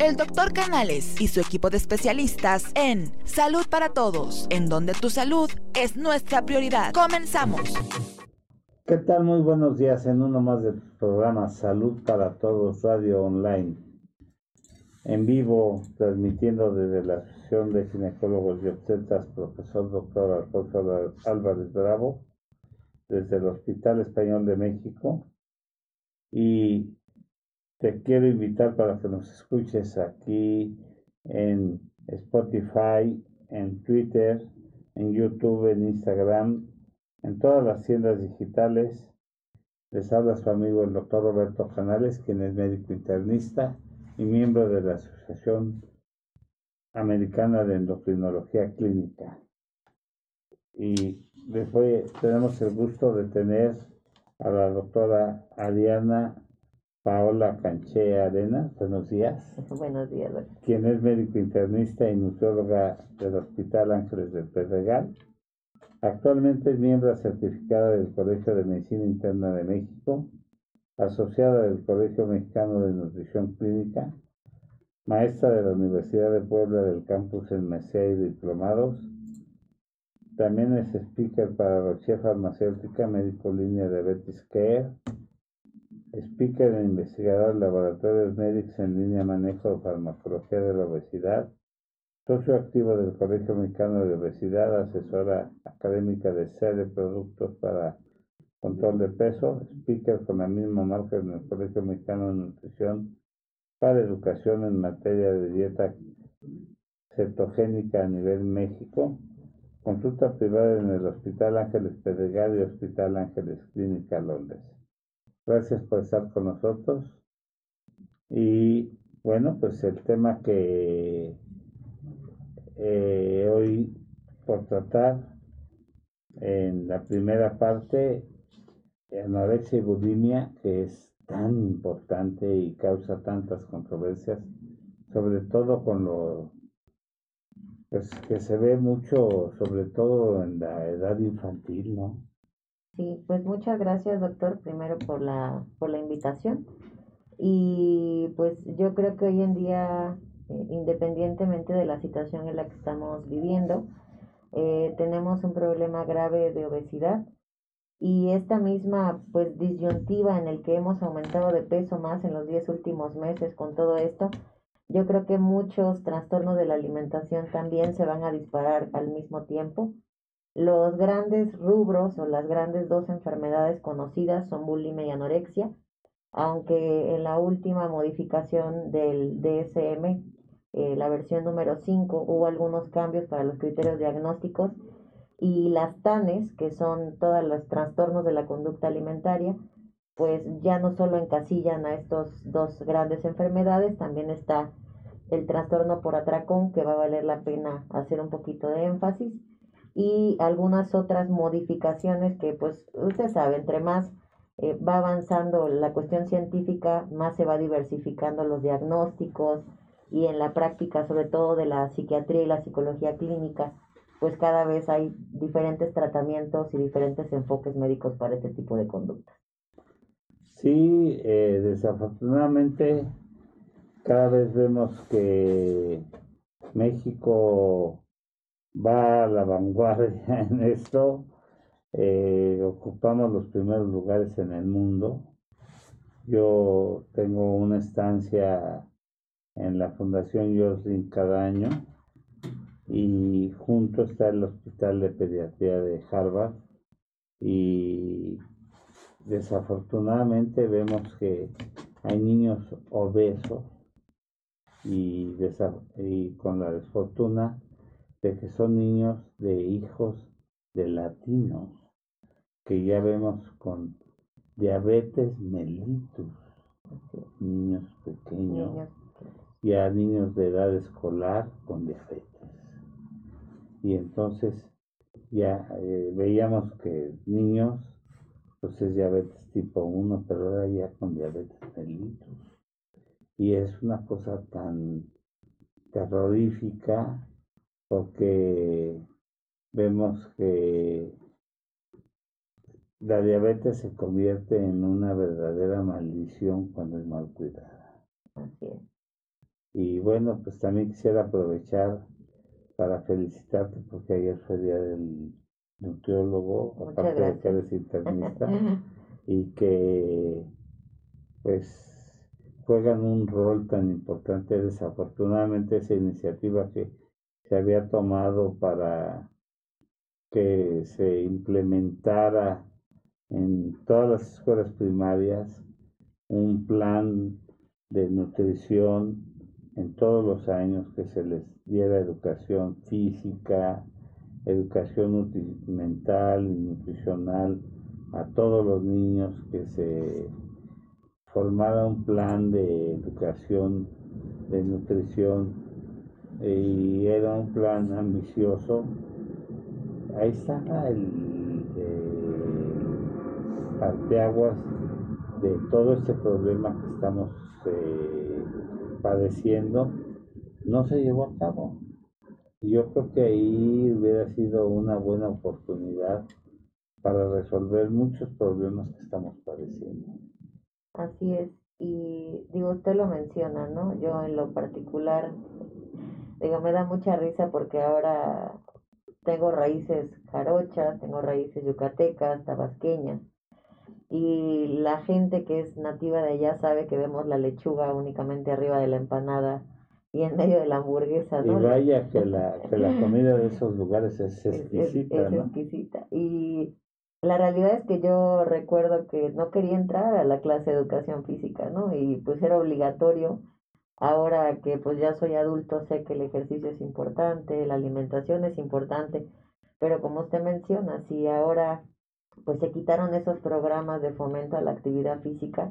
el doctor Canales y su equipo de especialistas en Salud para Todos, en donde tu salud es nuestra prioridad. Comenzamos. ¿Qué tal? Muy buenos días en uno más del programa Salud para Todos Radio Online. En vivo, transmitiendo desde la Asociación de Ginecólogos y Obstetras, profesor doctor Alfonso Álvarez Bravo, desde el Hospital Español de México. Y te quiero invitar para que nos escuches aquí en Spotify, en Twitter, en YouTube, en Instagram, en todas las tiendas digitales. Les habla su amigo el doctor Roberto Canales, quien es médico internista y miembro de la Asociación Americana de Endocrinología Clínica. Y después tenemos el gusto de tener a la doctora Ariana Paola Canché Arena, buenos días. Buenos días, doctor. Quien es médico internista y nutrióloga del Hospital Ángeles del Pedregal. Actualmente es miembro certificada del Colegio de Medicina Interna de México, asociada del Colegio Mexicano de Nutrición Clínica, maestra de la Universidad de Puebla del campus en Mesea y diplomados. También es speaker para Roche Farmacéutica, médico línea de Betis Care Speaker e investigador de Laboratorios Médicos en línea manejo de farmacología de la obesidad, socio activo del Colegio Mexicano de Obesidad, asesora académica de serie productos para control de peso, speaker con la misma marca en el Colegio Mexicano de Nutrición para educación en materia de dieta cetogénica a nivel México, consulta privada en el Hospital Ángeles Pedregal y Hospital Ángeles Clínica Londres. Gracias por estar con nosotros. Y bueno, pues el tema que eh, hoy por tratar en la primera parte, anorexia y bulimia, que es tan importante y causa tantas controversias, sobre todo con lo pues, que se ve mucho, sobre todo en la edad infantil, ¿no? Sí, pues muchas gracias, doctor, primero por la, por la invitación. Y pues yo creo que hoy en día, eh, independientemente de la situación en la que estamos viviendo, eh, tenemos un problema grave de obesidad y esta misma pues disyuntiva en el que hemos aumentado de peso más en los 10 últimos meses con todo esto, yo creo que muchos trastornos de la alimentación también se van a disparar al mismo tiempo los grandes rubros o las grandes dos enfermedades conocidas son bulimia y anorexia, aunque en la última modificación del DSM, eh, la versión número 5, hubo algunos cambios para los criterios diagnósticos y las TANES, que son todos los trastornos de la conducta alimentaria, pues ya no solo encasillan a estos dos grandes enfermedades, también está el trastorno por atracón, que va a valer la pena hacer un poquito de énfasis, y algunas otras modificaciones que pues usted sabe, entre más eh, va avanzando la cuestión científica, más se va diversificando los diagnósticos y en la práctica, sobre todo de la psiquiatría y la psicología clínica, pues cada vez hay diferentes tratamientos y diferentes enfoques médicos para este tipo de conducta. Sí, eh, desafortunadamente cada vez vemos que México va a la vanguardia en esto. Eh, ocupamos los primeros lugares en el mundo. Yo tengo una estancia en la Fundación Joslin cada año y junto está el Hospital de Pediatría de Harvard y desafortunadamente vemos que hay niños obesos y, y con la desfortuna de que son niños de hijos de latinos, que ya vemos con diabetes mellitus, niños pequeños, ya niños de edad escolar con diabetes. Y entonces ya eh, veíamos que niños, pues es diabetes tipo 1, pero ahora ya con diabetes mellitus. Y es una cosa tan terrorífica porque vemos que la diabetes se convierte en una verdadera maldición cuando es mal cuidada. Así es. Y bueno, pues también quisiera aprovechar para felicitarte porque ayer fue día del nutriólogo, aparte de que eres internista, y que pues juegan un rol tan importante. Desafortunadamente esa iniciativa que se había tomado para que se implementara en todas las escuelas primarias un plan de nutrición en todos los años que se les diera educación física, educación mental y nutricional a todos los niños, que se formara un plan de educación, de nutrición, y era un plan ambicioso. Ahí está el, parteaguas de todo este problema que estamos eh, padeciendo, no se llevó a cabo. Yo creo que ahí hubiera sido una buena oportunidad para resolver muchos problemas que estamos padeciendo. Así es, y digo, usted lo menciona, ¿no? Yo en lo particular, digo, me da mucha risa porque ahora tengo raíces jarochas, tengo raíces yucatecas, tabasqueñas, y la gente que es nativa de allá sabe que vemos la lechuga únicamente arriba de la empanada y en medio de la hamburguesa, ¿no? Y vaya que la, que la comida de esos lugares es exquisita, es, exquisita. Y la realidad es que yo recuerdo que no quería entrar a la clase de educación física, ¿no? Y pues era obligatorio. Ahora que pues ya soy adulto sé que el ejercicio es importante, la alimentación es importante, pero como usted menciona, si ahora pues se quitaron esos programas de fomento a la actividad física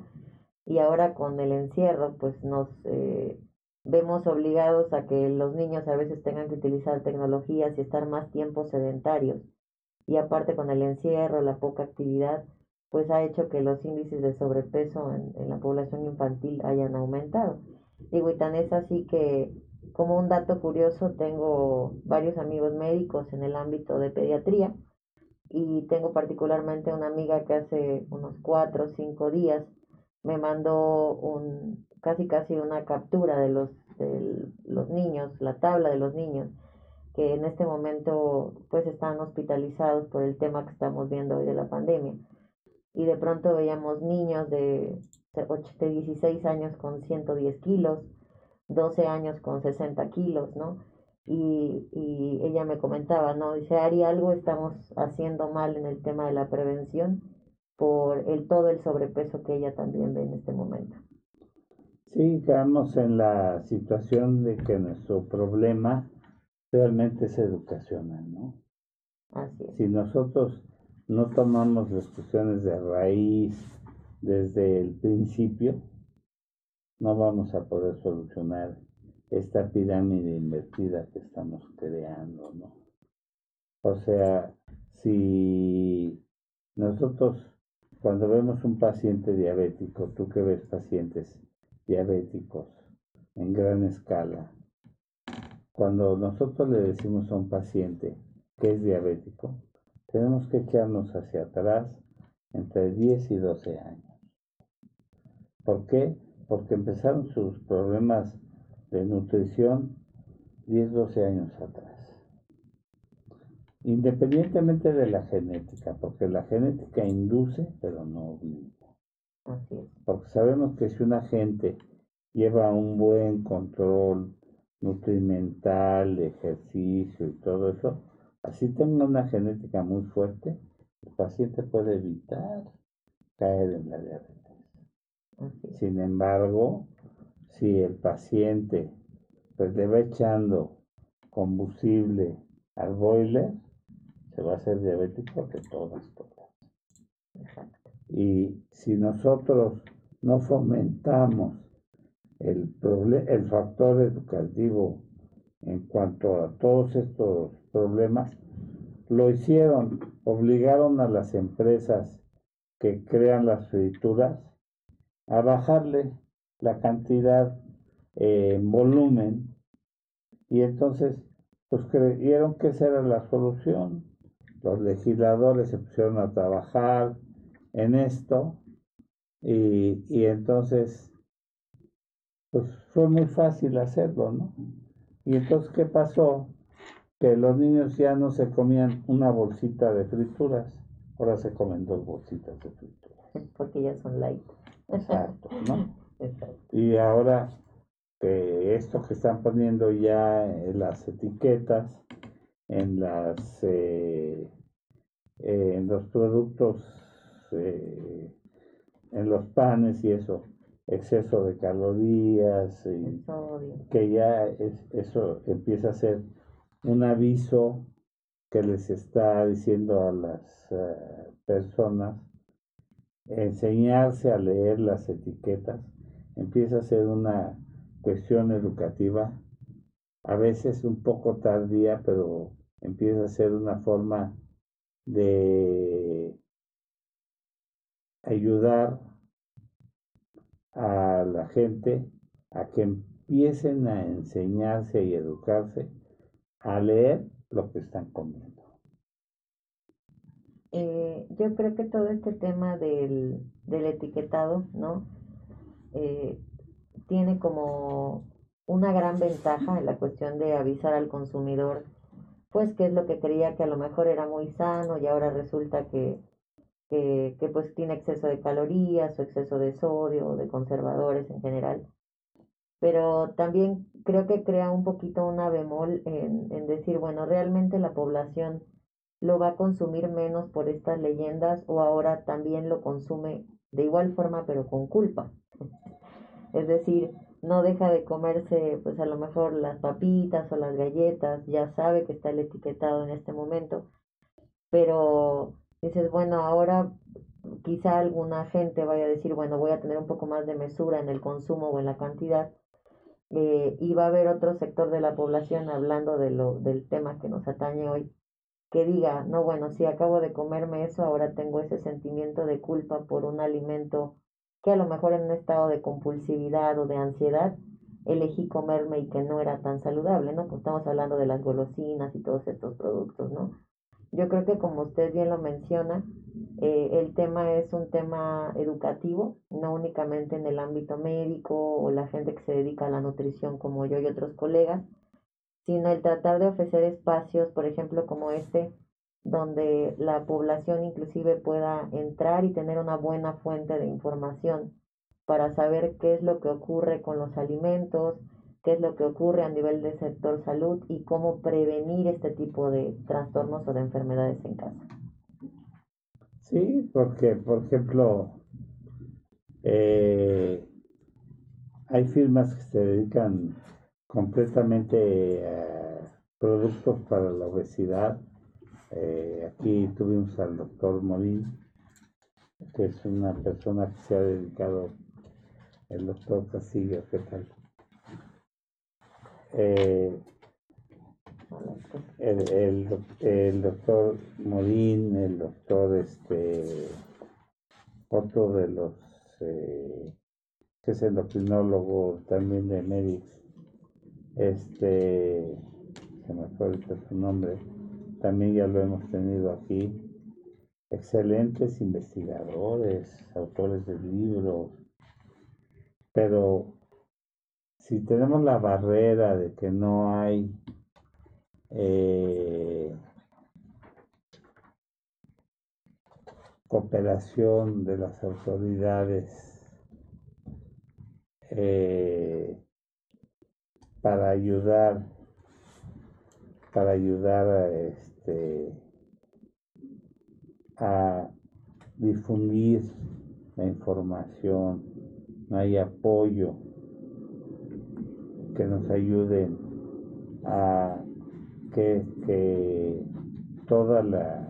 y ahora con el encierro pues nos eh, vemos obligados a que los niños a veces tengan que utilizar tecnologías y estar más tiempo sedentarios y aparte con el encierro, la poca actividad, pues ha hecho que los índices de sobrepeso en, en la población infantil hayan aumentado. Digo, y tan es así que como un dato curioso, tengo varios amigos médicos en el ámbito de pediatría y tengo particularmente una amiga que hace unos cuatro o cinco días me mandó un casi casi una captura de los de los niños, la tabla de los niños que en este momento pues están hospitalizados por el tema que estamos viendo hoy de la pandemia. Y de pronto veíamos niños de, de 16 años con 110 kilos, 12 años con 60 kilos, ¿no? y, y ella me comentaba, ¿no? Dice, Ari, algo estamos haciendo mal en el tema de la prevención por el todo el sobrepeso que ella también ve en este momento. Sí, quedamos en la situación de que nuestro problema realmente es educacional, ¿no? Así es. Si nosotros no tomamos las cuestiones de raíz desde el principio, no vamos a poder solucionar esta pirámide invertida que estamos creando, ¿no? O sea, si nosotros cuando vemos un paciente diabético, tú que ves pacientes diabéticos en gran escala, cuando nosotros le decimos a un paciente que es diabético, tenemos que echarnos hacia atrás entre 10 y 12 años. ¿Por qué? Porque empezaron sus problemas de nutrición 10, 12 años atrás. Independientemente de la genética, porque la genética induce, pero no obliga. Porque sabemos que si una gente lleva un buen control nutrimental, ejercicio y todo eso, así tenga una genética muy fuerte, el paciente puede evitar caer en la diabetes. Sin embargo, si el paciente pues le va echando combustible al boiler, se va a hacer diabético de todas, todas. Y si nosotros no fomentamos el, el factor educativo en cuanto a todos estos problemas, lo hicieron, obligaron a las empresas que crean las frituras a bajarle la cantidad eh, en volumen y entonces pues creyeron que esa era la solución. Los legisladores se pusieron a trabajar en esto y, y entonces pues fue muy fácil hacerlo, ¿no? Y entonces, ¿qué pasó? Que los niños ya no se comían una bolsita de frituras, ahora se comen dos bolsitas de frituras. Porque ya son light. Exacto, ¿no? Exacto. Y ahora que esto que están poniendo ya en las etiquetas, en las eh, eh, en los productos, eh, en los panes y eso, exceso de calorías, y que ya es, eso empieza a ser un aviso que les está diciendo a las personas enseñarse a leer las etiquetas empieza a ser una cuestión educativa, a veces un poco tardía, pero empieza a ser una forma de ayudar a la gente a que empiecen a enseñarse y educarse a leer lo que están comiendo. Eh, yo creo que todo este tema del, del etiquetado, ¿no? Eh, tiene como una gran ventaja en la cuestión de avisar al consumidor, pues qué es lo que creía que a lo mejor era muy sano y ahora resulta que, que, que pues tiene exceso de calorías o exceso de sodio o de conservadores en general. Pero también creo que crea un poquito una bemol en, en decir, bueno, realmente la población lo va a consumir menos por estas leyendas o ahora también lo consume de igual forma pero con culpa. Es decir, no deja de comerse pues a lo mejor las papitas o las galletas, ya sabe que está el etiquetado en este momento, pero dices, bueno, ahora quizá alguna gente vaya a decir, bueno, voy a tener un poco más de mesura en el consumo o en la cantidad, eh, y va a haber otro sector de la población hablando de lo, del tema que nos atañe hoy, que diga, no, bueno, si acabo de comerme eso, ahora tengo ese sentimiento de culpa por un alimento que a lo mejor en un estado de compulsividad o de ansiedad elegí comerme y que no era tan saludable, ¿no? Pues estamos hablando de las golosinas y todos estos productos, ¿no? Yo creo que como usted bien lo menciona, eh, el tema es un tema educativo, no únicamente en el ámbito médico o la gente que se dedica a la nutrición como yo y otros colegas, sino el tratar de ofrecer espacios, por ejemplo, como este, donde la población inclusive pueda entrar y tener una buena fuente de información para saber qué es lo que ocurre con los alimentos, qué es lo que ocurre a nivel del sector salud y cómo prevenir este tipo de trastornos o de enfermedades en casa. Sí, porque, por ejemplo, eh, hay firmas que se dedican completamente a productos para la obesidad eh, aquí tuvimos al doctor Morín, que es una persona que se ha dedicado, el doctor Castillo, ¿qué tal? Eh, el, el, doctor Morín, el doctor este otro de los eh, que es endocrinólogo también de Medix, este se me fue su nombre, también ya lo hemos tenido aquí, excelentes investigadores, autores de libros, pero si tenemos la barrera de que no hay eh, cooperación de las autoridades eh, para ayudar para ayudar a, este, a difundir la información, no hay apoyo que nos ayuden a que, que toda la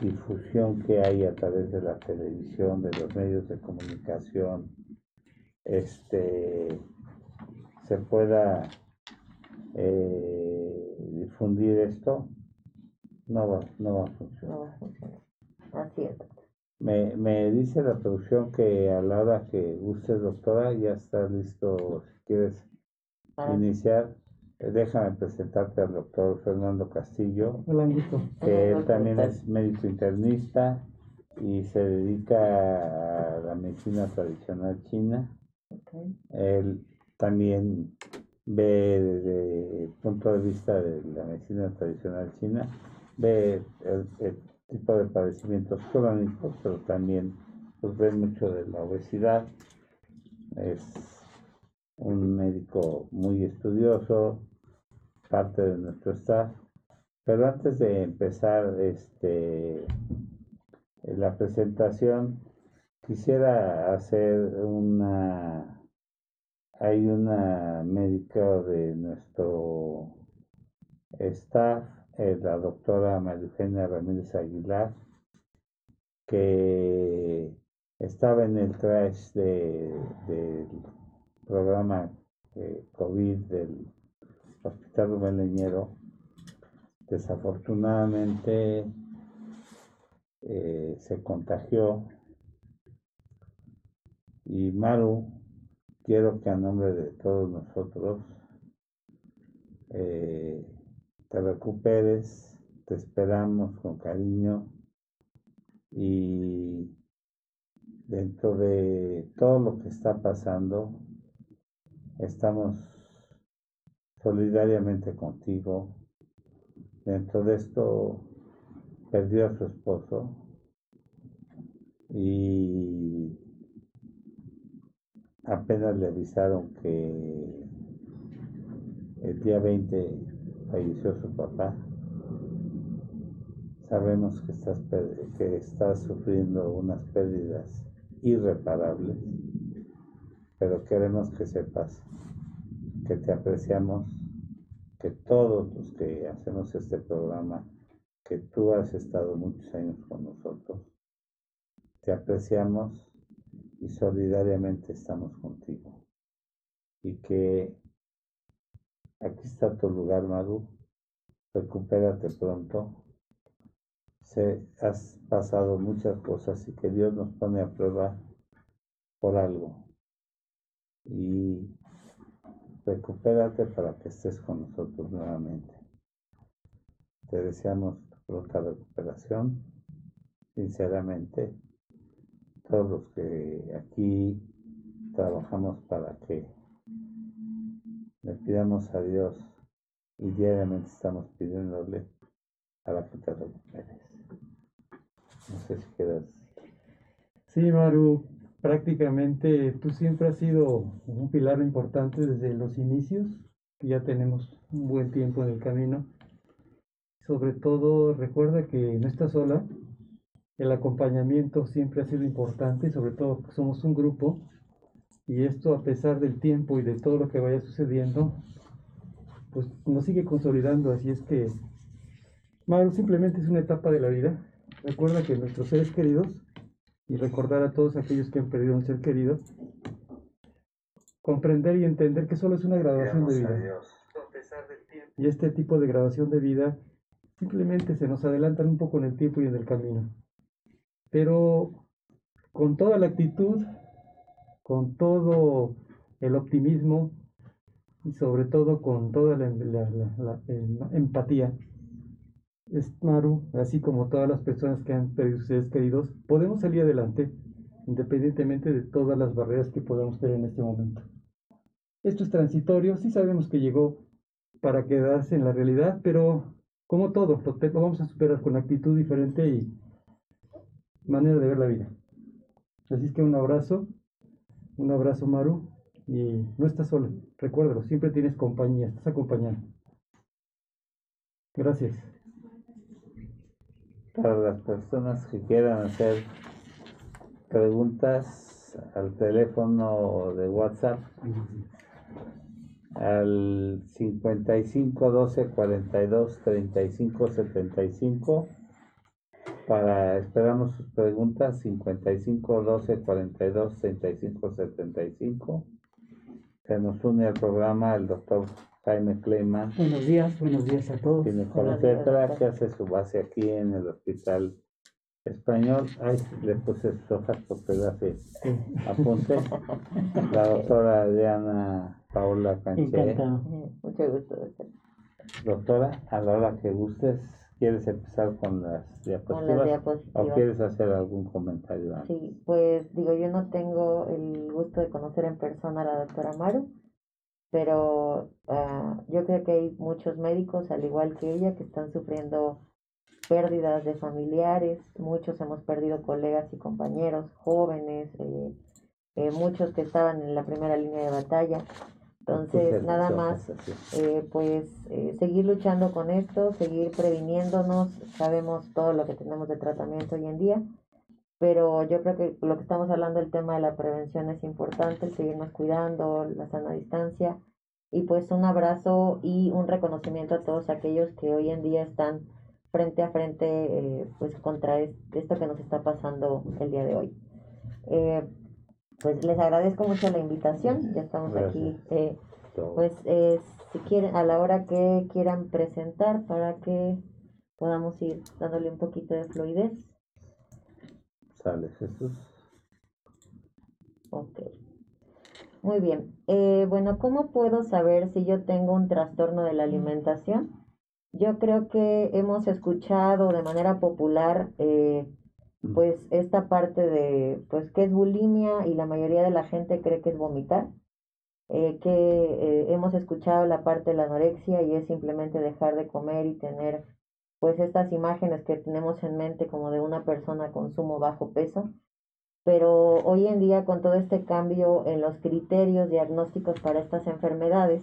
difusión que hay a través de la televisión, de los medios de comunicación, este, se pueda eh, difundir esto, no va, no va a funcionar. Así es. Me, me dice la producción que a la hora que guste, doctora, ya está listo. Si quieres iniciar, eh, déjame presentarte al doctor Fernando Castillo, que él también es médico internista y se dedica a la medicina tradicional china Él también ve desde el punto de vista de la medicina tradicional china, ve el, tipo de padecimientos crónicos, pero también pues, ve mucho de la obesidad. Es un médico muy estudioso, parte de nuestro staff. Pero antes de empezar este, la presentación, quisiera hacer una... Hay una médica de nuestro staff, eh, la doctora María Eugenia Ramírez Aguilar, que estaba en el crash del programa de COVID del Hospital Rubén. Desafortunadamente eh, se contagió y Maru, quiero que a nombre de todos nosotros eh, te recuperes, te esperamos con cariño y dentro de todo lo que está pasando, estamos solidariamente contigo. Dentro de esto perdió a su esposo y apenas le avisaron que el día 20 falleció su papá. Sabemos que estás, que estás sufriendo unas pérdidas irreparables, pero queremos que sepas que te apreciamos, que todos los que hacemos este programa, que tú has estado muchos años con nosotros, te apreciamos y solidariamente estamos contigo. Y que aquí está tu lugar, Maru. Recupérate pronto. Se, has pasado muchas cosas y que Dios nos pone a prueba por algo. Y recupérate para que estés con nosotros nuevamente. Te deseamos pronta recuperación, sinceramente, todos los que aquí trabajamos para que le pidamos a Dios y diariamente estamos pidiéndole para que te recuperes. No sé si quieres. Sí, Maru, prácticamente tú siempre has sido un pilar importante desde los inicios, ya tenemos un buen tiempo en el camino. Sobre todo recuerda que no estás sola, el acompañamiento siempre ha sido importante, sobre todo que somos un grupo y esto a pesar del tiempo y de todo lo que vaya sucediendo, pues nos sigue consolidando, así es que Maru simplemente es una etapa de la vida. Recuerda que nuestros seres queridos y recordar a todos aquellos que han perdido un ser querido, comprender y entender que solo es una graduación de vida. Y este tipo de graduación de vida simplemente se nos adelantan un poco en el tiempo y en el camino. Pero con toda la actitud, con todo el optimismo y sobre todo con toda la, la empatía, Maru, así como todas las personas que han perdido seres queridos, podemos salir adelante independientemente de todas las barreras que podamos tener en este momento. Esto es transitorio, sí sabemos que llegó para quedarse en la realidad, pero como todo, lo, vamos a superar con actitud diferente y manera de ver la vida. Así es que un abrazo, un abrazo Maru, y no estás solo, recuérdalo, siempre tienes compañía, estás acompañado. Gracias para las personas que quieran hacer preguntas al teléfono de WhatsApp al 55 12 42 35 75 para esperamos sus preguntas 55 12 42 35 75 se nos une al programa el doctor Jaime Kleiman. Buenos días, buenos días a todos. Ginecologa que hace su base aquí en el Hospital Español. Ay, le puse sus hojas porque hace apunte. La doctora Adriana Paola Canché. Mucho gusto, doctor. Doctora, a la hora que gustes, ¿Quieres empezar con las diapositivas? ¿O quieres hacer algún comentario? Sí, pues digo, yo no tengo el gusto de conocer en persona a la doctora Maru, pero uh, yo creo que hay muchos médicos, al igual que ella, que están sufriendo pérdidas de familiares, muchos hemos perdido colegas y compañeros jóvenes, eh, eh, muchos que estaban en la primera línea de batalla. Entonces, nada más, eh, pues, eh, seguir luchando con esto, seguir previniéndonos. Sabemos todo lo que tenemos de tratamiento hoy en día, pero yo creo que lo que estamos hablando, el tema de la prevención es importante, el seguirnos cuidando, la sana distancia. Y pues un abrazo y un reconocimiento a todos aquellos que hoy en día están frente a frente eh, pues contra esto que nos está pasando el día de hoy. Eh, pues les agradezco mucho la invitación, ya estamos aquí, eh, pues eh, si quieren, a la hora que quieran presentar para que podamos ir dándole un poquito de fluidez. Sale Jesús. Ok. Muy bien. Eh, bueno, ¿cómo puedo saber si yo tengo un trastorno de la alimentación? Yo creo que hemos escuchado de manera popular eh, pues esta parte de, pues, ¿qué es bulimia? Y la mayoría de la gente cree que es vomitar. Eh, que eh, hemos escuchado la parte de la anorexia y es simplemente dejar de comer y tener, pues, estas imágenes que tenemos en mente como de una persona con sumo bajo peso. Pero hoy en día, con todo este cambio en los criterios diagnósticos para estas enfermedades,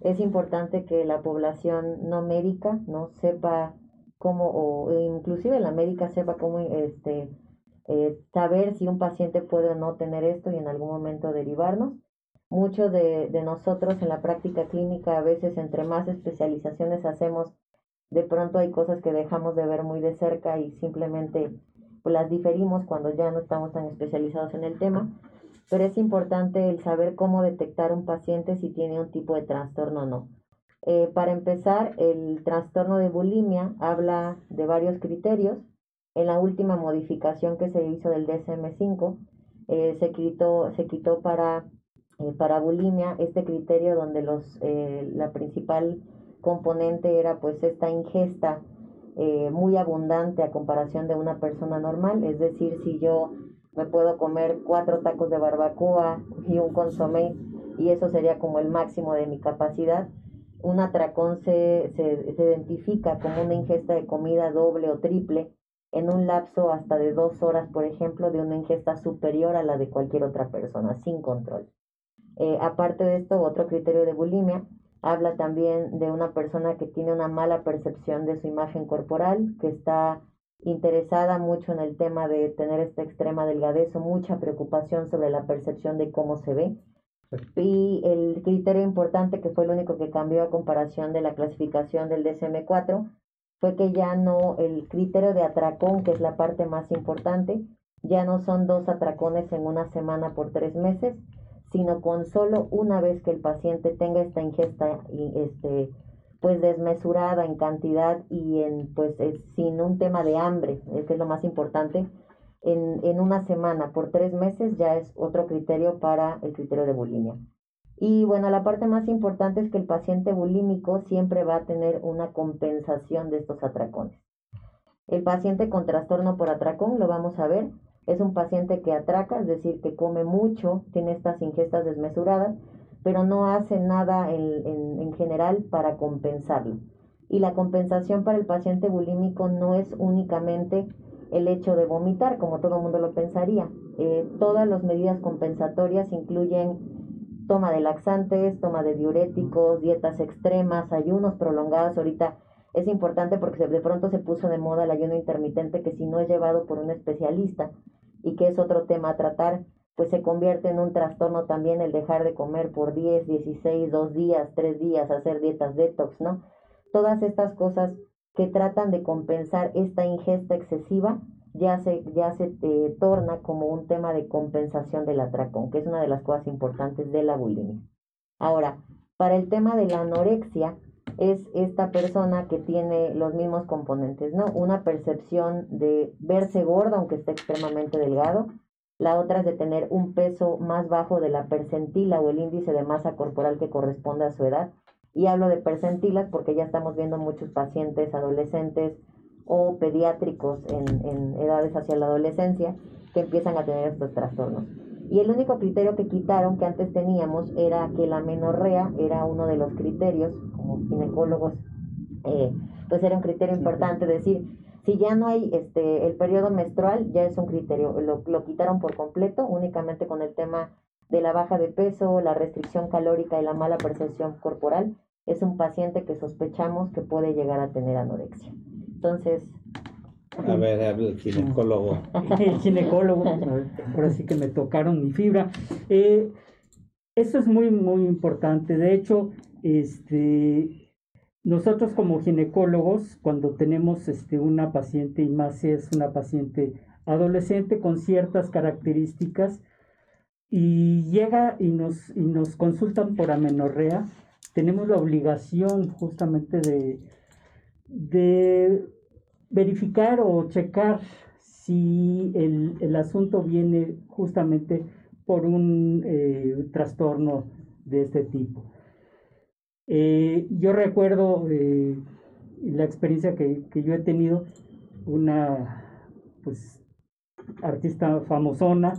es importante que la población no médica no sepa cómo, o inclusive la médica sepa cómo este, eh, saber si un paciente puede o no tener esto y en algún momento derivarnos. Muchos de, de nosotros en la práctica clínica, a veces entre más especializaciones hacemos, de pronto hay cosas que dejamos de ver muy de cerca y simplemente las diferimos cuando ya no estamos tan especializados en el tema. Pero es importante el saber cómo detectar un paciente si tiene un tipo de trastorno o no. Eh, para empezar, el trastorno de bulimia habla de varios criterios. En la última modificación que se hizo del DSM-5, eh, se, quitó, para, eh, para bulimia este criterio donde los, la principal componente era pues esta ingesta muy abundante a comparación de una persona normal. Es decir, si yo me puedo comer cuatro tacos de barbacoa y un consomé y eso sería como el máximo de mi capacidad, un atracón se, se, identifica como una ingesta de comida doble o triple en un lapso hasta de dos horas, por ejemplo, de una ingesta superior a la de cualquier otra persona, sin control. Eh, aparte de esto, otro criterio de bulimia habla también de una persona que tiene una mala percepción de su imagen corporal, que está interesada mucho en el tema de tener esta extrema delgadez o mucha preocupación sobre la percepción de cómo se ve, y el criterio importante, que fue el único que cambió a comparación de la clasificación del DSM-4, fue que ya no, el criterio de atracón, que es la parte más importante, ya no son dos atracones en una semana por tres meses, sino con solo una vez que el paciente tenga esta ingesta este, pues desmesurada en cantidad y en pues sin un tema de hambre, que es lo más importante, en, en una semana por tres meses ya es otro criterio para el criterio de bulimia. Y bueno, la parte más importante es que el paciente bulímico siempre va a tener una compensación de estos atracones. El paciente con trastorno por atracón, lo vamos a ver, es un paciente que atraca, es decir, que come mucho, tiene estas ingestas desmesuradas, pero no hace nada en, en, en general para compensarlo. Y la compensación para el paciente bulímico no es únicamente el hecho de vomitar, como todo el mundo lo pensaría. Eh, todas las medidas compensatorias incluyen toma de laxantes, toma de diuréticos, dietas extremas, ayunos prolongados. Ahorita es importante porque de pronto se puso de moda el ayuno intermitente que si no es llevado por un especialista y que es otro tema a tratar, pues se convierte en un trastorno también el dejar de comer por 10, 16, 2 días, 3 días, hacer dietas detox, ¿no? Todas estas cosas que tratan de compensar esta ingesta excesiva, ya se, ya se eh, torna como un tema de compensación del atracón, que es una de las cosas importantes de la bulimia. Ahora, para el tema de la anorexia, es esta persona que tiene los mismos componentes, ¿no? Una percepción de verse gordo, aunque esté extremadamente delgado. La otra es de tener un peso más bajo de la percentila o el índice de masa corporal que corresponde a su edad Y hablo de percentilas porque ya estamos viendo muchos pacientes adolescentes o pediátricos en, en edades hacia la adolescencia que empiezan a tener estos trastornos. Y el único criterio que quitaron que antes teníamos era que la menorrea era uno de los criterios, como ginecólogos, eh, pues era un criterio importante decir, si ya no hay este el periodo menstrual, ya es un criterio, lo, lo quitaron por completo, únicamente con el tema de la baja de peso, la restricción calórica y la mala percepción corporal, es un paciente que sospechamos que puede llegar a tener anorexia. Entonces, a ver, el ginecólogo. el ginecólogo, ahora sí que me tocaron mi fibra. Eh, eso es muy, muy importante. De hecho, este, nosotros como ginecólogos, cuando tenemos este, una paciente, y más si es una paciente adolescente con ciertas características, y llega y nos, y nos consultan por amenorrea, tenemos la obligación justamente de, de verificar o checar si el, asunto viene justamente por un eh, trastorno de este tipo. Eh, yo recuerdo eh, la experiencia que, yo he tenido, una pues artista famosona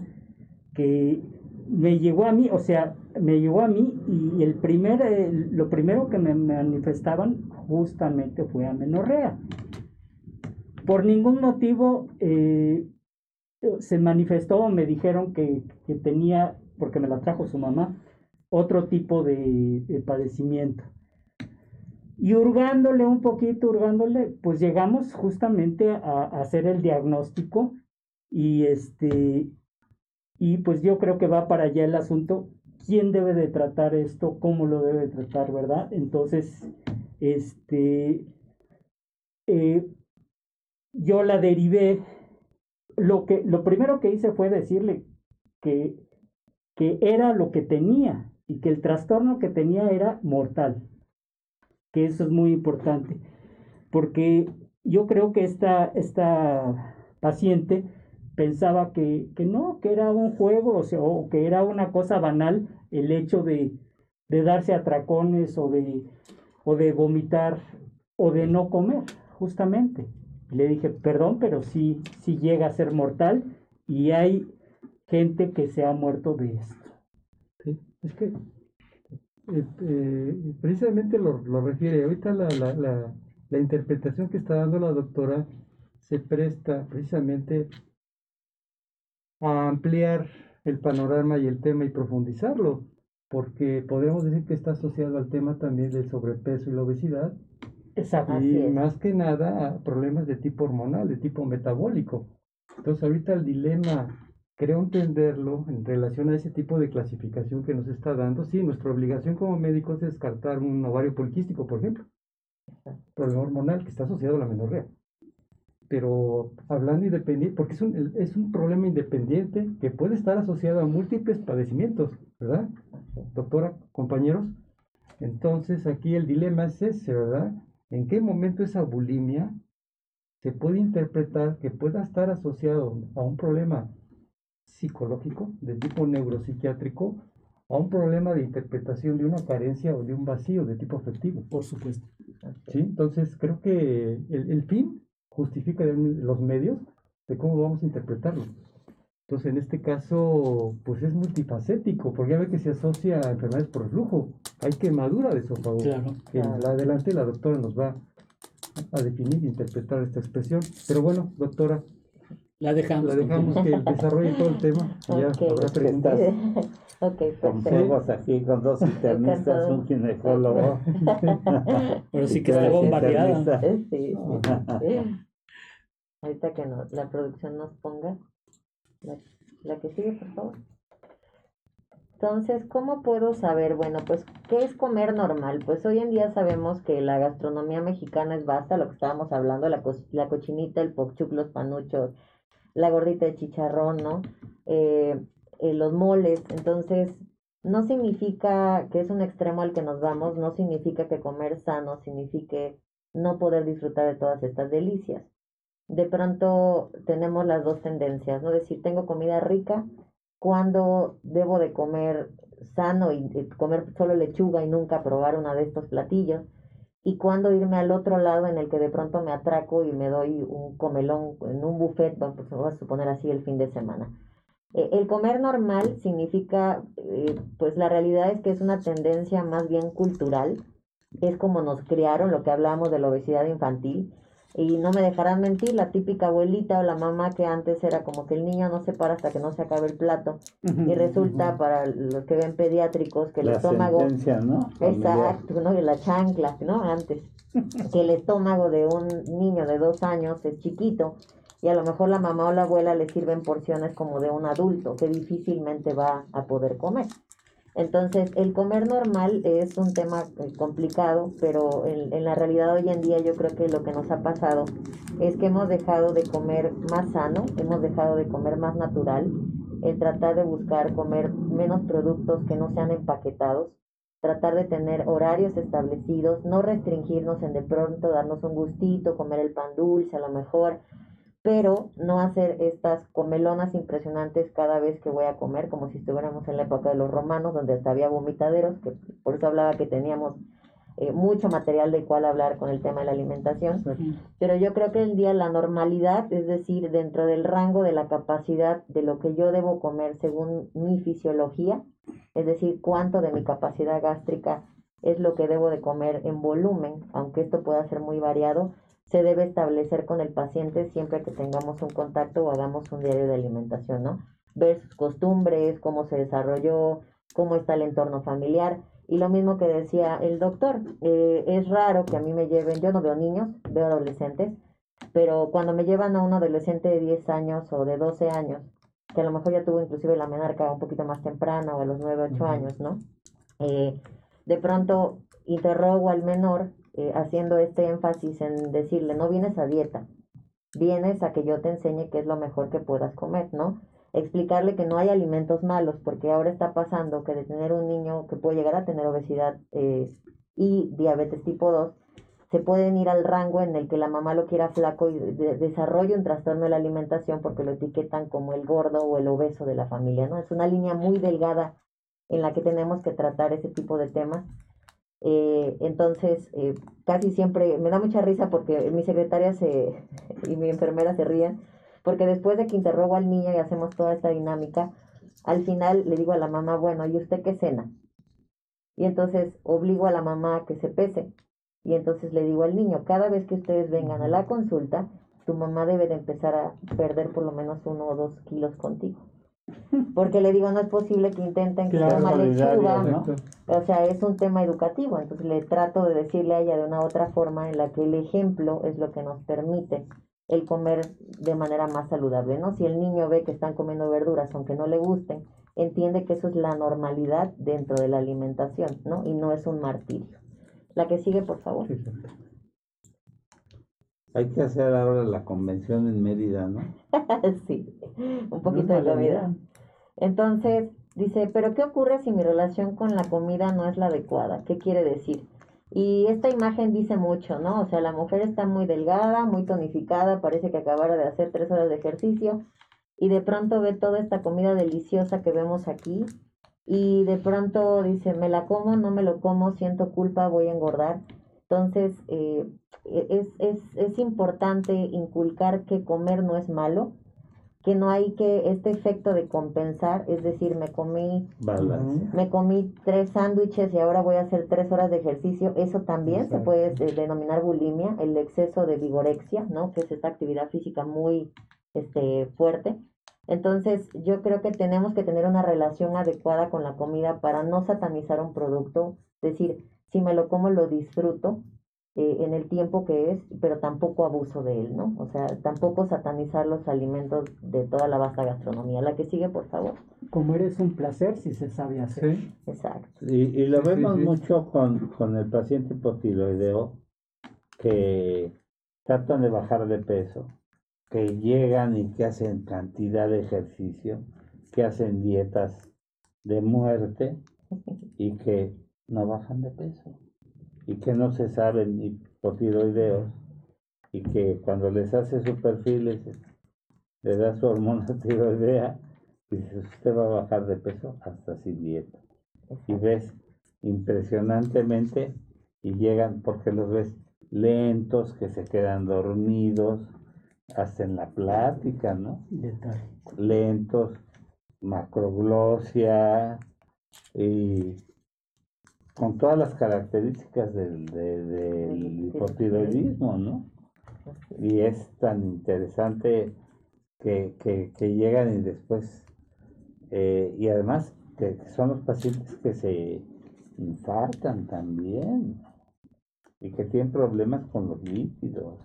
que me llegó a mí, o sea, me llegó a mí y el primer, lo primero que me manifestaban justamente fue amenorrea. Por ningún motivo eh, se manifestó, me dijeron que, tenía, porque me la trajo su mamá, otro tipo de, padecimiento. Y hurgándole un poquito, hurgándole, pues llegamos justamente a, hacer el diagnóstico y este, y pues yo creo que va para allá el asunto, quién debe de tratar esto, cómo lo debe tratar, ¿verdad? Entonces, este, eh, yo la derivé. Lo, que, lo primero que hice fue decirle que, que era lo que tenía y que el trastorno que tenía era mortal. Que eso es muy importante. Porque yo creo que esta, esta paciente pensaba que, que no, que era un juego, o, sea, o que era una cosa banal el hecho de, de darse atracones o de, o de vomitar o de no comer, justamente le dije, perdón, pero sí, sí llega a ser mortal y hay gente que se ha muerto de esto. Sí, es que eh, eh, precisamente lo, lo, refiere. Ahorita la, la, la, la, interpretación que está dando la doctora se presta precisamente a ampliar el panorama y el tema y profundizarlo, porque podemos decir que está asociado al tema también del sobrepeso y la obesidad, Exacto. Y más que nada problemas de tipo hormonal, de tipo metabólico. Entonces ahorita el dilema, creo entenderlo en relación a ese tipo de clasificación que nos está dando. Sí, nuestra obligación como médicos es descartar un ovario poliquístico, por ejemplo. Problema hormonal que está asociado a la menorrea. Pero hablando independiente, porque es un, es un problema independiente que puede estar asociado a múltiples padecimientos, ¿verdad? Doctora, compañeros. Entonces aquí el dilema es ese, ¿verdad? ¿En qué momento esa bulimia se puede interpretar que pueda estar asociado a un problema psicológico de tipo neuropsiquiátrico a un problema de interpretación de una carencia o de un vacío de tipo afectivo? Por supuesto. ¿Sí? Entonces creo que el, el fin justifica los medios de cómo vamos a interpretarlo. Entonces, en este caso, pues es multifacético, porque ya ve que se asocia a enfermedades por reflujo. Hay quemadura de esófago. Claro. En la adelante la doctora nos va a definir e interpretar esta expresión. Pero bueno, doctora. La dejamos. La dejamos que desarrolle todo el tema. Y ya habrá preguntas. Ok, Con aquí, con dos internistas, un ginecólogo. Pero sí que está bombardeada. Sí, sí, Ahorita que la producción nos ponga. La, que sigue, por favor. Entonces, ¿cómo puedo saber? Bueno, pues, ¿qué es comer normal? Pues hoy en día sabemos que la gastronomía mexicana es vasta, lo que estábamos hablando, la, la cochinita, el pokchuk, los panuchos, la gordita de chicharrón, ¿no? Eh, eh, los moles. Entonces, no significa que es un extremo al que nos vamos, no significa que comer sano signifique no poder disfrutar de todas estas delicias de pronto tenemos las dos tendencias, ¿no? Decir, tengo comida rica, cuando debo de comer sano y comer solo lechuga y nunca probar uno de estos platillos y cuando irme al otro lado en el que de pronto me atraco y me doy un comelón en un buffet, vamos a suponer así el fin de semana. Eh, el comer normal significa, eh, pues la realidad es que es una tendencia más bien cultural, es como nos criaron, lo que hablamos de la obesidad infantil, y no me dejarán mentir, la típica abuelita o la mamá que antes era como que el niño no se para hasta que no se acabe el plato. y resulta para los que ven pediátricos que el estómago... ¿no? Exacto, ¿no? Y la chancla, ¿no? Antes. que el estómago de un niño de dos años es chiquito y a lo mejor la mamá o la abuela le sirven porciones como de un adulto que difícilmente va a poder comer. Entonces, el comer normal es un tema eh, complicado, pero en, la realidad hoy en día yo creo que lo que nos ha pasado es que hemos dejado de comer más sano, hemos dejado de comer más natural, el tratar de buscar comer menos productos que no sean empaquetados, tratar de tener horarios establecidos, no restringirnos en de pronto darnos un gustito, comer el pan dulce a lo mejor, pero no hacer estas comelonas impresionantes cada vez que voy a comer, como si estuviéramos en la época de los romanos, donde hasta había vomitaderos, que por eso hablaba que teníamos eh, mucho material del cual hablar con el tema de la alimentación. Pero yo creo que el día la normalidad, es decir, dentro del rango de la capacidad de lo que yo debo comer según mi fisiología, es decir, cuánto de mi capacidad gástrica es lo que debo de comer en volumen, aunque esto pueda ser muy variado, se debe establecer con el paciente siempre que tengamos un contacto o hagamos un diario de alimentación, ¿no? Ver sus costumbres, cómo se desarrolló, cómo está el entorno familiar. Y lo mismo que decía el doctor, eh, es raro que a mí me lleven, yo no veo niños, veo adolescentes, pero cuando me llevan a un adolescente de 10 años o de 12 años, que a lo mejor ya tuvo inclusive la menarca un poquito más temprana o a los 9, 8 años, ¿no? Eh, de pronto interrogo al menor eh, haciendo este énfasis en decirle, no vienes a dieta, vienes a que yo te enseñe qué es lo mejor que puedas comer, ¿no? Explicarle que no hay alimentos malos, porque ahora está pasando que de tener un niño que puede llegar a tener obesidad eh, y diabetes tipo 2, se pueden ir al rango en el que la mamá lo quiera flaco y desarrolle un trastorno de la alimentación porque lo etiquetan como el gordo o el obeso de la familia, ¿no? Es una línea muy delgada en la que tenemos que tratar ese tipo de temas eh, entonces, eh, casi siempre me da mucha risa porque mi secretaria se, y mi enfermera se ríen, porque después de que interrogo al niño y hacemos toda esta dinámica, al final le digo a la mamá, bueno, ¿y usted qué cena? Y entonces obligo a la mamá a que se pese. Y entonces le digo al niño, cada vez que ustedes vengan a la consulta, tu mamá debe de empezar a perder por lo menos uno o dos kilos contigo. Porque le digo, no es posible que intenten que coma lechuga, o sea, es un tema educativo, entonces le trato de decirle a ella de una otra forma en la que el ejemplo es lo que nos permite el comer de manera más saludable, ¿no? Si el niño ve que están comiendo verduras aunque no le gusten, entiende que eso es la normalidad dentro de la alimentación, ¿no? Y no es un martirio. La que sigue, por favor. Hay que hacer ahora la convención en Mérida, ¿no? sí, un poquito de comida. Entonces, dice, pero ¿qué ocurre si mi relación con la comida no es la adecuada? ¿Qué quiere decir? Y esta imagen dice mucho, ¿no? O sea, la mujer está muy delgada, muy tonificada, parece que acabara de hacer tres horas de ejercicio y de pronto ve toda esta comida deliciosa que vemos aquí y de pronto dice, me la como, no me lo como, siento culpa, voy a engordar. Entonces, eh, es, es, es importante inculcar que comer no es malo, que no hay que este efecto de compensar, es decir, me comí me comí tres sándwiches y ahora voy a hacer tres horas de ejercicio, eso también se puede eh, denominar bulimia, el exceso de vigorexia, ¿no? Que es esta actividad física muy este fuerte. Entonces, yo creo que tenemos que tener una relación adecuada con la comida para no satanizar un producto, es decir, si me lo como lo disfruto, eh, en el tiempo que es, pero tampoco abuso de él, ¿no? O sea, tampoco satanizar los alimentos de toda la vasta gastronomía. La que sigue, por favor. Comer es un placer si se sabe hacer. Sí. Exacto. Y, y lo vemos mucho con, con el paciente hipotiroideo que tratan de bajar de peso, que llegan y que hacen cantidad de ejercicio, que hacen dietas de muerte y que no bajan de peso y que no se saben ni por tiroideos y que cuando les hace su perfil les, le da su hormona tiroidea y dice usted va a bajar de peso hasta sin dieta y ves impresionantemente y llegan porque los ves lentos, que se quedan dormidos, hasta en la plática, ¿no? Lentos, macroglosia y con todas las características del, del hipotiroidismo, ¿no? Y es tan interesante que, que, llegan y después, eh, y además que son los pacientes que se infartan también y que tienen problemas con los lípidos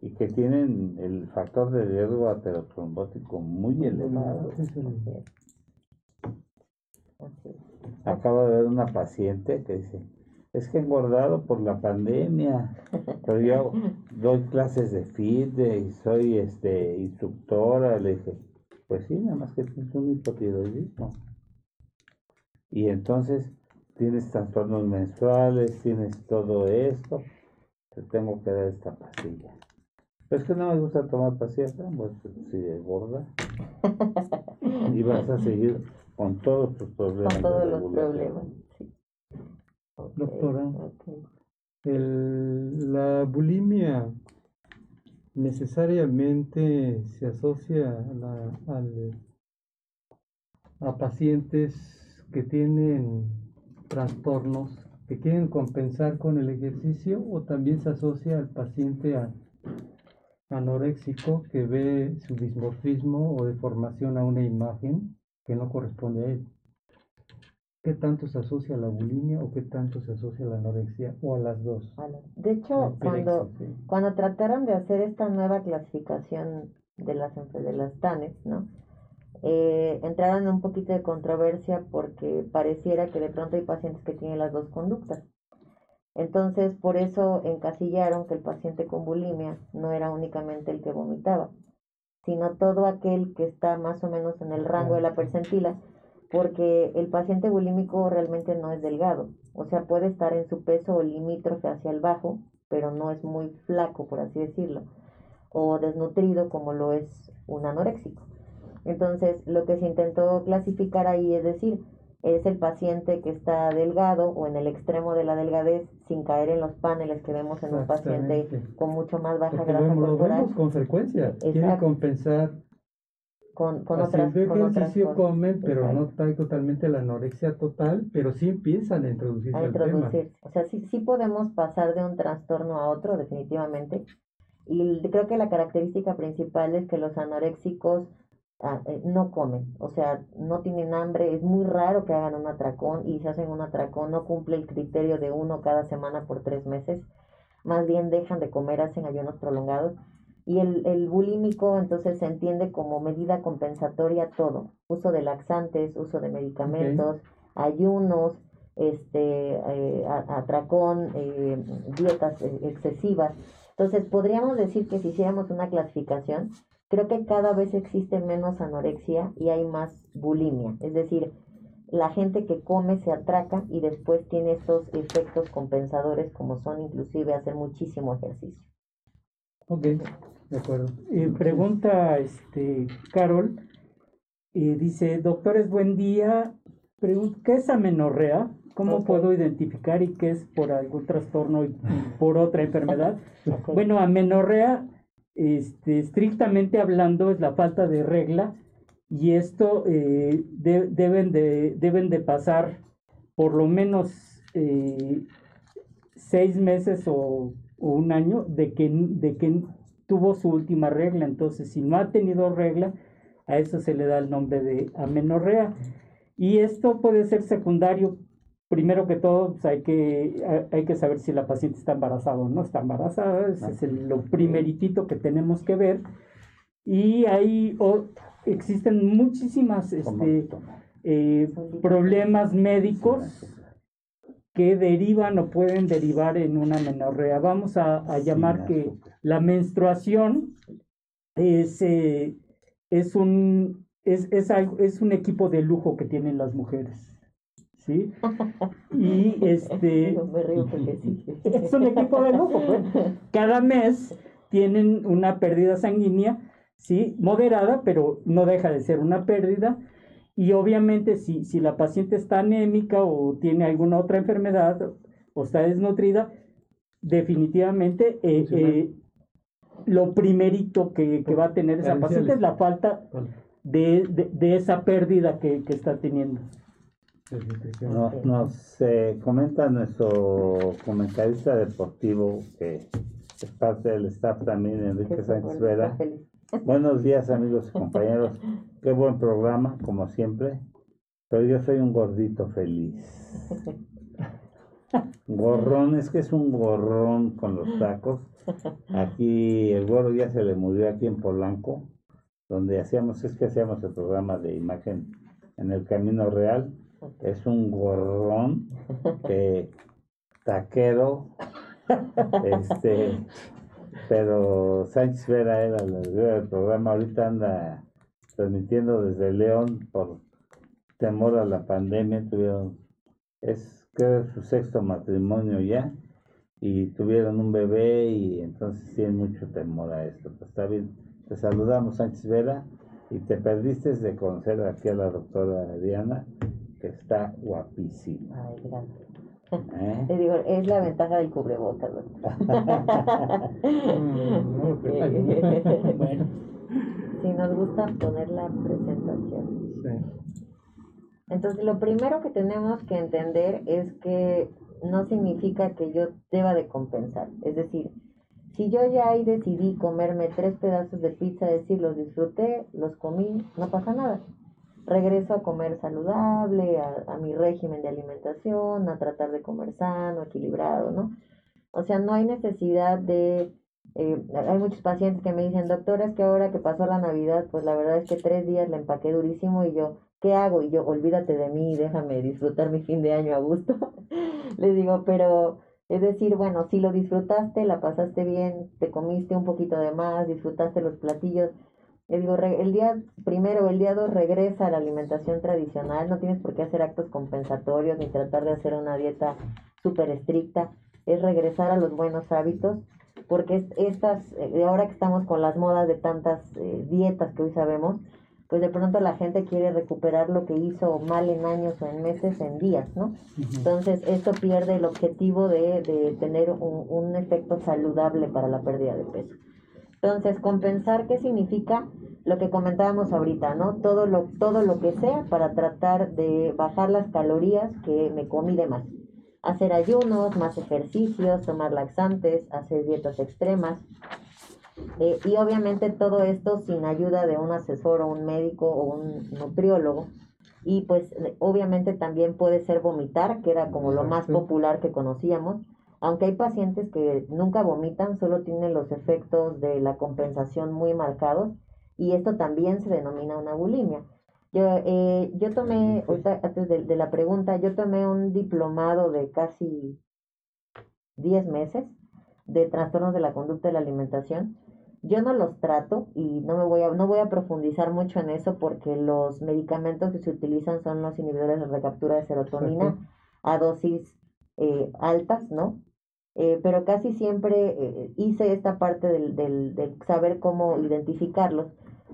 y que tienen el factor de riesgo aterotrombótico muy elevado. Acabo de ver una paciente que dice, es que he engordado por la pandemia, pero yo doy clases de fitness y soy este instructora. Le dije, pues sí, nada más que tienes un hipotiroidismo. Y entonces tienes trastornos mensuales, tienes todo esto, te tengo que dar esta pastilla. Pero es que no me gusta tomar pastillas, pues si de gorda. y vas a seguir con todos tus problemas. Con todos los problemas, sí. Doctora, el, la bulimia necesariamente se asocia a, la, a pacientes que tienen trastornos que quieren compensar con el ejercicio o también se asocia al paciente anoréxico que ve su dismorfismo o deformación a una imagen que no corresponde a él. ¿Qué tanto se asocia a la bulimia o qué tanto se asocia a la anorexia o a las dos? De hecho, cuando, cuando trataron de hacer esta nueva clasificación de las, de las TANES, ¿no? eh, entraron en un poquito de controversia porque pareciera que de pronto hay pacientes que tienen las dos conductas. Entonces, por eso encasillaron que el paciente con bulimia no era únicamente el que vomitaba, sino todo aquel que está más o menos en el rango de la percentila, porque el paciente bulímico realmente no es delgado, o sea, puede estar en su peso o limítrofe hacia el bajo, pero no es muy flaco, por así decirlo, o desnutrido como lo es un anoréxico. Entonces, lo que se intentó clasificar ahí es decir, es el paciente que está delgado o en el extremo de la delgadez sin caer en los paneles que vemos en un paciente con mucho más baja grasa lo, corporal. Vemos con frecuencia. Quiere compensar con, con otras ejercicio comen, pero no trae totalmente la anorexia total, pero sí empiezan a introducirse a introducirse. O sea, sí, sí podemos pasar de un trastorno a otro, definitivamente. Y creo que la característica principal es que los anoréxicos no comen, o sea, no tienen hambre, es muy raro que hagan un atracón y si hacen un atracón no cumple el criterio de uno cada semana por tres meses, más bien dejan de comer, hacen ayunos prolongados. Y el, el bulímico entonces se entiende como medida compensatoria todo, uso de laxantes, uso de medicamentos, ayunos, este, eh, atracón, eh, dietas excesivas. Entonces podríamos decir que si hiciéramos una clasificación, creo que cada vez existe menos anorexia y hay más bulimia. Es decir, la gente que come se atraca y después tiene estos efectos compensadores como son inclusive hacer muchísimo ejercicio. Ok, de acuerdo. Eh, pregunta este Carol, y dice, doctores, buen día. ¿Qué es amenorrea? ¿Cómo puedo identificar y qué es por algún trastorno y por otra enfermedad? Bueno, amenorrea este, estrictamente hablando, es la falta de regla y esto eh, deben, de, deben de pasar por lo menos eh, seis meses o, un año de que, de que tuvo su última regla. Entonces, si no ha tenido regla, a eso se le da el nombre de amenorrea. Y esto puede ser secundario primero que todo, pues, hay, que, hay que saber si la paciente está embarazada o no está embarazada. Ese es lo primeritito que tenemos que ver. Y ahí existen muchísimas este, eh, problemas médicos que derivan o pueden derivar en una menorrea. Vamos a, llamar que la menstruación es, eh, es, un, es, es, es un equipo de lujo que tienen las mujeres. ¿Sí? Y este... Es un equipo de lujo, pues. Cada mes tienen una pérdida sanguínea, ¿sí? Moderada, pero no deja de ser una pérdida. Y obviamente si, si la paciente está anémica o tiene alguna otra enfermedad o está desnutrida, definitivamente eh, eh, lo primerito que, va a tener esa paciente es la falta de, esa pérdida que, está teniendo. Nos eh, comenta nuestro comentarista deportivo que es parte del staff también, Enrique Sánchez Vera. Buenos días amigos y compañeros. Qué buen programa, como siempre. Pero yo soy un gordito feliz. Gorrón, es que es un gorrón con los tacos. Aquí el gorro ya se le murió aquí en Polanco, donde hacíamos, es que hacíamos el programa de imagen en el Camino Real. Es un gorrón que taquero, este, pero Sánchez Vera era el programa, ahorita anda transmitiendo desde León por temor a la pandemia, tuvieron, es creo su sexto matrimonio ya, y tuvieron un bebé y entonces tienen mucho temor a esto. Pues está bien, te saludamos Sánchez Vera y te perdiste de conocer aquí a la doctora Diana, que está guapísima. Ay, gracias. ¿Eh? Te digo, es la ventaja del cubrebocas. bueno. Si nos gusta poner la presentación. Entonces, lo primero que tenemos que entender es que no significa que yo deba de compensar. Es decir, si yo ya ahí decidí comerme tres pedazos de pizza, decir, los disfruté, los comí, no pasa nada. Regreso a comer saludable, a, a mi régimen de alimentación, a tratar de comer sano, equilibrado, ¿no? O sea, no hay necesidad de eh, hay muchos pacientes que me dicen, doctora, es que ahora que pasó la Navidad, pues la verdad es que tres días le empaqué durísimo y yo, ¿qué hago? Y yo, olvídate de mí, déjame disfrutar mi fin de año a gusto. Les digo, pero es decir, bueno, si lo disfrutaste, la pasaste bien, te comiste un poquito de más, disfrutaste los platillos. Le digo, el día primero, el día dos regresa a la alimentación tradicional, no tienes por qué hacer actos compensatorios ni tratar de hacer una dieta súper estricta, es regresar a los buenos hábitos porque estas, eh, ahora que estamos con las modas de tantas eh, dietas que hoy sabemos, pues de pronto la gente quiere recuperar lo que hizo mal en años o en meses en días, ¿no? Entonces esto pierde el objetivo de, de tener un, un, efecto saludable para la pérdida de peso. Entonces, compensar, ¿qué significa? Lo que comentábamos ahorita, ¿no? Todo lo, todo lo que sea para tratar de bajar las calorías que me comí de más hacer ayunos, más ejercicios, tomar laxantes, hacer dietas extremas. Eh, y obviamente todo esto sin ayuda de un asesor o un médico o un nutriólogo. Y pues obviamente también puede ser vomitar, que era como lo más popular que conocíamos. Aunque hay pacientes que nunca vomitan, solo tienen los efectos de la compensación muy marcados. Y esto también se denomina una bulimia. Yo, eh, yo tomé, antes de, la pregunta, yo tomé un diplomado de casi 10 meses de trastornos de la conducta de la alimentación. Yo no los trato y no me voy a, no voy a profundizar mucho en eso porque los medicamentos que se utilizan son los inhibidores de recaptura de serotonina a dosis eh, altas, ¿no? Eh, pero casi siempre hice esta parte del, del, del saber cómo identificarlos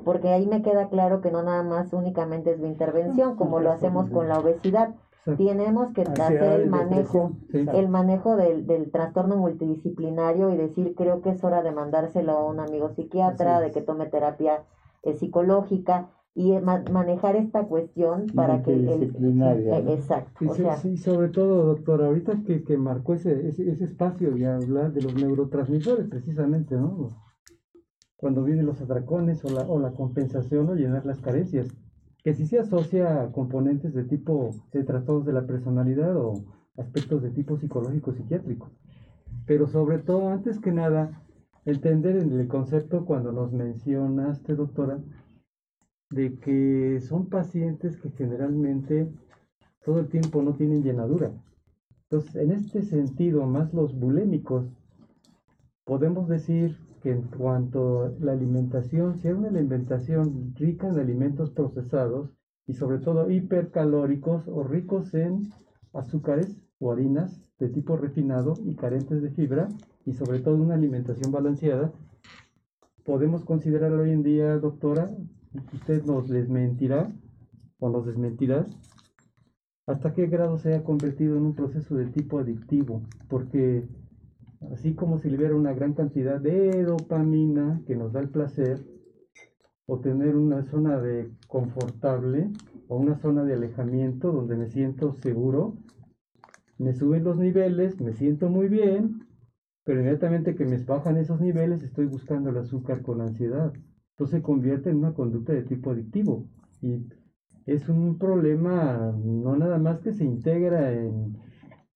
porque ahí me queda claro que no nada más únicamente es mi intervención, como lo hacemos con la obesidad. Tenemos que hacer el manejo, el manejo del, del trastorno multidisciplinario y decir, creo que es hora de mandárselo a un amigo psiquiatra, de que tome terapia eh, psicológica y manejar esta cuestión para que el, eh, exacto y, sobre todo doctor ahorita que, que marcó ese, ese, ese espacio y hablar de los neurotransmisores precisamente no cuando vienen los atracones o la, o la compensación o llenar las carencias, que si se asocia a componentes de tipo de trastornos de la personalidad o aspectos de tipo psicológico psiquiátrico. Pero sobre todo, antes que nada, entender en el concepto cuando nos mencionaste, doctora, de que son pacientes que generalmente todo el tiempo no tienen llenadura. Entonces, en este sentido, más los bulémicos, podemos decir que en cuanto a la alimentación, sea una alimentación rica en alimentos procesados y sobre todo hipercalóricos o ricos en azúcares o harinas de tipo refinado y carentes de fibra y sobre todo una alimentación balanceada, podemos considerar hoy en día, doctora, usted nos desmentirá, o nos desmentirás hasta qué grado se ha convertido en un proceso de tipo adictivo, porque así como se libera una gran cantidad de dopamina que nos da el placer, o tener una zona de confortable o una zona de alejamiento donde me siento seguro, me suben los niveles, me siento muy bien, pero inmediatamente que me bajan esos niveles estoy buscando el azúcar con ansiedad. Entonces se convierte en una conducta de tipo adictivo. Y es un problema no nada más que se integra en,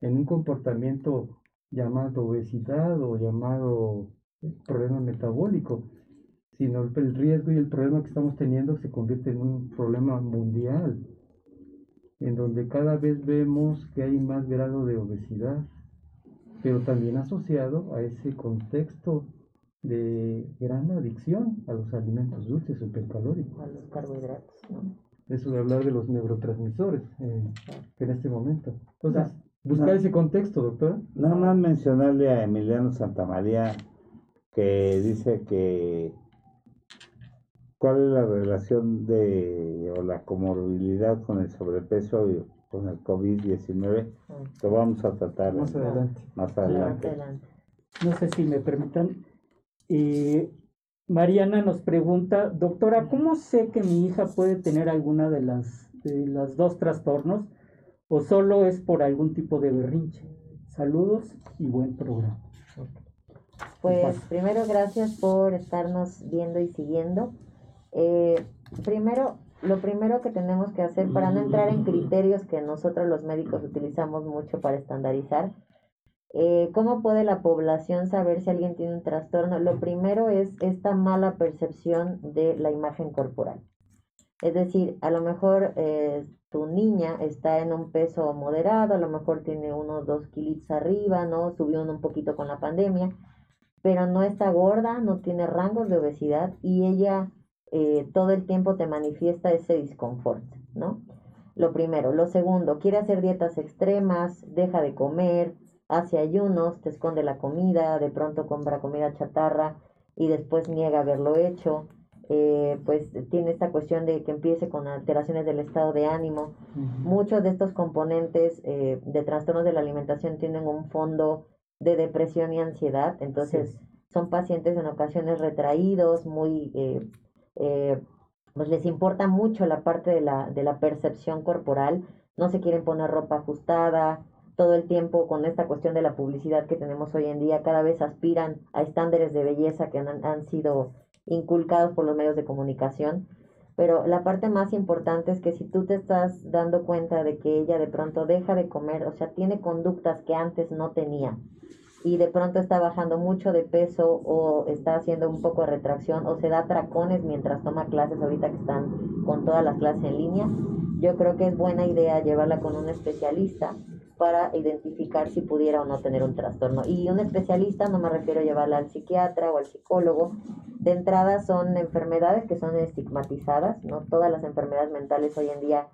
en un comportamiento llamado obesidad o llamado problema metabólico, sino el riesgo y el problema que estamos teniendo se convierte en un problema mundial, en donde cada vez vemos que hay más grado de obesidad, pero también asociado a ese contexto de gran adicción a los alimentos dulces, supercalóricos. A los carbohidratos, ¿no? Eso de hablar de los neurotransmisores eh, en este momento. Entonces, buscar ese contexto, doctora. Nada más mencionarle a Emiliano Santamaría que dice que cuál es la relación de o la comorbilidad con el sobrepeso y con el COVID-19. Lo vamos a tratar más adelante. Más adelante. No sé si me permitan. Eh, Mariana nos pregunta, doctora, ¿cómo sé que mi hija puede tener alguna de las, de las dos trastornos o solo es por algún tipo de berrinche? Saludos y buen programa. Pues primero gracias por estarnos viendo y siguiendo. Eh, primero, lo primero que tenemos que hacer para no entrar en criterios que nosotros los médicos utilizamos mucho para estandarizar, eh, ¿cómo puede la población saber si alguien tiene un trastorno? Lo primero es esta mala percepción de la imagen corporal. Es decir, a lo mejor eh, tu niña está en un peso moderado, a lo mejor tiene unos dos kilitos arriba, ¿no? Subió un poquito con la pandemia, pero no está gorda, no tiene rangos de obesidad y ella eh, todo el tiempo te manifiesta ese disconfort, ¿no? Lo primero. Lo segundo, quiere hacer dietas extremas, deja de comer, hace ayunos, te esconde la comida, de pronto compra comida chatarra y después niega haberlo hecho. Eh, pues tiene esta cuestión de que empiece con alteraciones del estado de ánimo. Muchos de estos componentes eh, de trastornos de la alimentación tienen un fondo de depresión y ansiedad, entonces son pacientes en ocasiones retraídos, muy eh, pues les importa mucho la parte de la, de la percepción corporal, no se quieren poner ropa ajustada, todo el tiempo con esta cuestión de la publicidad que tenemos hoy en día, cada vez aspiran a estándares de belleza que han, han sido inculcados por los medios de comunicación. Pero la parte más importante es que si tú te estás dando cuenta de que ella de pronto deja de comer, o sea, tiene conductas que antes no tenía, y de pronto está bajando mucho de peso o está haciendo un poco de retracción o se da tracones mientras toma clases ahorita que están con todas las clases en línea, yo creo que es buena idea llevarla con un especialista para identificar si pudiera o no tener un trastorno. Y un especialista no me refiero a llevarla al psiquiatra o al psicólogo. De entrada son enfermedades que son estigmatizadas, ¿no? Todas las enfermedades mentales hoy en día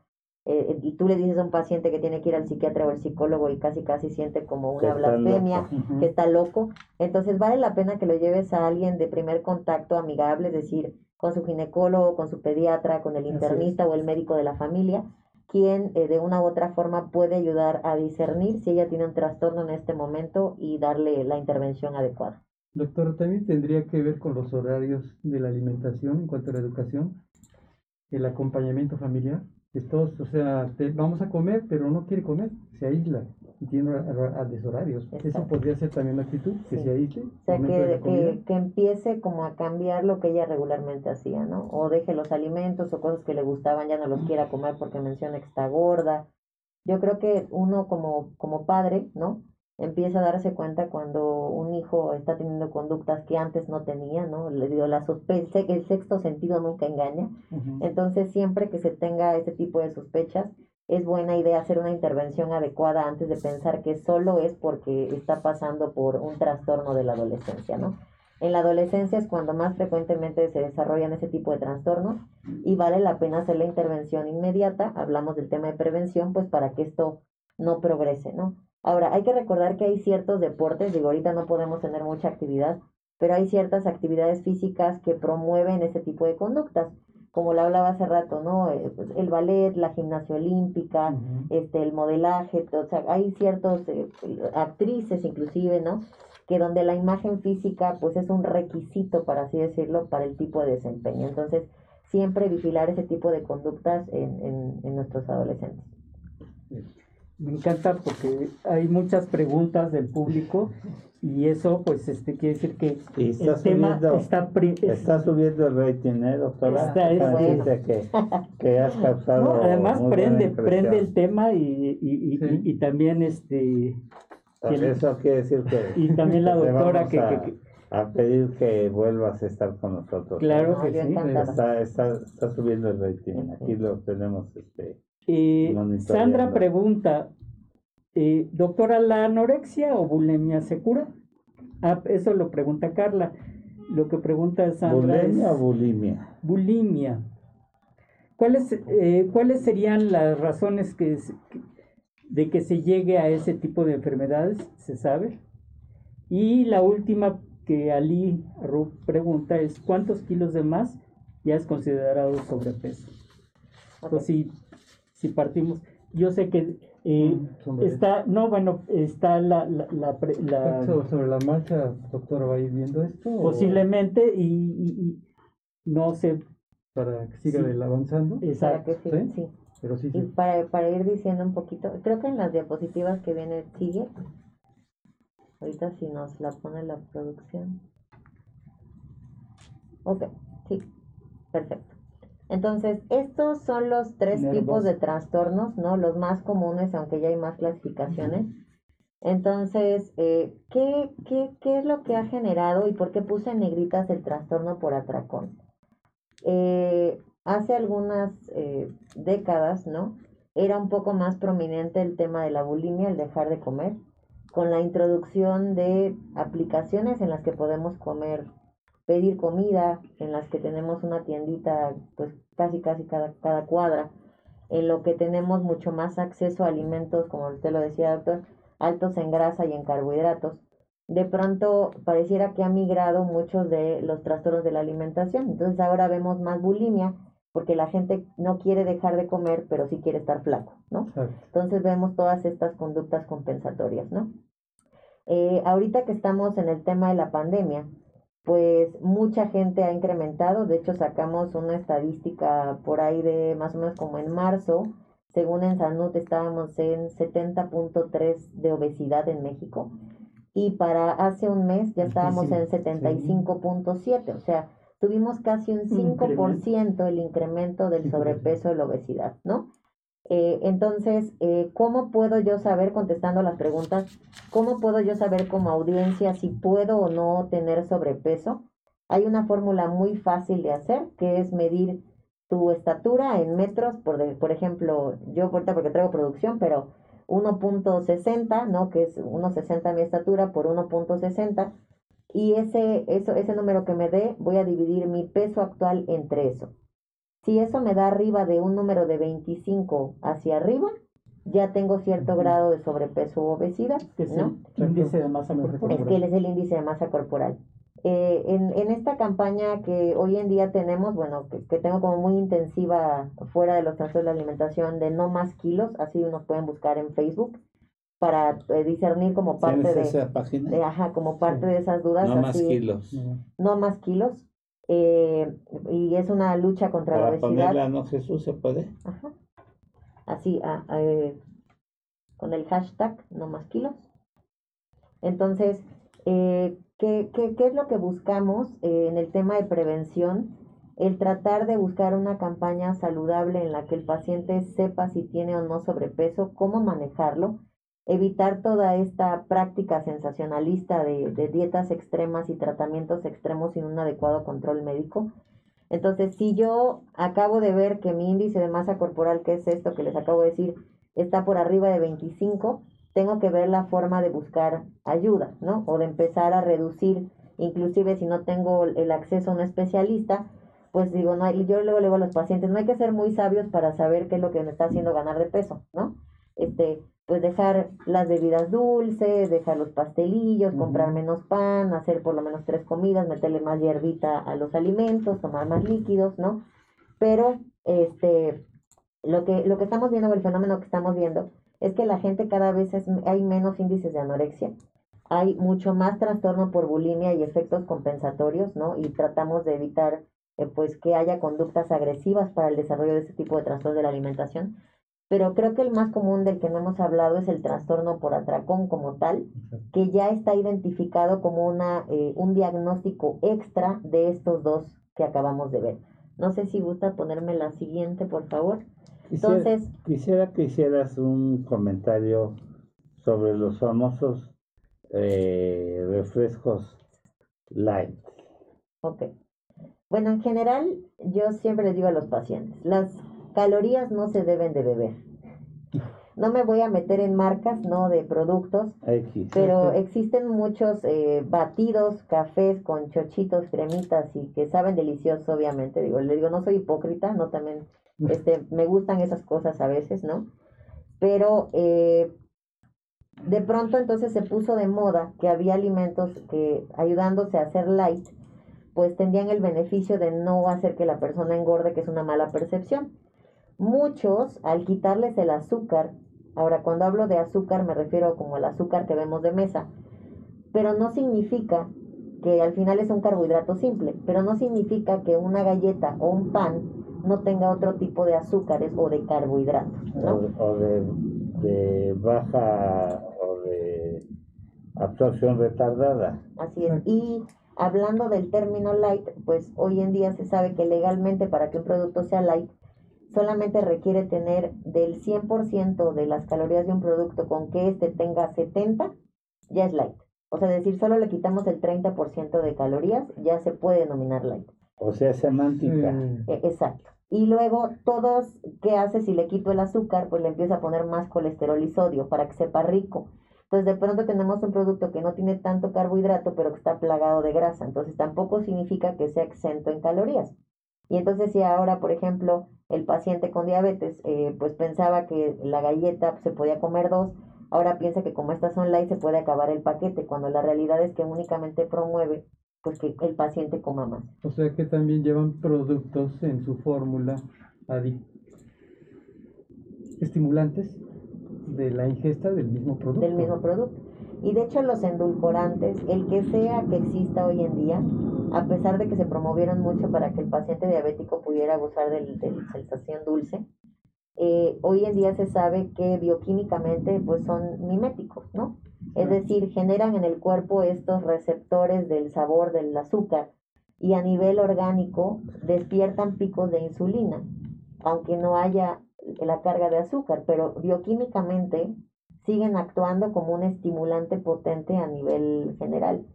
eh, y tú le dices a un paciente que tiene que ir al psiquiatra o al psicólogo y casi casi siente como una blasfemia, que está loco, entonces vale la pena que lo lleves a alguien de primer contacto amigable, es decir, con su ginecólogo, con su pediatra, con el internista o el médico de la familia, quien eh, de una u otra forma puede ayudar a discernir si ella tiene un trastorno en este momento y darle la intervención adecuada. Doctora, también tendría que ver con los horarios de la alimentación en cuanto a la educación, el acompañamiento familiar todos, o sea, vamos a comer, pero no quiere comer, se aísla y tiene a, deshorarios. Eso podría ser también una actitud, que se aísle. O sea, que, que, que, empiece como a cambiar lo que ella regularmente hacía, ¿no? O deje los alimentos o cosas que le gustaban, ya no los quiera comer porque menciona que está gorda. Yo creo que uno como, como padre, ¿no? empieza a darse cuenta cuando un hijo está teniendo conductas que antes no tenía, ¿no? Le digo, la sospecha, el sexto sentido nunca engaña. Entonces, siempre que se tenga ese tipo de sospechas, es buena idea hacer una intervención adecuada antes de pensar que solo es porque está pasando por un trastorno de la adolescencia, ¿no? En la adolescencia es cuando más frecuentemente se desarrollan ese tipo de trastornos y vale la pena hacer la intervención inmediata. Hablamos del tema de prevención, pues para que esto no progrese, ¿no? Ahora, hay que recordar que hay ciertos deportes, digo, ahorita no podemos tener mucha actividad, pero hay ciertas actividades físicas que promueven ese tipo de conductas. Como lo hablaba hace rato, ¿no? Eh, pues, el ballet, la gimnasia olímpica, este, el modelaje, o sea, hay ciertos eh, actrices inclusive, ¿no? Que donde la imagen física, pues es un requisito, para así decirlo, para el tipo de desempeño. Entonces, siempre vigilar ese tipo de conductas en, en, en nuestros adolescentes. Me encanta porque hay muchas preguntas del público y eso pues este quiere decir que el tema está está subiendo el rating ¿eh, doctora está, es, que, que, has causado además prende prende el tema y, y, y, y también este eso quiere decir que y también la doctora que, a, que, a, pedir que vuelvas a estar con nosotros claro que sí. está, está, está. subiendo el rating. Aquí lo tenemos este eh, Sandra pregunta, eh, doctora, ¿la anorexia o bulimia se cura? Ah, eso lo pregunta Carla. Lo que pregunta Sandra ¿Bulimia o bulimia? Bulimia. ¿Cuáles, eh, ¿Cuáles serían las razones que, de que se llegue a ese tipo de enfermedades? ¿Se sabe? Y la última que Ali Rub pregunta es, ¿cuántos kilos de más ya es considerado sobrepeso? Pues si si partimos, yo sé que eh, mm, está, no, bueno, está la... la, la, sobre la marcha, doctor, va a ir viendo esto. Posiblemente y, no sé. Para que siga avanzando. Exacto. sí, Pero sí, Y para, para ir diciendo un poquito, creo que en las diapositivas que viene sigue. Ahorita si nos la pone la producción. Ok, sí, perfecto. Entonces, estos son los tres tipos de trastornos, ¿no? Los más comunes, aunque ya hay más clasificaciones. Entonces, eh, ¿qué, qué, qué es lo que ha generado y por qué puse en negritas el trastorno por atracón? Eh, hace algunas eh, décadas, ¿no? Era un poco más prominente el tema de la bulimia, el dejar de comer, con la introducción de aplicaciones en las que podemos comer pedir comida, en las que tenemos una tiendita, pues casi casi cada, cada cuadra, en lo que tenemos mucho más acceso a alimentos, como usted lo decía, doctor, altos en grasa y en carbohidratos. De pronto pareciera que ha migrado muchos de los trastornos de la alimentación. Entonces ahora vemos más bulimia porque la gente no quiere dejar de comer, pero sí quiere estar flaco, ¿no? Entonces vemos todas estas conductas compensatorias, ¿no? Eh, ahorita que estamos en el tema de la pandemia, pues mucha gente ha incrementado. De hecho, sacamos una estadística por ahí de más o menos como en marzo. Según en Salud estábamos en 70.3 de obesidad en México. Y para hace un mes ya estábamos en 75.7. O sea, tuvimos casi un 5% el incremento del sobrepeso y la obesidad, ¿no? Eh, entonces, eh, ¿cómo puedo yo saber, contestando las preguntas, cómo puedo yo saber como audiencia si puedo o no tener sobrepeso? Hay una fórmula muy fácil de hacer, que es medir tu estatura en metros, por, por ejemplo, yo ahorita porque traigo producción, pero 1.60, ¿no? Que es 1.60 mi estatura por 1.60. Y ese, eso, ese número que me dé, voy a dividir mi peso actual entre eso. Si eso me da arriba de un número de 25 hacia arriba, ya tengo cierto grado de sobrepeso o obesidad. Es el índice de masa corporal. Es que él es el índice de masa corporal. Eh, en, en, esta campaña que hoy en día tenemos, bueno, que, tengo como muy intensiva fuera de los trastornos de la alimentación de no más kilos, así nos pueden buscar en Facebook para eh, discernir como parte de, esa página? de, ajá, como parte de esas dudas. No más kilos. No más kilos. Eh, y es una lucha contra la obesidad. Ponerla, ¿no, Jesús? ¿Se puede? Ajá. Así, ah, eh, con el hashtag no más kilos. Entonces, eh, ¿qué, qué, qué es lo que buscamos eh, en el tema de prevención? El tratar de buscar una campaña saludable en la que el paciente sepa si tiene o no sobrepeso, cómo manejarlo evitar toda esta práctica sensacionalista de, dietas extremas y tratamientos extremos sin un adecuado control médico. Entonces, si yo acabo de ver que mi índice de masa corporal, que es esto que les acabo de decir, está por arriba de 25, tengo que ver la forma de buscar ayuda, ¿no? O de empezar a reducir, inclusive si no tengo el acceso a un especialista, pues digo, no, yo luego le digo a los pacientes, no hay que ser muy sabios para saber qué es lo que me está haciendo ganar de peso, ¿no? Este, pues dejar las bebidas dulces, dejar los pastelillos, comprar menos pan, hacer por lo menos tres comidas, meterle más hierbita a los alimentos, tomar más líquidos, ¿no? Pero este, lo, que, lo que estamos viendo, el fenómeno que estamos viendo, es que la gente cada vez es, hay menos índices de anorexia, hay mucho más trastorno por bulimia y efectos compensatorios, ¿no? Y tratamos de evitar eh, pues que haya conductas agresivas para el desarrollo de este tipo de trastorno de la alimentación. Pero creo que el más común del que no hemos hablado es el trastorno por atracón como tal, que ya está identificado como una, eh, un diagnóstico extra de estos dos que acabamos de ver. No sé si gusta ponerme la siguiente, por favor. Entonces, quisiera que hicieras un comentario sobre los famosos eh, refrescos light. Ok. Bueno, en general, yo siempre les digo a los pacientes, las calorías no se deben de beber. No me voy a meter en marcas, no de productos, pero existen muchos eh, batidos, cafés con chochitos, cremitas y que saben delicioso, obviamente. Digo, le digo, no soy hipócrita, no también, este, me gustan esas cosas a veces, ¿no? Pero eh, de pronto entonces se puso de moda que había alimentos que ayudándose a hacer light, pues tendrían el beneficio de no hacer que la persona engorde, que es una mala percepción. Muchos, al quitarles el azúcar, ahora cuando hablo de azúcar me refiero como al azúcar que vemos de mesa, pero no significa que al final es un carbohidrato simple, pero no significa que una galleta o un pan no tenga otro tipo de azúcares o de carbohidratos, ¿no? O, de, de, baja o de absorción retardada. Así es. Y hablando del término light, pues hoy en día se sabe que legalmente para que un producto sea light, solamente requiere tener del 100% de las calorías de un producto con que éste tenga 70, ya es light. O sea, decir, solo le quitamos el 30% de calorías, ya se puede denominar light. O sea, semántica. E, exacto. Y luego, todos, ¿qué hace si le quito el azúcar? Pues le empiezo a poner más colesterol y sodio para que sepa rico. Entonces, de pronto tenemos un producto que no tiene tanto carbohidrato, pero que está plagado de grasa. Entonces, tampoco significa que sea exento en calorías. Y entonces, si ahora, por ejemplo, el paciente con diabetes, eh, pues pensaba que la galleta se podía comer dos, ahora piensa que como estas son light se puede acabar el paquete, cuando la realidad es que únicamente promueve pues que el paciente coma más. O sea que también llevan productos en su fórmula estimulantes de la ingesta del mismo producto. Del mismo producto. Y de hecho los endulcorantes, el que sea que exista hoy en día, a pesar de que se promovieron mucho para que el paciente diabético pudiera gozar de la sensación dulce, eh, hoy en día se sabe que bioquímicamente pues son miméticos, ¿no? Es decir, generan en el cuerpo estos receptores del sabor del azúcar y a nivel orgánico despiertan picos de insulina, aunque no haya la carga de azúcar, pero bioquímicamente siguen actuando como un estimulante potente a nivel general.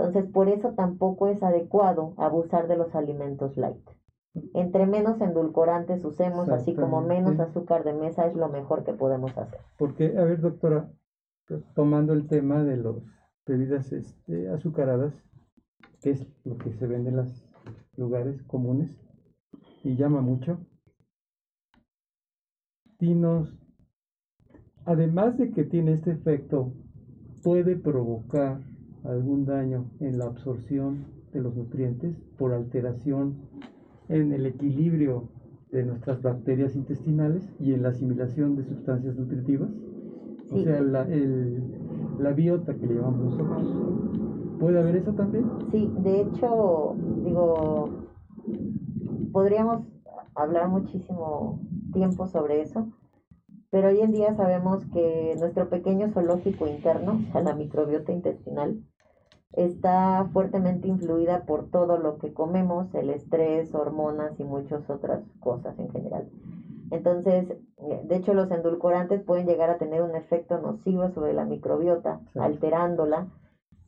Entonces, por eso tampoco es adecuado abusar de los alimentos light. Entre menos endulcorantes usemos, así como menos azúcar de mesa, es lo mejor que podemos hacer. Porque, a ver, doctora, tomando el tema de las bebidas este, azucaradas, que es lo que se vende en los lugares comunes y llama mucho, dinos, además de que tiene este efecto, puede provocar algún daño en la absorción de los nutrientes por alteración en el equilibrio de nuestras bacterias intestinales y en la asimilación de sustancias nutritivas. O sea, la, el, la biota que le llamamos nosotros. ¿Puede haber eso también? Sí, de hecho, digo, podríamos hablar muchísimo tiempo sobre eso, pero hoy en día sabemos que nuestro pequeño zoológico interno, o sea, la microbiota intestinal, está fuertemente influida por todo lo que comemos, el estrés, hormonas y muchas otras cosas en general. Entonces, de hecho, los endulcorantes pueden llegar a tener un efecto nocivo sobre la microbiota, alterándola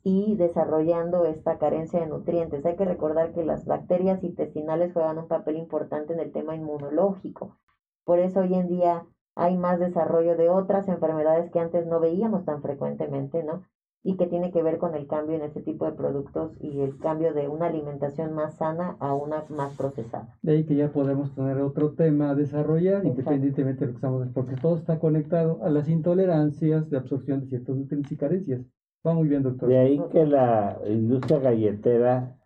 y desarrollando esta carencia de nutrientes. Hay que recordar que las bacterias intestinales juegan un papel importante en el tema inmunológico. Por eso hoy en día hay más desarrollo de otras enfermedades que antes no veíamos tan frecuentemente, ¿no? Y que tiene que ver con el cambio en este tipo de productos y el cambio de una alimentación más sana a una más procesada. De ahí que ya podemos tener otro tema a desarrollar, independientemente de lo que estamos, porque todo está conectado a las intolerancias de absorción de ciertos nutrientes y carencias. Va muy bien, doctor. De ahí que la industria galletera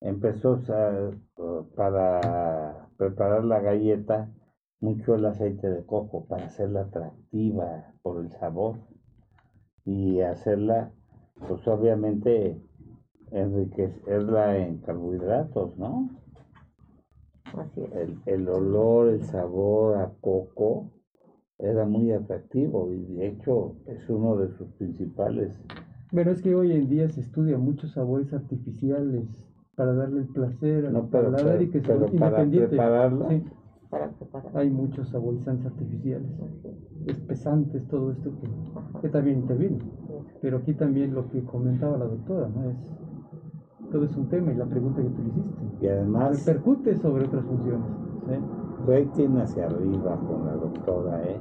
empezó a, para preparar la galleta mucho el aceite de coco para hacerla atractiva por el sabor y hacerla, pues obviamente enriquecerla en carbohidratos, ¿no? Así es. El, el olor, el sabor a coco era muy atractivo y de hecho es uno de sus principales. Bueno, es que hoy en día se estudia muchos sabores artificiales para darle el placer al No, pero, paladar y pero- que sea pero para independiente. prepararla, Sí, Para preparar. hay muchos saborizantes artificiales, espesantes, todo esto que, que también interviene. Pero aquí también lo que comentaba la doctora, ¿no? Es, todo es un tema y la pregunta que tú le hiciste. y además Repercute sobre otras funciones. ¿sí? rating hacia arriba con la doctora, ¿eh?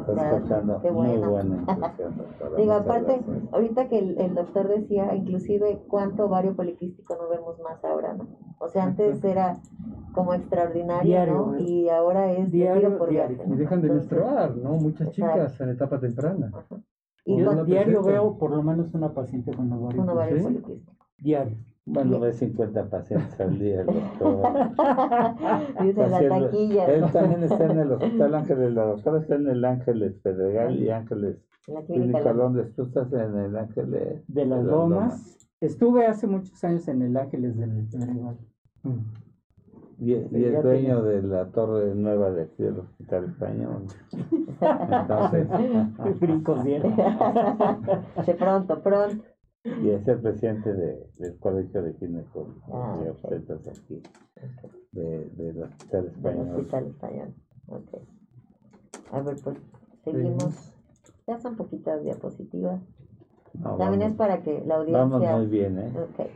Estás causando qué muy buena impresión, doctora. Digo, aparte, gracias. ahorita que el, el doctor decía, inclusive, cuánto ovario poliquístico no vemos más ahora, ¿no? O sea, antes era como extraordinario, Diario, ¿no? ¿eh? Y ahora es Diario, tiro por diario. viaje, ¿no? Y dejan de Entonces, menstruar, ¿no? Muchas Exacto. chicas en etapa temprana. ajá. Y Yo con diario presento. veo por lo menos una paciente con ovario. un ovario ¿Sí? poliquístico. Diario. Bueno, ve 50 pacientes al día. Dice la taquilla, Él también está en el Hospital Ángeles, la doctora está en el Ángeles Pedregal y Ángeles clínica. Londres. Tú estás en el Ángeles De las lomas. Estuve hace muchos años en el Ángeles del Pedregal. Mm. Y, y Ya dueño de la torre nueva de aquí del Hospital Español. Entonces, Brincos. De pronto, pronto. y es el presidente de- del Colegio de Ginecólogos Ah, y obstetras aquí, de, del Hospital Del Español. hospital español. Ok. A ver, pues seguimos. Ya son poquitas diapositivas. No, También vamos, es para que la vamos audiencia. muy bien, ¿eh? Ok.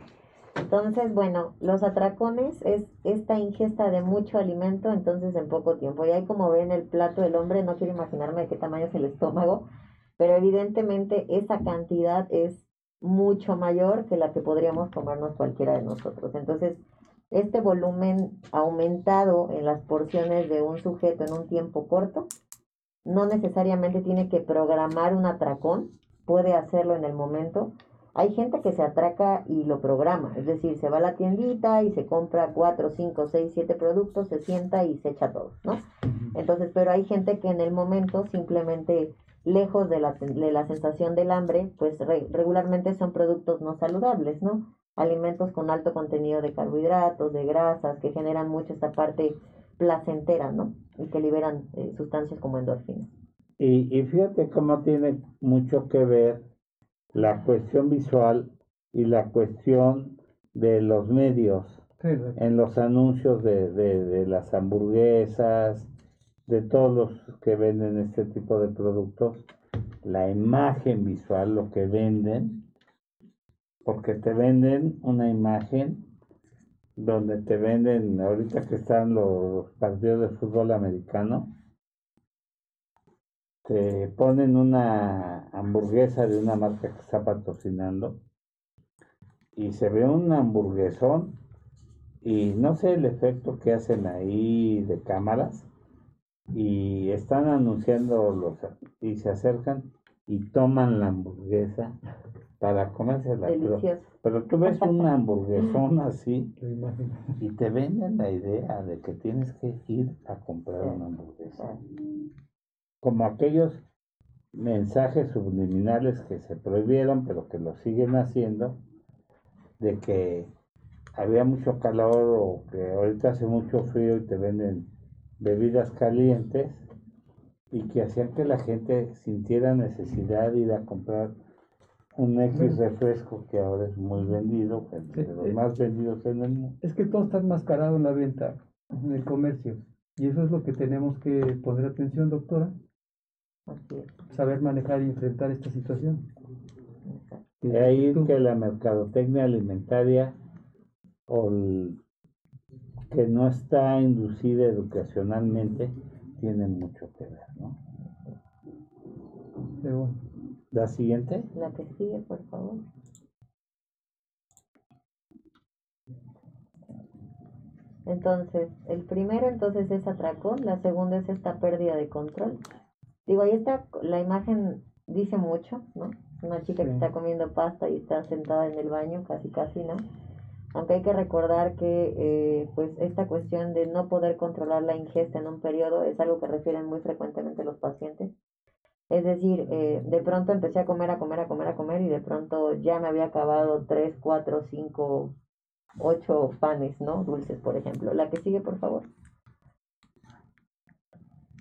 Entonces, bueno, los atracones es esta ingesta de mucho alimento, entonces en poco tiempo. Y ahí como ven el plato del hombre, no quiero imaginarme de qué tamaño es el estómago, pero evidentemente esa cantidad es mucho mayor que la que podríamos comernos cualquiera de nosotros. Entonces, este volumen aumentado en las porciones de un sujeto en un tiempo corto, no necesariamente tiene que programar un atracón, puede hacerlo en el momento. Hay gente que se atraca y lo programa, es decir, se va a la tiendita y se compra cuatro, cinco, seis, siete productos, se sienta y se echa todo, ¿no? Entonces, pero hay gente que en el momento simplemente, lejos de la, de la sensación del hambre, pues re- regularmente son productos no saludables, ¿no? Alimentos con alto contenido de carbohidratos, de grasas, que generan mucho esta parte placentera, ¿no? Y que liberan eh, sustancias como endorfinas. Y, y fíjate cómo tiene mucho que ver la cuestión visual y la cuestión de los medios Sí, en los anuncios de, de, de las hamburguesas, de todos los que venden este tipo de productos, la imagen visual, lo que venden, porque te venden una imagen donde te venden, ahorita que están los partidos de fútbol americano, te ponen una hamburguesa de una marca que está patrocinando y se ve un hamburguesón y no sé el efecto que hacen ahí de cámaras y están anunciando los y se acercan y toman la hamburguesa para comérsela pero, pero tú ves una hamburguesón así y te venden la idea de que tienes que ir a comprar una hamburguesa como aquellos mensajes subliminales que se prohibieron, pero que lo siguen haciendo, de que había mucho calor o que ahorita hace mucho frío y te venden bebidas calientes y que hacían que la gente sintiera necesidad de ir a comprar un X refresco que ahora es muy vendido, de los más vendidos en el mundo. Es que todo está enmascarado en la venta, en el comercio. Y eso es lo que tenemos que poner atención, doctora. Saber manejar y enfrentar esta situación. De ahí Tú- que la mercadotecnia alimentaria o el- que no está inducida educacionalmente tiene mucho que ver, ¿no? Bueno, La siguiente, La que sigue, por favor. Entonces, el primero entonces es atracón, la segunda es esta pérdida de control. Digo, ahí está, la imagen dice mucho, ¿no? Una chica que está comiendo pasta y está sentada en el baño, casi casi, ¿no? aunque hay que recordar que eh, pues esta cuestión de no poder controlar la ingesta en un periodo es algo que refieren muy frecuentemente los pacientes. Es decir, eh, de pronto empecé a comer, a comer, a comer, a comer y de pronto ya me había acabado tres, cuatro, cinco, ocho panes, ¿no? Dulces, por ejemplo. La que sigue, por favor.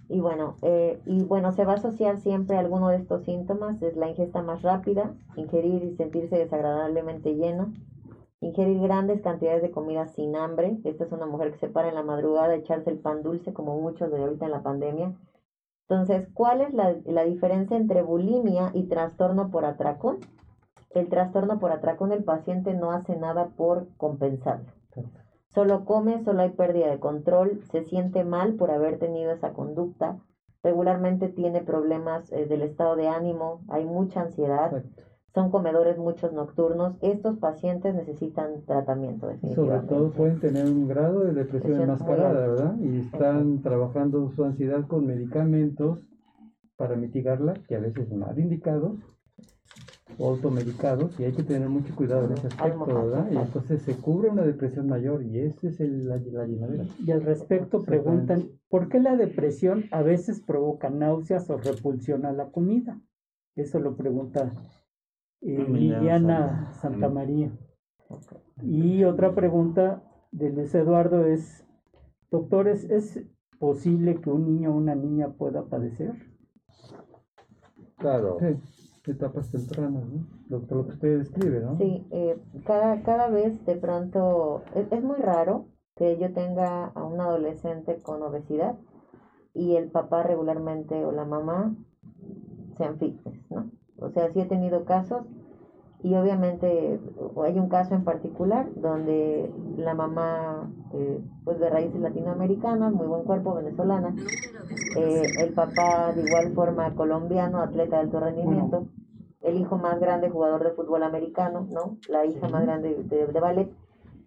Y bueno, eh, y bueno, se va a asociar siempre a alguno de estos síntomas, es la ingesta más rápida, ingerir y sentirse desagradablemente lleno, ingerir grandes cantidades de comida sin hambre, esta es una mujer que se para en la madrugada a echarse el pan dulce como muchos de ahorita en la pandemia. Entonces, ¿cuál es la, la diferencia entre bulimia y trastorno por atracón? El trastorno por atracón, el paciente no hace nada por compensarlo. Solo come, solo hay pérdida de control, se siente mal por haber tenido esa conducta, regularmente tiene problemas eh, del estado de ánimo, hay mucha ansiedad, son comedores muchos nocturnos. Estos pacientes necesitan tratamiento. Sobre todo pueden tener un grado de depresión enmascarada, ¿verdad? Y están trabajando su ansiedad con medicamentos para mitigarla, que a veces son mal indicados automedicados y hay que tener mucho cuidado en ese aspecto, ¿verdad? Y entonces se cubre una depresión mayor y esa es el, la, la, llenadera. Y al respecto preguntan, ¿por qué la depresión a veces provoca náuseas o repulsión a la comida? Eso lo pregunta eh, Liliana Santa María. Y otra pregunta de Luis Eduardo es, doctores, ¿es posible que un niño o una niña pueda padecer? Claro. Sí etapas tempranas, ¿no? Lo, lo, que usted describe, ¿no? Sí, eh, cada, cada vez de pronto, es, es, muy raro que yo tenga a un adolescente con obesidad y el papá regularmente o la mamá sean fitness, ¿no? O sea, sí he tenido casos y obviamente hay un caso en particular donde la mamá, eh, pues de raíces latinoamericanas, muy buen cuerpo, venezolana, eh, el papá de igual forma colombiano, atleta de alto rendimiento, el hijo más grande jugador de fútbol americano, ¿no? La hija más grande de, de, ballet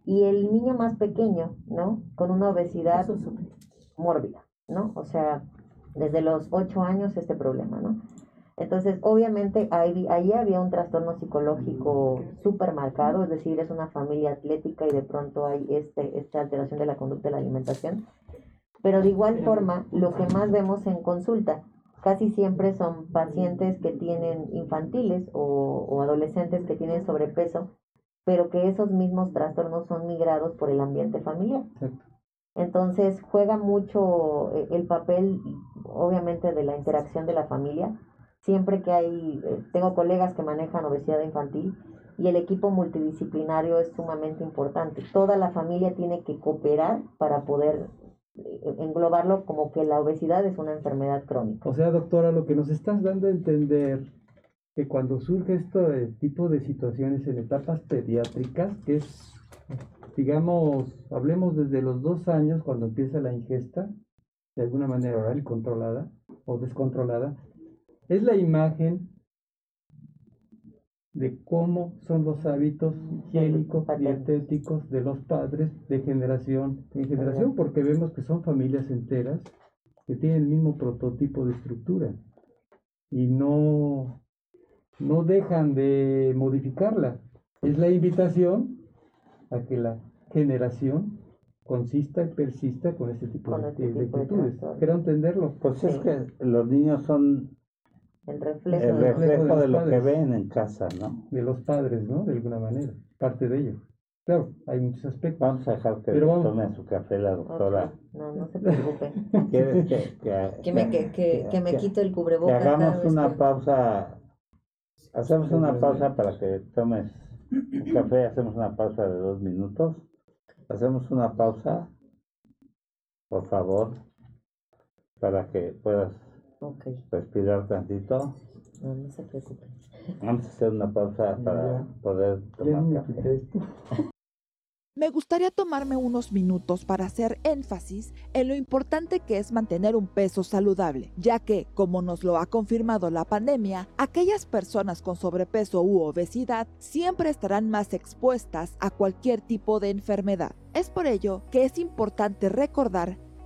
y el niño más pequeño, ¿no? Con una obesidad mórbida, ¿no? O sea, desde los ocho años este problema, ¿no? Entonces, obviamente, ahí, ahí había un trastorno psicológico súper marcado, es decir, es una familia atlética y de pronto hay este, esta alteración de la conducta de la alimentación. Pero de igual forma, lo que más vemos en consulta casi siempre son pacientes que tienen infantiles o, o adolescentes que tienen sobrepeso, pero que esos mismos trastornos son migrados por el ambiente familiar. Entonces, juega mucho eh, el papel, obviamente, de la interacción de la familia siempre que hay, eh, tengo colegas que manejan obesidad infantil y el equipo multidisciplinario es sumamente importante. Toda la familia tiene que cooperar para poder eh, englobarlo como que la obesidad es una enfermedad crónica. O sea, doctora, lo que nos estás dando a entender que cuando surge este tipo de situaciones en etapas pediátricas, que es, digamos, hablemos desde los dos años cuando empieza la ingesta, de alguna manera oral controlada o descontrolada, es la imagen de cómo son los hábitos higiénicos, dietéticos de los padres de generación en generación, porque vemos que son familias enteras que tienen el mismo prototipo de estructura y no, no dejan de modificarla. Es la invitación a que la generación consista y persista con este tipo Con este de tipo de actitudes. Quiero entenderlo. Pues es que los niños son El reflejo, el de- reflejo de los de lo que ven en casa, ¿no? de los padres, ¿no? De alguna manera, parte de ello. Claro, hay muchos aspectos. Vamos a dejar que Pero vamos. tome su café la doctora. No, no se preocupe. ¿Quieres que, que, Que me, que, que, que me que- quito el que cubrebocas. cada hagamos una que- pausa? Hacemos una pausa para que tomes un café, hacemos una pausa de dos minutos. Hacemos una pausa, por favor, para que puedas Ok, respirar tantito. no, no se preocupe. Vamos a hacer una pausa para poder tomar me café. Me gustaría tomarme unos minutos para hacer énfasis en lo importante que es mantener un peso saludable, ya que, como nos lo ha confirmado la pandemia, aquellas personas con sobrepeso u obesidad siempre estarán más expuestas a cualquier tipo de enfermedad. Es por ello que es importante recordar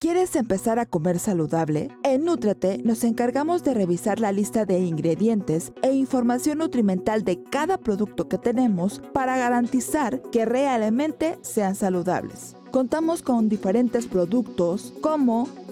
¿Quieres empezar a comer saludable? En Nútrete nos encargamos de revisar la lista de ingredientes e información nutrimental de cada producto que tenemos para garantizar que realmente sean saludables. Contamos con diferentes productos como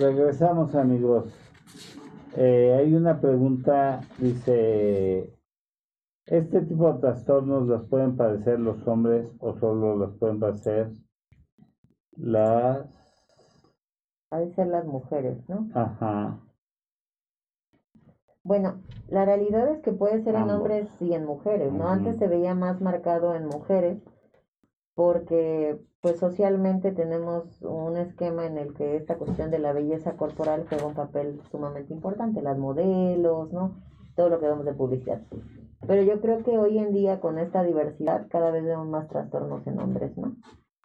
Regresamos amigos. Eh, hay una pregunta, dice, ¿este tipo de trastornos los pueden padecer los hombres o solo los pueden padecer las... ser las mujeres, ¿no? Ajá. Bueno, la realidad es que puede ser en hombres y en mujeres, ¿no? Antes se veía más marcado en mujeres porque pues socialmente tenemos un esquema en el que esta cuestión de la belleza corporal juega un papel sumamente importante, las modelos, ¿no? Todo lo que vemos de publicidad. Pero yo creo que hoy en día con esta diversidad cada vez vemos más trastornos en hombres, ¿no?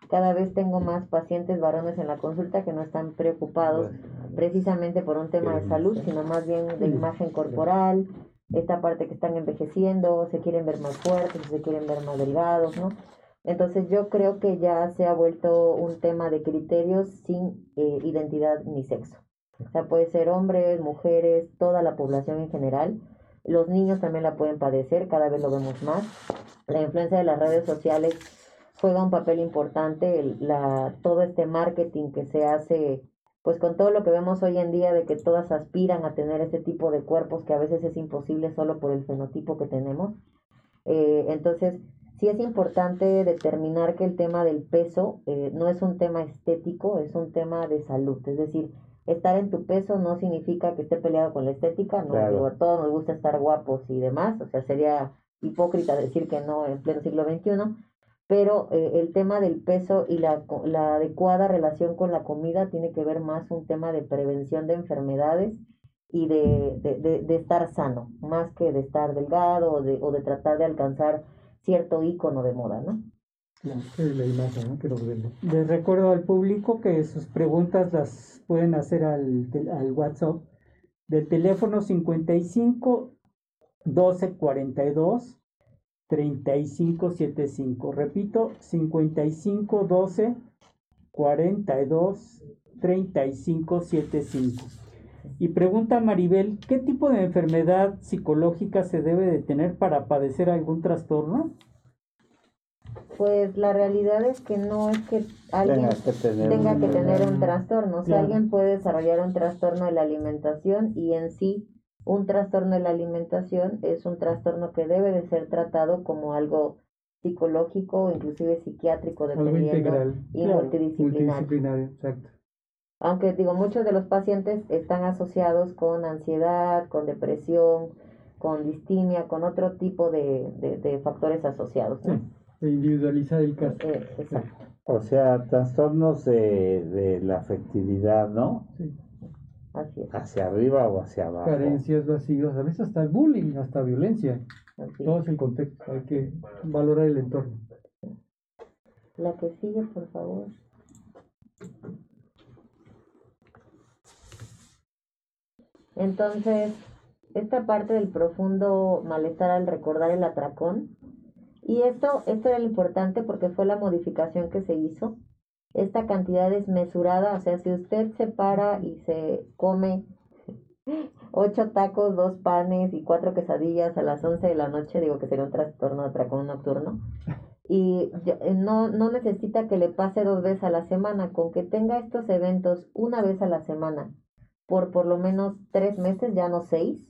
Cada vez tengo más pacientes varones en la consulta que no están preocupados precisamente por un tema de salud, sino más bien de imagen corporal, esta parte que están envejeciendo, se quieren ver más fuertes, se quieren ver más delgados, ¿no? Entonces yo creo que ya se ha vuelto un tema de criterios sin eh, identidad ni sexo. O sea, puede ser hombres, mujeres, toda la población en general. Los niños también la pueden padecer, cada vez lo vemos más. La influencia de las redes sociales juega un papel importante, la, todo este marketing que se hace, pues con todo lo que vemos hoy en día de que todas aspiran a tener este tipo de cuerpos que a veces es imposible solo por el fenotipo que tenemos. Eh, entonces, sí es importante determinar que el tema del peso eh, no es un tema estético, es un tema de salud. Es decir, estar en tu peso no significa que esté peleado con la estética, no a todos nos gusta estar guapos y demás, o sea, sería hipócrita decir que no en pleno siglo XXI, pero eh, el tema del peso y la, la adecuada relación con la comida tiene que ver más un tema de prevención de enfermedades y de, de, de, estar sano, más que de estar delgado o de, o de tratar de alcanzar cierto icono de moda, ¿no? la imagen ¿no? Les recuerdo al público que sus preguntas las pueden hacer al, al WhatsApp del teléfono 55 12 42 35 75. Repito, 55 12 42 35 75. Y pregunta Maribel, ¿qué tipo de enfermedad psicológica se debe de tener para padecer algún trastorno? Pues la realidad es que no es que alguien tenga que tener, un trastorno. O sea, alguien puede desarrollar un trastorno de la alimentación y en sí un trastorno de la alimentación es un trastorno que debe de ser tratado como algo psicológico o inclusive psiquiátrico dependiendo y multidisciplinario. Exacto aunque digo, muchos de los pacientes están asociados con ansiedad, con depresión, con distimia, con otro tipo de, de, factores asociados. E individualizar el caso. Eh, exacto. O sea, trastornos de, de la afectividad, ¿no? Sí. Así es. Hacia arriba o hacia abajo. Carencias, vacíos, a veces hasta el bullying, hasta violencia. así. Todo es el contexto, hay que valorar el entorno. La que sigue, por favor. Entonces, esta parte del profundo malestar al recordar el atracón, y esto, esto era lo importante porque fue la modificación que se hizo. Esta cantidad desmesurada, o sea, si usted se para y se come ocho tacos, dos panes y cuatro quesadillas a las 11 de la noche, digo que sería un trastorno de atracón nocturno, y eh, no, no necesita que le pase dos veces a la semana, con que tenga estos eventos una vez a la semana por por lo menos tres meses, ya no seis,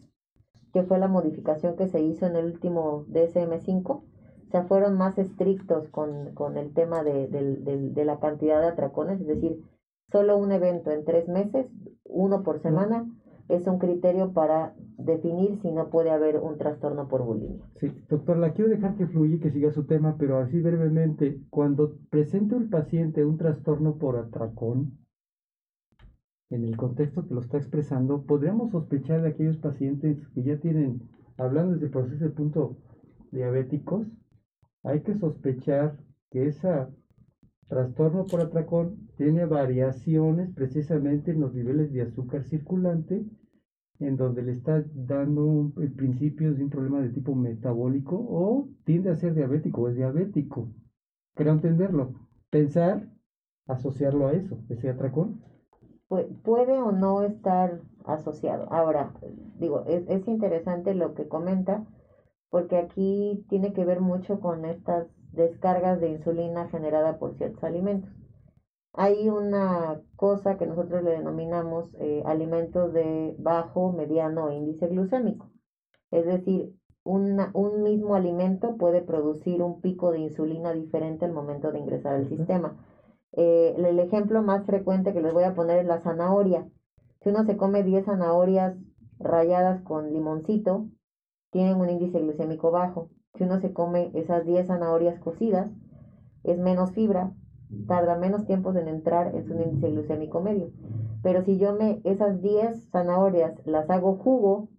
que fue la modificación que se hizo en el último DSM5, o sea, fueron más estrictos con, con el tema de, de la cantidad de atracones, es decir, solo un evento en tres meses, uno por semana, es un criterio para definir si no puede haber un trastorno por bulimia. Sí, doctor, la quiero dejar que fluya y que siga su tema, pero así brevemente, cuando presenta el paciente un trastorno por atracón, en el contexto que lo está expresando, podríamos sospechar de aquellos pacientes que ya tienen, hablando desde el proceso de punto diabéticos, hay que sospechar que ese trastorno por atracón tiene variaciones precisamente en los niveles de azúcar circulante en donde le está dando principios de un problema de tipo metabólico o tiende a ser diabético o es diabético. Creo entenderlo. Pensar, asociarlo a eso, ese atracón. Pu- puede o no estar asociado. Ahora, digo, es, es interesante lo que comenta, porque aquí tiene que ver mucho con estas descargas de insulina generada por ciertos alimentos. Hay una cosa que nosotros le denominamos eh, alimentos de bajo, mediano índice glucémico. Es decir, una- un mismo alimento puede producir un pico de insulina diferente al momento de ingresar al sistema. Eh, el ejemplo más frecuente que les voy a poner es la zanahoria. Si uno se come 10 zanahorias ralladas con limoncito, tienen un índice glucémico bajo. Si uno se come esas 10 zanahorias cocidas, es menos fibra, tarda menos tiempo en entrar en su índice glucémico medio. Pero si yo me esas 10 zanahorias las hago jugo,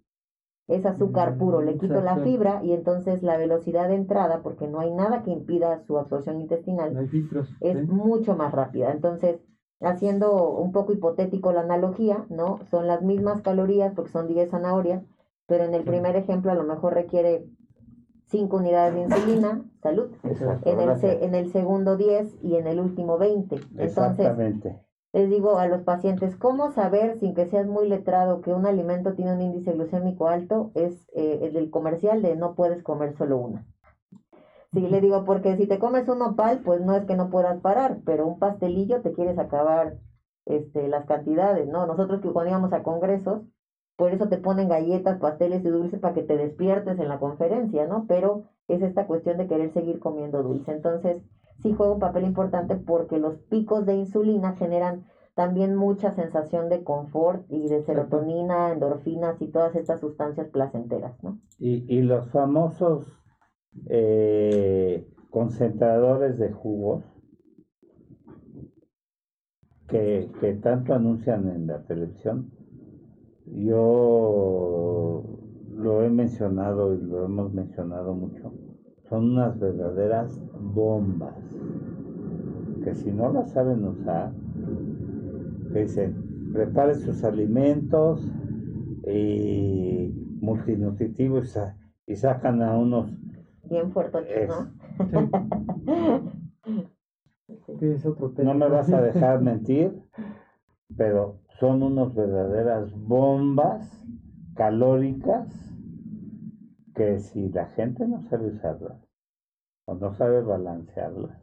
es azúcar Mm, puro, le quito la fibra y entonces la velocidad de entrada, porque no hay nada que impida su absorción intestinal, No hay filtros. es ¿sí? mucho más rápida. Entonces, haciendo un poco hipotético la analogía, ¿no? Son las mismas calorías porque son 10 zanahorias, pero en el primer ejemplo a lo mejor requiere 5 unidades de insulina, salud. Exacto, En el, en el segundo 10 y en el último 20. Entonces, Exactamente. Les digo a los pacientes, ¿cómo saber, sin que seas muy letrado, que un alimento tiene un índice glucémico alto? Es eh, el del comercial de no puedes comer solo una. Sí, le digo, porque si te comes un nopal, pues no es que no puedas parar, pero un pastelillo te quieres acabar este, las cantidades, ¿no? Nosotros que cuando íbamos a congresos, por eso te ponen galletas, pasteles y dulces para que te despiertes en la conferencia, ¿no? Pero es esta cuestión de querer seguir comiendo dulce. Entonces, sí juega un papel importante porque los picos de insulina generan también mucha sensación de confort y de serotonina, endorfinas y todas estas sustancias placenteras, ¿no? Y, y los famosos eh, concentradores de jugos que, que tanto anuncian en la televisión, yo lo he mencionado y lo hemos mencionado mucho, son unas verdaderas bombas que si no las saben usar, que dicen, prepare sus alimentos y multinutritivos y sa- y sacan a unos Bien fuertes, Es- ¿no? Que es otro tema. No me vas a dejar mentir, pero son unas verdaderas bombas calóricas que si la gente no sabe usarlas o no sabe balancearlas,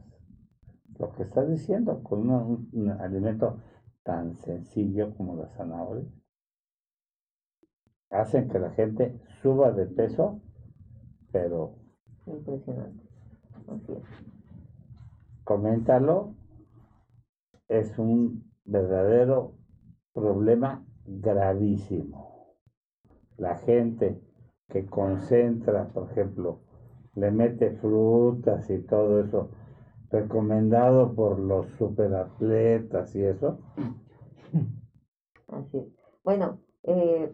lo que estás diciendo con un, un alimento tan sencillo como la zanahoria, hacen que la gente suba de peso, pero Impresionante. Así es. coméntalo, es un verdadero problema gravísimo. La gente que concentra, por ejemplo, le mete frutas y todo eso, recomendado por los superatletas y eso. Así es. Bueno, eh,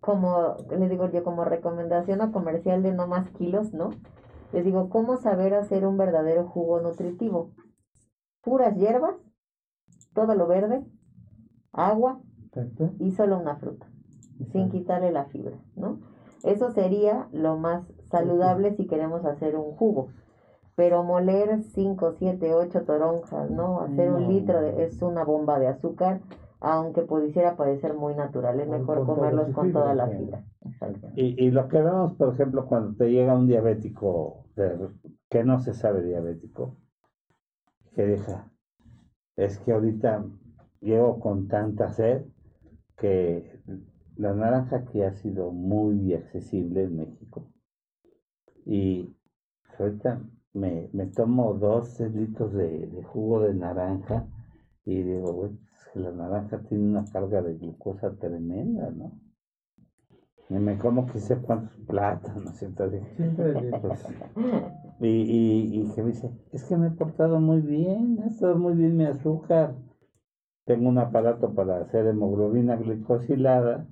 como le digo yo, como recomendación o comercial de no más kilos, ¿no? Les digo, ¿cómo saber hacer un verdadero jugo nutritivo? Puras hierbas, todo lo verde, agua y solo una fruta, sin quitarle la fibra, ¿no? Eso sería lo más saludable si queremos hacer un jugo. Pero moler 5, 7, 8 toronjas, ¿no? Hacer un litro de, es una bomba de azúcar, aunque pudiera parecer muy natural. Es mejor comerlos con toda la fibra. Y, y lo que vemos, por ejemplo, cuando te llega un diabético que no se sabe diabético, que deja, es que ahorita llego con tanta sed que la naranja que ha sido muy accesible en México. Y ahorita me, me tomo dos litros de, jugo de naranja y digo, la naranja tiene una carga de glucosa tremenda, ¿no? Y me como quise cuántos plátanos, entonces, pues, y, y, y que me dice, es que me he portado muy bien, ha estado muy bien mi azúcar. Tengo un aparato para hacer hemoglobina glicosilada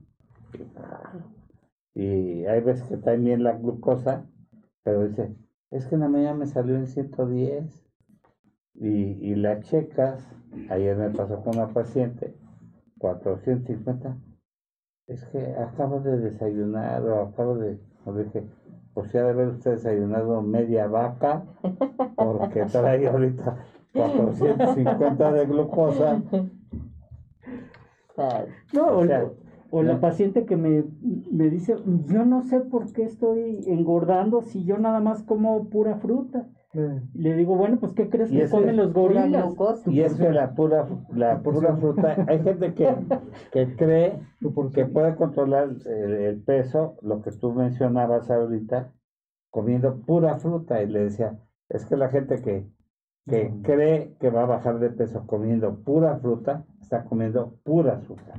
y hay veces que está bien la glucosa, pero dice, es que en la mañana me salió en 110 y, y la checas, ayer me pasó con una paciente, 450, es que acabo de desayunar o acabo de, o dije, pues si ha de haber usted desayunado media vaca, porque trae ahorita 450 de glucosa. No, o, o la paciente que me, me dice, yo no sé por qué estoy engordando si yo nada más como pura fruta. Le digo, bueno, pues ¿qué crees que comen los gorilas? Y es que la pura, la pura fruta, hay gente que, que cree que puede controlar el, peso, lo que tú mencionabas ahorita, comiendo pura fruta. Y le decía, es que la gente que, que cree que va a bajar de peso comiendo pura fruta, está comiendo pura azúcar.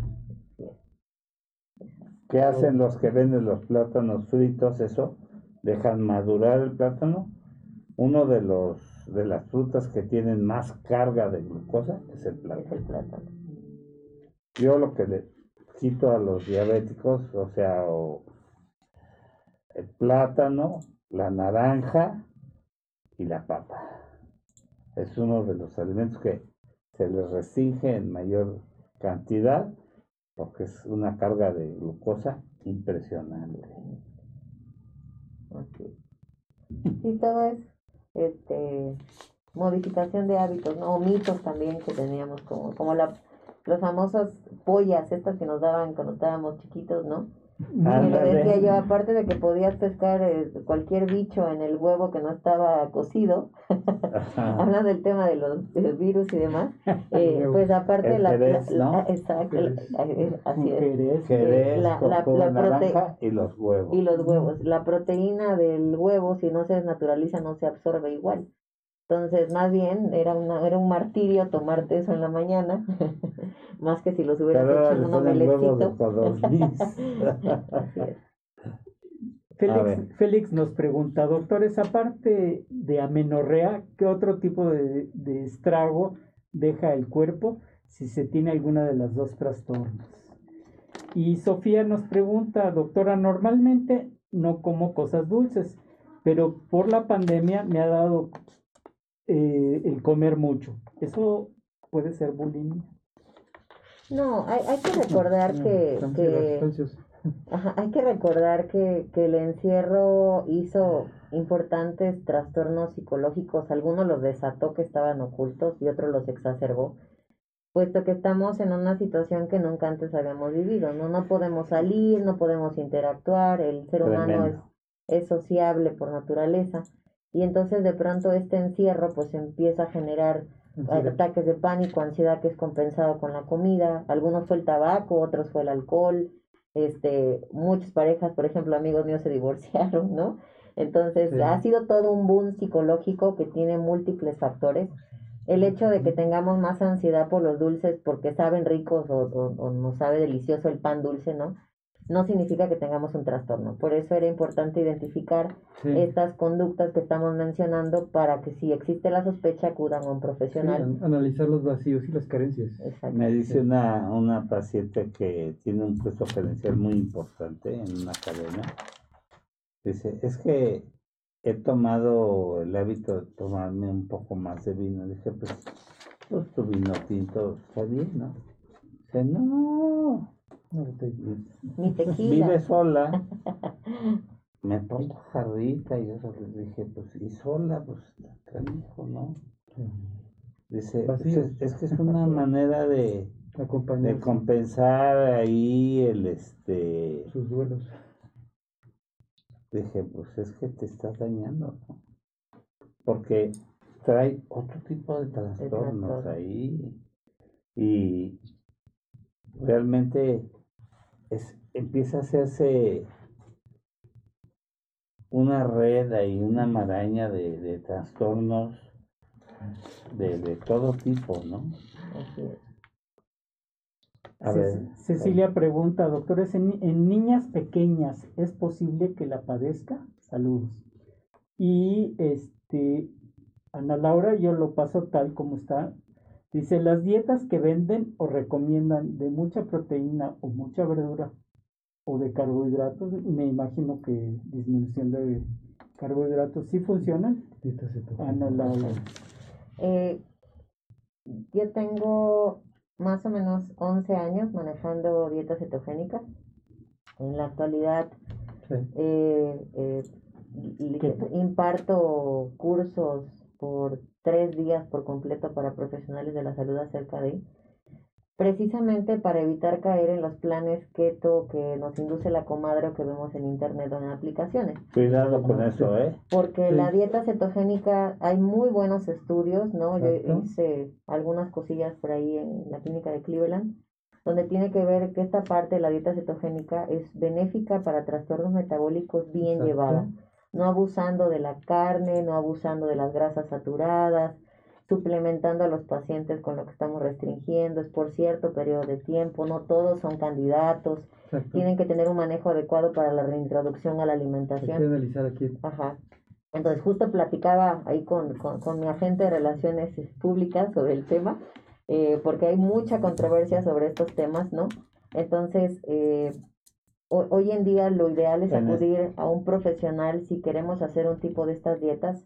¿Qué hacen los que venden los plátanos fritos? Eso, dejan madurar el plátano. Uno de los de las frutas que tienen más carga de glucosa es el plátano. Yo lo que le quito a los diabéticos, o sea, el plátano, la naranja y la papa. Es uno de los alimentos que se les restringe en mayor cantidad porque es una carga de glucosa impresionante. Y todo es este, modificación de hábitos, ¿no? O mitos también que teníamos, como, como la, las famosas pollas, estas que nos daban cuando estábamos chiquitos, ¿no? Y le decía yo, aparte de que podías pescar eh, cualquier bicho en el huevo que no estaba cocido, hablando del tema de los, virus y demás, eh, pues aparte la, la, exacto, así es, la, la, y los huevos. Y los huevos, la proteína del huevo si no se desnaturaliza no se absorbe igual. Entonces, más bien, era, una, era un martirio tomarte eso en la mañana, más que si los hubieras hecho en un omelecito. Félix, Félix, nos pregunta, doctores, aparte de amenorrea, ¿qué otro tipo de, de estrago deja el cuerpo si se tiene alguna de las dos trastornos? Y Sofía nos pregunta, doctora, normalmente no como cosas dulces, pero por la pandemia me ha dado eh, el comer mucho. ¿Eso puede ser bulimia? No, hay, hay que recordar que, hay que recordar que, que el encierro hizo importantes trastornos psicológicos, algunos los desató que estaban ocultos y otros los exacerbó, puesto que estamos en una situación que nunca antes habíamos vivido, ¿no? No podemos salir, no podemos interactuar, el ser humano es, es sociable por naturaleza y entonces de pronto este encierro pues empieza a generar ataques de pánico, ansiedad que es compensado con la comida, algunos fue el tabaco, otros fue el alcohol, este, muchas parejas, por ejemplo, amigos míos se divorciaron, ¿no? Entonces ha sido todo un boom psicológico que tiene múltiples factores. El hecho de que tengamos más ansiedad por los dulces porque saben ricos o, o, o nos sabe delicioso el pan dulce, ¿no? No significa que tengamos un trastorno. Por eso era importante identificar estas conductas que estamos mencionando para que si existe la sospecha acudan a un profesional. analizar los vacíos y las carencias. Me dice una, una paciente que tiene un puesto gerencial muy importante en una cadena. Dice, es que he tomado el hábito de tomarme un poco más de vino. Dije, pues, pues tu vino tinto está bien, ¿no? Dice, no, Vive sola. Me pongo jarrita y yo dije, pues, y sola, pues, hijo, ¿no? Dice, pues, es, que es una manera de, de compensar ahí el, este... Sus duelos. Dije, pues es que te estás dañando, ¿no? Porque trae otro tipo de trastornos ahí y realmente empieza a hacerse una red y una maraña de, trastornos de, todo tipo, ¿no? Cecilia pregunta, doctores, ¿en, ¿en, niñas pequeñas es posible que la padezca? Saludos. Y este, Ana Laura, yo lo paso tal como está. Dice, las dietas que venden o recomiendan de mucha proteína o mucha verdura o de carbohidratos, me imagino que disminución de carbohidratos sí funcionan. Ana eh, yo tengo más o menos 11 años manejando dieta cetogénica. En la actualidad eh, eh, imparto cursos por tres días por completo para profesionales de la salud acerca de precisamente para evitar caer en los planes keto que nos induce la comadre o que vemos en internet o en aplicaciones. Cuidado con eso, ¿eh? Porque la dieta cetogénica, hay muy buenos estudios, ¿no? Yo hice algunas cosillas por ahí en la clínica de Cleveland, donde tiene que ver que esta parte de la dieta cetogénica es benéfica para trastornos metabólicos bien llevada, no abusando de la carne, no abusando de las grasas saturadas, suplementando a los pacientes con lo que estamos restringiendo, es por cierto periodo de tiempo, no todos son candidatos, tienen que tener un manejo adecuado para la reintroducción a la alimentación. analizar aquí. Ajá. Entonces, justo platicaba ahí con, con, mi agente de relaciones públicas sobre el tema, eh, porque hay mucha controversia sobre estos temas, ¿no? Entonces, eh, hoy en día lo ideal es acudir a un profesional si queremos hacer un tipo de estas dietas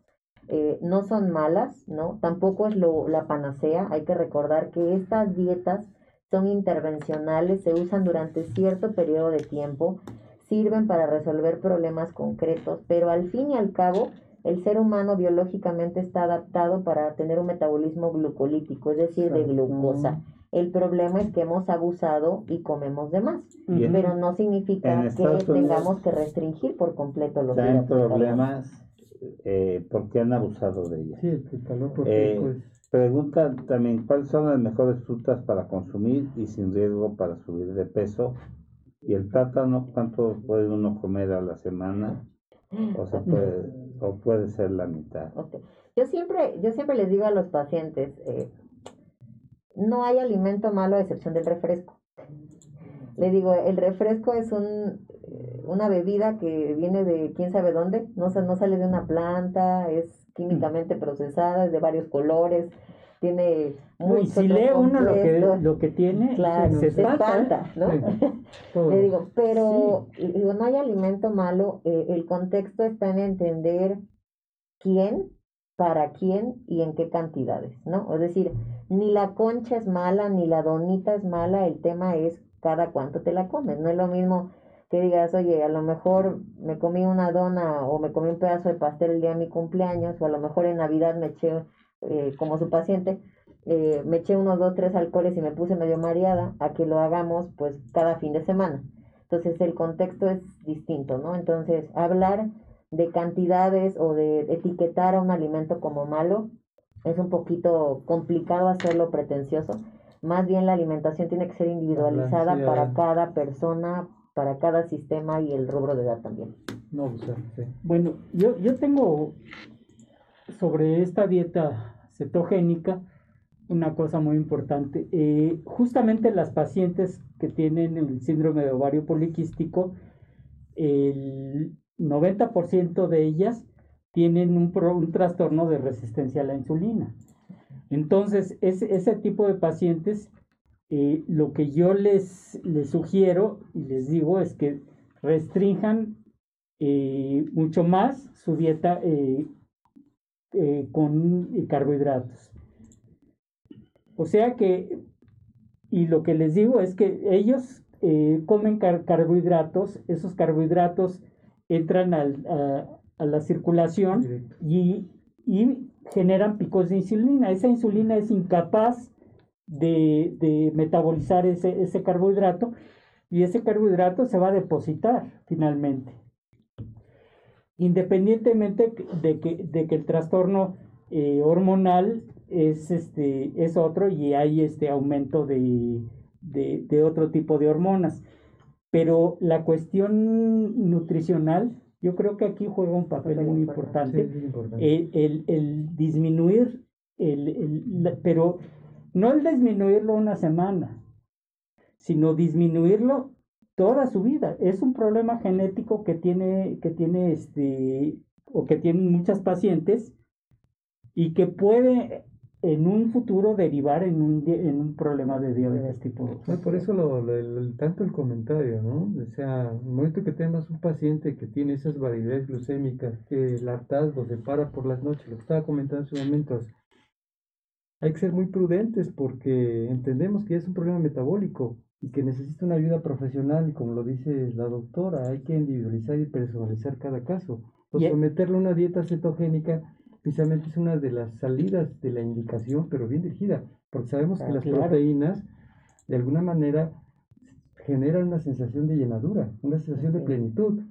eh, no son malas, ¿no? Tampoco es lo, la panacea. Hay que recordar que estas dietas son intervencionales, se usan durante cierto periodo de tiempo, sirven para resolver problemas concretos, pero al fin y al cabo, el ser humano biológicamente está adaptado para tener un metabolismo glucolítico, es decir, de glucosa. El problema es que hemos abusado y comemos de más, pero no significa que tengamos que restringir por completo los problemas eh, porque han abusado de ella. Sí, eh, pues... Pregunta también, ¿cuáles son las mejores frutas para consumir y sin riesgo para subir de peso? Y el plátano, ¿cuánto puede uno comer a la semana? O, se puede, o puede ser la mitad. Yo, siempre, yo siempre les digo a los pacientes, eh, no hay alimento malo a excepción del refresco. Le digo, el refresco es un, una bebida que viene de quién sabe dónde, no, no sale de una planta, es químicamente procesada, es de varios colores, tiene muy si lee uno lo que lo que tiene claro, se, espanta, ¿no? Le digo, pero digo, no hay alimento malo, eh, el contexto está en entender quién, para quién y en qué cantidades, ¿no? Es decir, ni la concha es mala, ni la donita es mala, el tema es cada cuánto te la comes, no es lo mismo que digas, oye, a lo mejor me comí una dona o me comí un pedazo de pastel el día de mi cumpleaños, o a lo mejor en Navidad me eché, eh, como su paciente, eh, me eché unos dos, tres alcoholes y me puse medio mareada, a que lo hagamos pues cada fin de semana. Entonces el contexto es distinto, ¿no? Entonces hablar de cantidades o de etiquetar a un alimento como malo es un poquito complicado hacerlo pretencioso. Más bien la alimentación tiene que ser individualizada para cada persona, para cada sistema y el rubro de edad también. No, Bueno, yo, yo tengo sobre esta dieta cetogénica, una cosa muy importante. Eh, justamente las pacientes que tienen el síndrome de ovario poliquístico, el 90% de ellas tienen un, trastorno de resistencia a la insulina. Entonces, ese, tipo de pacientes, eh, lo que yo les, sugiero y les digo es que restrinjan eh, mucho más su dieta con carbohidratos. O sea que, y lo que les digo es que ellos eh, comen carbohidratos, esos carbohidratos entran a, la circulación y, generan picos de insulina. Esa insulina es incapaz de, metabolizar ese, ese, carbohidrato y ese carbohidrato se va a depositar finalmente. Independientemente de que, de que el trastorno eh, hormonal es, este, es otro y hay este aumento de, de, otro tipo de hormonas. Pero la cuestión nutricional, yo creo que aquí juega un papel muy importante. El, el, disminuir, el, pero no el disminuirlo una semana, sino disminuirlo toda su vida. Es un problema genético que tiene, que tiene este, o que tienen muchas pacientes y que puede en un futuro derivar en un, en un problema de diabetes tipo 2. por eso lo, tanto el comentario, ¿no? O sea, el momento que tengas un paciente que tiene esas variedades glucémicas, que el hartazgo se para por las noches, lo que estaba comentando en su momento, hay que ser muy prudentes porque entendemos que es un problema metabólico y que necesita una ayuda profesional y como lo dice la doctora, hay que individualizar y personalizar cada caso. O someterlo a una dieta cetogénica precisamente es una de las salidas de la indicación, pero bien dirigida, porque sabemos que ah, las proteínas de alguna manera generan una sensación de llenadura, una sensación de plenitud,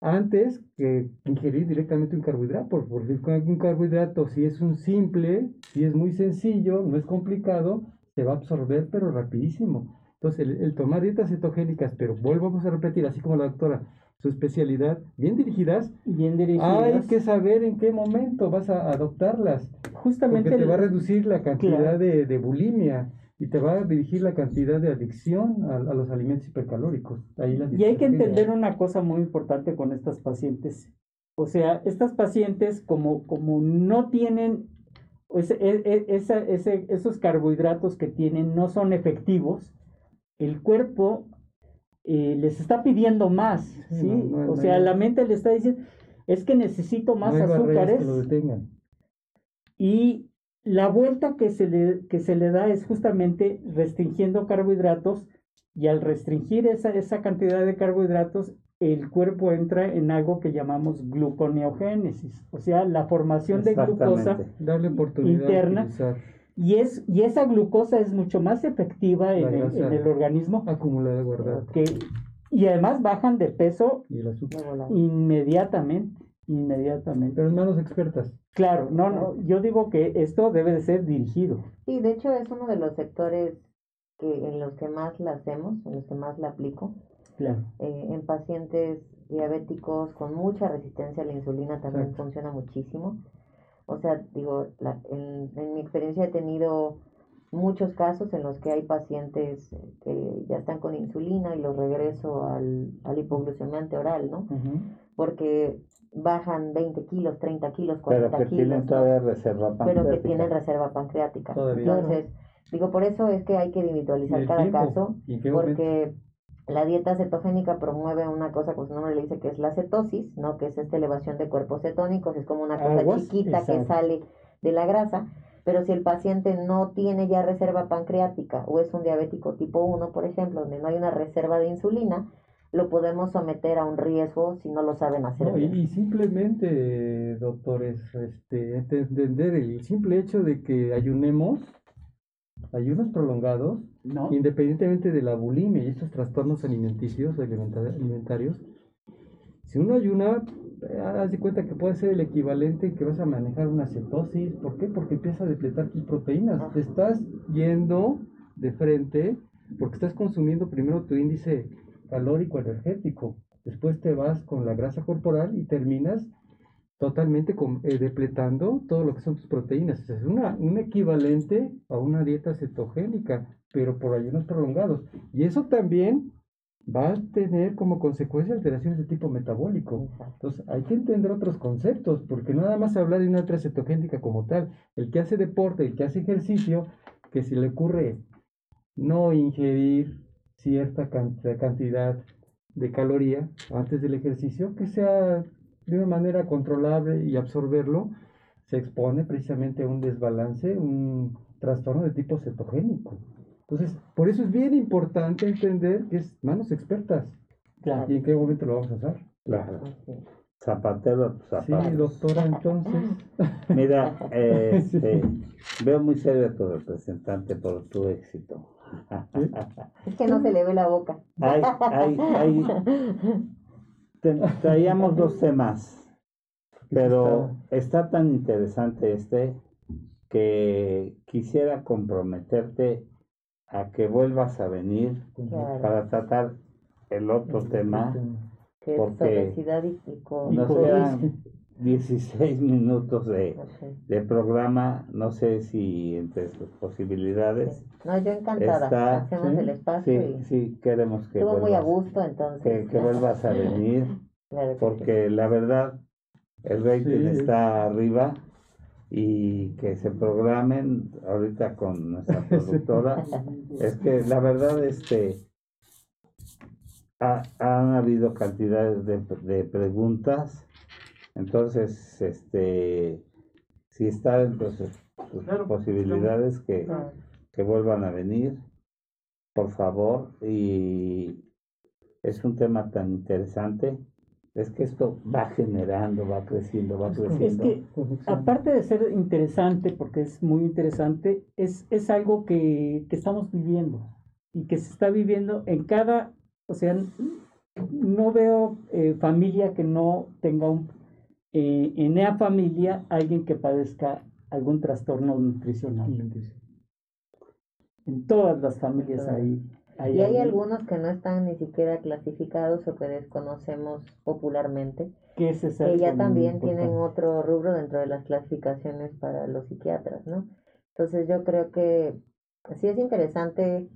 antes que ingerir directamente un carbohidrato, porque un carbohidrato si es un simple, si es muy sencillo, no es complicado, se va a absorber pero rapidísimo. Entonces el, el tomar dietas cetogénicas, pero volvamos a repetir, así como la doctora, su especialidad, bien dirigidas, bien dirigidas. Hay que saber en qué momento vas a adoptarlas. Justamente porque te va a reducir la cantidad de, bulimia y te va a dirigir la cantidad de adicción a, los alimentos hipercalóricos. y hay que entender una cosa muy importante con estas pacientes. O sea, estas pacientes como, como no tienen ese, e, ese, esos carbohidratos que tienen no son efectivos, el cuerpo eh, les está pidiendo más, ¿sí? o sea, la mente le está diciendo, es que necesito más azúcares. Y la vuelta que se, le, que se le da es justamente restringiendo carbohidratos y al restringir esa, esa cantidad de carbohidratos, el cuerpo entra en algo que llamamos gluconeogénesis, o sea, la formación de glucosa Darle oportunidad interna. Y, es, y esa glucosa es mucho más efectiva en el, en el, organismo. Acumulada, guardada. Que, y además bajan de peso inmediatamente. Inmediatamente. Pero en manos expertas. Claro, no, no, yo digo que esto debe de ser dirigido. Sí, de hecho es uno de los sectores que en los que más la hacemos, en los que más la aplico. Claro. Eh, en pacientes diabéticos con mucha resistencia a la insulina también funciona muchísimo. O sea, digo, la, en, en, mi experiencia he tenido muchos casos en los que hay pacientes que ya están con insulina y los regreso al, al hipoglucemiante oral, ¿no? Porque bajan 20 kilos, 30 kilos, 40 pero que Tienen todavía reserva pancreática. Pero que tienen reserva pancreática. Entonces, digo, por eso es que hay que individualizar cada caso, porque la dieta cetogénica promueve una cosa, pues su nombre le dice que es la cetosis, ¿no? Que es esta elevación de cuerpos cetónicos, es como una cosa chiquita que sale de la grasa, pero si el paciente no tiene ya reserva pancreática o es un diabético tipo 1, por ejemplo, donde no hay una reserva de insulina, lo podemos someter a un riesgo si no lo saben hacer. y, simplemente, doctores, este, entender el simple hecho de que ayunemos ayunos prolongados, independientemente de la bulimia y estos trastornos alimenticios, alimentarios, si uno ayuna, eh, haz de cuenta que puede ser el equivalente que vas a manejar una cetosis. ¿Por qué? Porque empieza a depletar tus proteínas. Te estás yendo de frente porque estás consumiendo primero tu índice calórico energético. Después te vas con la grasa corporal y terminas totalmente eh, depletando todo lo que son tus proteínas. Es una, un equivalente a una dieta cetogénica, pero por ayunos prolongados. Y eso también va a tener como consecuencia alteraciones de tipo metabólico. Entonces hay que entender otros conceptos, porque no nada más hablar de una dieta cetogénica como tal. El que hace deporte, el que hace ejercicio, que si le ocurre no ingerir cierta cantidad de caloría antes del ejercicio, que sea de una manera controlable y absorberlo, se expone precisamente a un desbalance, un trastorno de tipo cetogénico. Entonces, por eso es bien importante entender que es manos expertas. Claro. ¿Y en qué momento lo vamos a usar? Claro. Zapatero zapatero. Sí, doctora, entonces. Mira, este, veo muy serio a tu representante por tu éxito. Es que no se le ve la boca. Hay, hay, hay, traíamos dos temas, pero está tan interesante este que quisiera comprometerte a que vuelvas a venir para tratar el otro tema. porque nos quedan 16 minutos de, de, programa, no sé si entre sus posibilidades. No, yo encantada, hacemos el espacio. Sí, sí, queremos que Estuvo muy a gusto entonces. Que, vuelvas a venir, porque la verdad, el rating está arriba y que se programen ahorita con nuestra productora. es que la verdad, este, ha, han habido cantidades de, de preguntas entonces, este, si está dentro de sus, posibilidades que, que vuelvan a venir, por favor, y es un tema tan interesante. Es que esto va generando, va creciendo, va creciendo. Es que, aparte de ser interesante, porque es muy interesante, es, es algo que, que estamos viviendo y que se está viviendo en cada, o sea, no veo eh, familia que no tenga un, eh, en esa familia alguien que padezca algún trastorno nutricional. En todas las familias hay. y hay algunos que no están ni siquiera clasificados o que desconocemos popularmente. Que ese ya también tienen otro rubro dentro de las clasificaciones para los psiquiatras, ¿no? Entonces yo creo que sí es interesante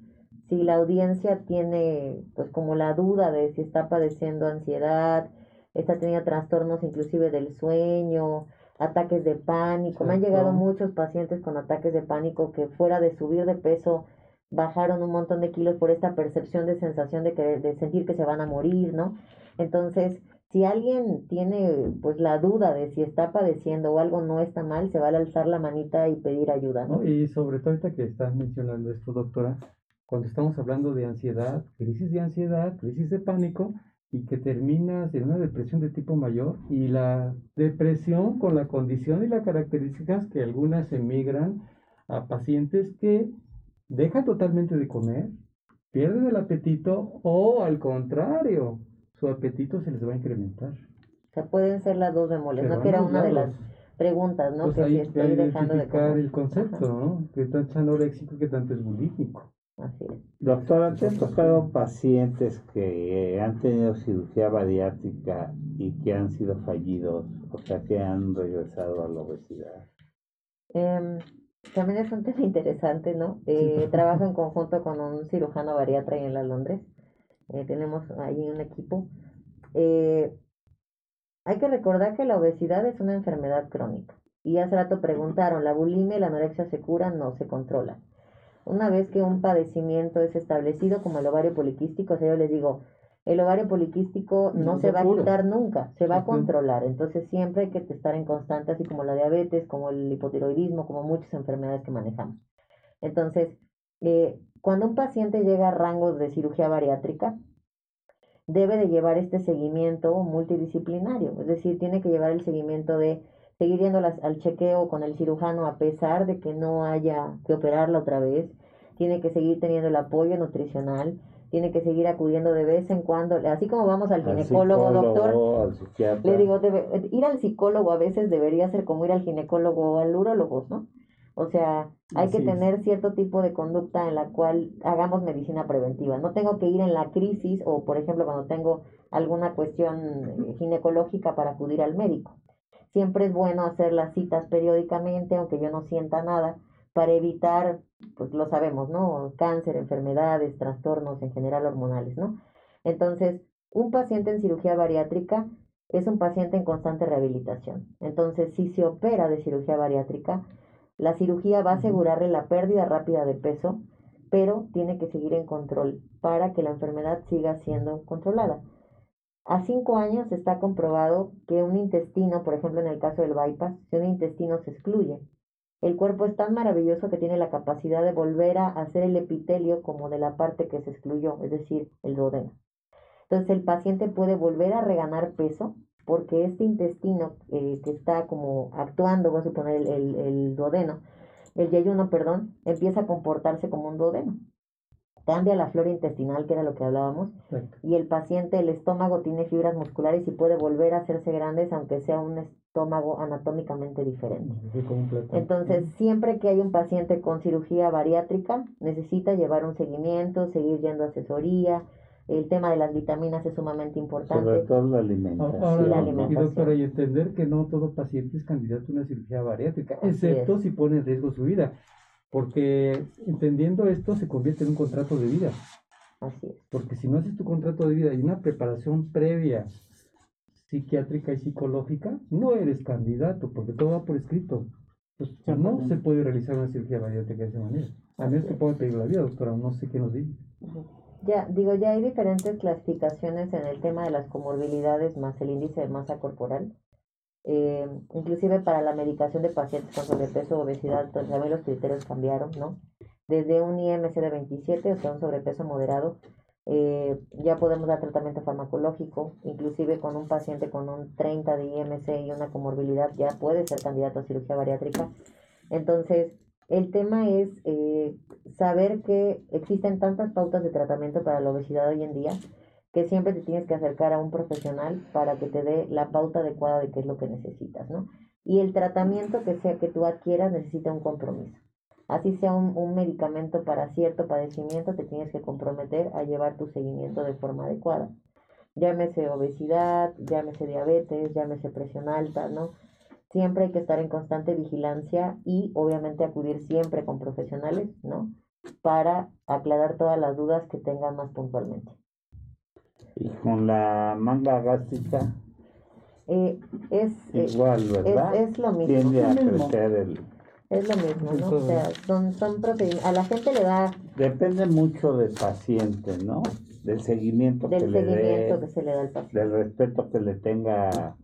si la audiencia tiene pues como la duda de si está padeciendo ansiedad, esta tenía trastornos inclusive del sueño, ataques de pánico. Me han llegado muchos pacientes con ataques de pánico que fuera de subir de peso bajaron un montón de kilos por esta percepción de sensación de querer, de sentir que se van a morir, ¿no? Entonces, si alguien tiene pues la duda de si está padeciendo o algo no está mal, se va a alzar la manita y pedir ayuda, ¿no? Y sobre todo ahorita que estás mencionando esto, doctora, cuando estamos hablando de ansiedad, crisis de ansiedad, crisis de pánico, y que terminas en una depresión de tipo mayor y la depresión con la condición y las características que algunas emigran a pacientes que dejan totalmente de comer, pierden el apetito o al contrario, su apetito se les va a incrementar. O sea, pueden ser las dos bemoles, ¿no? Que era una de las preguntas, ¿no? Pues que si estoy dejando de comer. el concepto, ¿no? Que tanto es anoréxico, que tanto es bulímico. Doctora, ¿te han tocado pacientes que han tenido cirugía bariátrica y que han sido fallidos, o sea, que han regresado a la obesidad? Eh, también es un tema interesante, ¿no? Eh, trabajo en conjunto con un cirujano bariatra en la Londres. Eh, tenemos ahí un equipo. Eh, hay que recordar que la obesidad es una enfermedad crónica. Y hace rato preguntaron, ¿la bulimia y la anorexia se curan? No, se controlan. Una vez que un padecimiento es establecido como el ovario poliquístico, o sea, yo les digo, el ovario poliquístico no, se, va a quitar nunca, se va a controlar. Entonces siempre hay que estar en constante, así como la diabetes, como el hipotiroidismo, como muchas enfermedades que manejamos. Entonces, eh, cuando un paciente llega a rangos de cirugía bariátrica, debe de llevar este seguimiento multidisciplinario, es decir, tiene que llevar el seguimiento de seguir yendo al chequeo con el cirujano a pesar de que no haya que operarla otra vez, tiene que seguir teniendo el apoyo nutricional, tiene que seguir acudiendo de vez en cuando, así como vamos al, ginecólogo, doctor, le digo, ir al psicólogo a veces debería ser como ir al ginecólogo o al urólogo, ¿no? O sea, hay que tener cierto tipo de conducta en la cual hagamos medicina preventiva. No tengo que ir en la crisis o, por ejemplo, cuando tengo alguna cuestión ginecológica para acudir al médico siempre es bueno hacer las citas periódicamente, aunque yo no sienta nada, para evitar, pues lo sabemos, ¿no? Cáncer, enfermedades, trastornos en general hormonales, ¿no? Entonces, un paciente en cirugía bariátrica es un paciente en constante rehabilitación. Entonces, si se opera de cirugía bariátrica, la cirugía va a asegurarle la pérdida rápida de peso, pero tiene que seguir en control para que la enfermedad siga siendo controlada. A cinco años está comprobado que un intestino, por ejemplo en el caso del bypass, si un intestino se excluye, el cuerpo es tan maravilloso que tiene la capacidad de volver a hacer el epitelio como de la parte que se excluyó, es decir, el duodeno. Entonces el paciente puede volver a reganar peso porque este intestino eh, que está como actuando, voy a suponer el, el, el duodeno, el yeyuno, perdón, empieza a comportarse como un duodeno cambia la flora intestinal, que era lo que hablábamos, y el paciente, el estómago tiene fibras musculares y puede volver a hacerse grandes, aunque sea un estómago anatómicamente diferente. Entonces, siempre que hay un paciente con cirugía bariátrica, necesita llevar un seguimiento, seguir yendo a asesoría. El tema de las vitaminas es sumamente importante. Sobre todo la alimentación. Y doctora, y entender que no todo paciente es candidato a una cirugía bariátrica, excepto si pone en riesgo su vida porque entendiendo esto se convierte en un contrato de vida. Así es. Porque si no haces tu contrato de vida y una preparación previa psiquiátrica y psicológica, no eres candidato, porque todo va por escrito. Pues, no se puede realizar una cirugía bariátrica de esa manera. A menos que puedan pedir la vida, doctora, no sé qué nos dice. Ya, digo, ya hay diferentes clasificaciones en el tema de las comorbilidades más el índice de masa corporal. Eh, inclusive para la medicación de pacientes con sobrepeso o obesidad, entonces también los criterios cambiaron, ¿no? Desde un IMC de 27, o sea, un sobrepeso moderado, eh, ya podemos dar tratamiento farmacológico, inclusive con un paciente con un 30 de IMC y una comorbilidad ya puede ser candidato a cirugía bariátrica. Entonces, el tema es eh, saber que existen tantas pautas de tratamiento para la obesidad hoy en día que siempre te tienes que acercar a un profesional para que te dé la pauta adecuada de qué es lo que necesitas, ¿no? Y el tratamiento que sea que tú adquieras necesita un compromiso. Así sea un, medicamento para cierto padecimiento, te tienes que comprometer a llevar tu seguimiento de forma adecuada. Llámese obesidad, llámese diabetes, llámese presión alta, ¿no? Siempre hay que estar en constante vigilancia y obviamente acudir siempre con profesionales, ¿no? Para aclarar todas las dudas que tengan más puntualmente. Y con la manga gástrica. Eh, es eh, igual, ¿verdad? Es, lo mismo. Tiende a crecer el. Es lo mismo, ¿no? O sea, son, son proteínas. A la gente le da. Depende mucho del paciente, ¿no? Del seguimiento, del que, seguimiento le que se le da al paciente. Del respeto que le tenga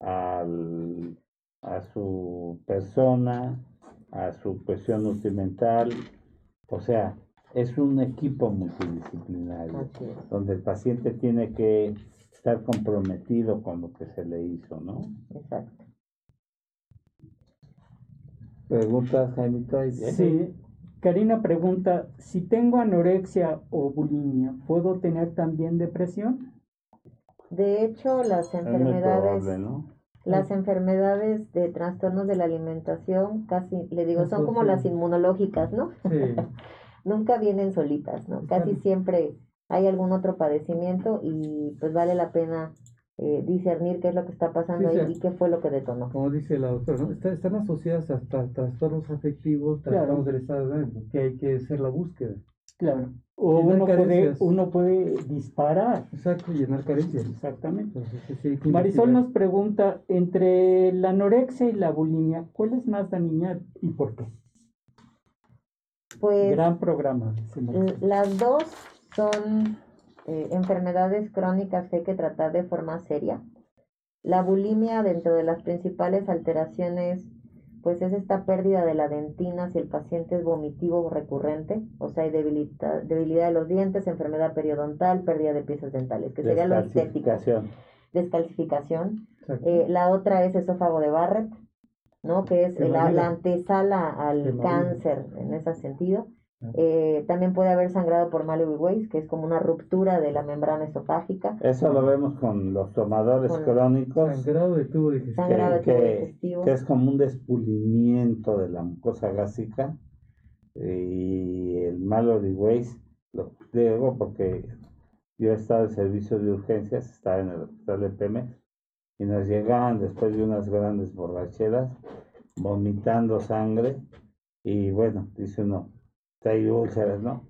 al, a su persona, a su cuestión nutrimental. O sea, es un equipo multidisciplinario, donde el paciente tiene que estar comprometido con lo que se le hizo, ¿no? Exacto. ¿Preguntas, Jaime? Sí. Karina pregunta, si tengo anorexia o bulimia, ¿puedo tener también depresión? De hecho, las enfermedades, las enfermedades de trastornos de la alimentación, casi, le digo, son como las inmunológicas, ¿no? Sí. nunca vienen solitas, ¿no? Casi siempre hay algún otro padecimiento y pues vale la pena eh, discernir qué es lo que está pasando ahí y qué fue lo que detonó. Como dice la doctora, ¿no? están asociadas hasta trastornos afectivos, trastornos del estado de ánimo, que hay que hacer la búsqueda. Claro. O uno puede, uno puede disparar. Exacto, llenar carencias. Exactamente. Marisol nos pregunta, entre la anorexia y la bulimia, ¿cuál es más dañina y por qué? Pues, Gran programa. Las dos son eh, enfermedades crónicas que hay que tratar de forma seria. La bulimia, dentro de las principales alteraciones, pues es esta pérdida de la dentina si el paciente es vomitivo recurrente, o sea, hay debilidad, debilidad de los dientes, enfermedad periodontal, pérdida de piezas dentales, que sería lo estético. Descalcificación. Eh, la otra es esófago de Barrett, ¿no? Que es la, antesala al cáncer en ese sentido. Eh, también puede haber sangrado por Mallory Weiss, que es como una ruptura de la membrana esofágica. Eso lo vemos con los tomadores crónicos. Sangrado de tubo digestivo. que, que, es como un despulimiento de la mucosa gástrica. Y el Mallory Weiss, lo digo porque yo he estado en servicio de urgencias, estaba en el hospital de Pemex, y nos llegaban después de unas grandes borracheras, vomitando sangre, y bueno, dice uno, hay úlceras, ¿no?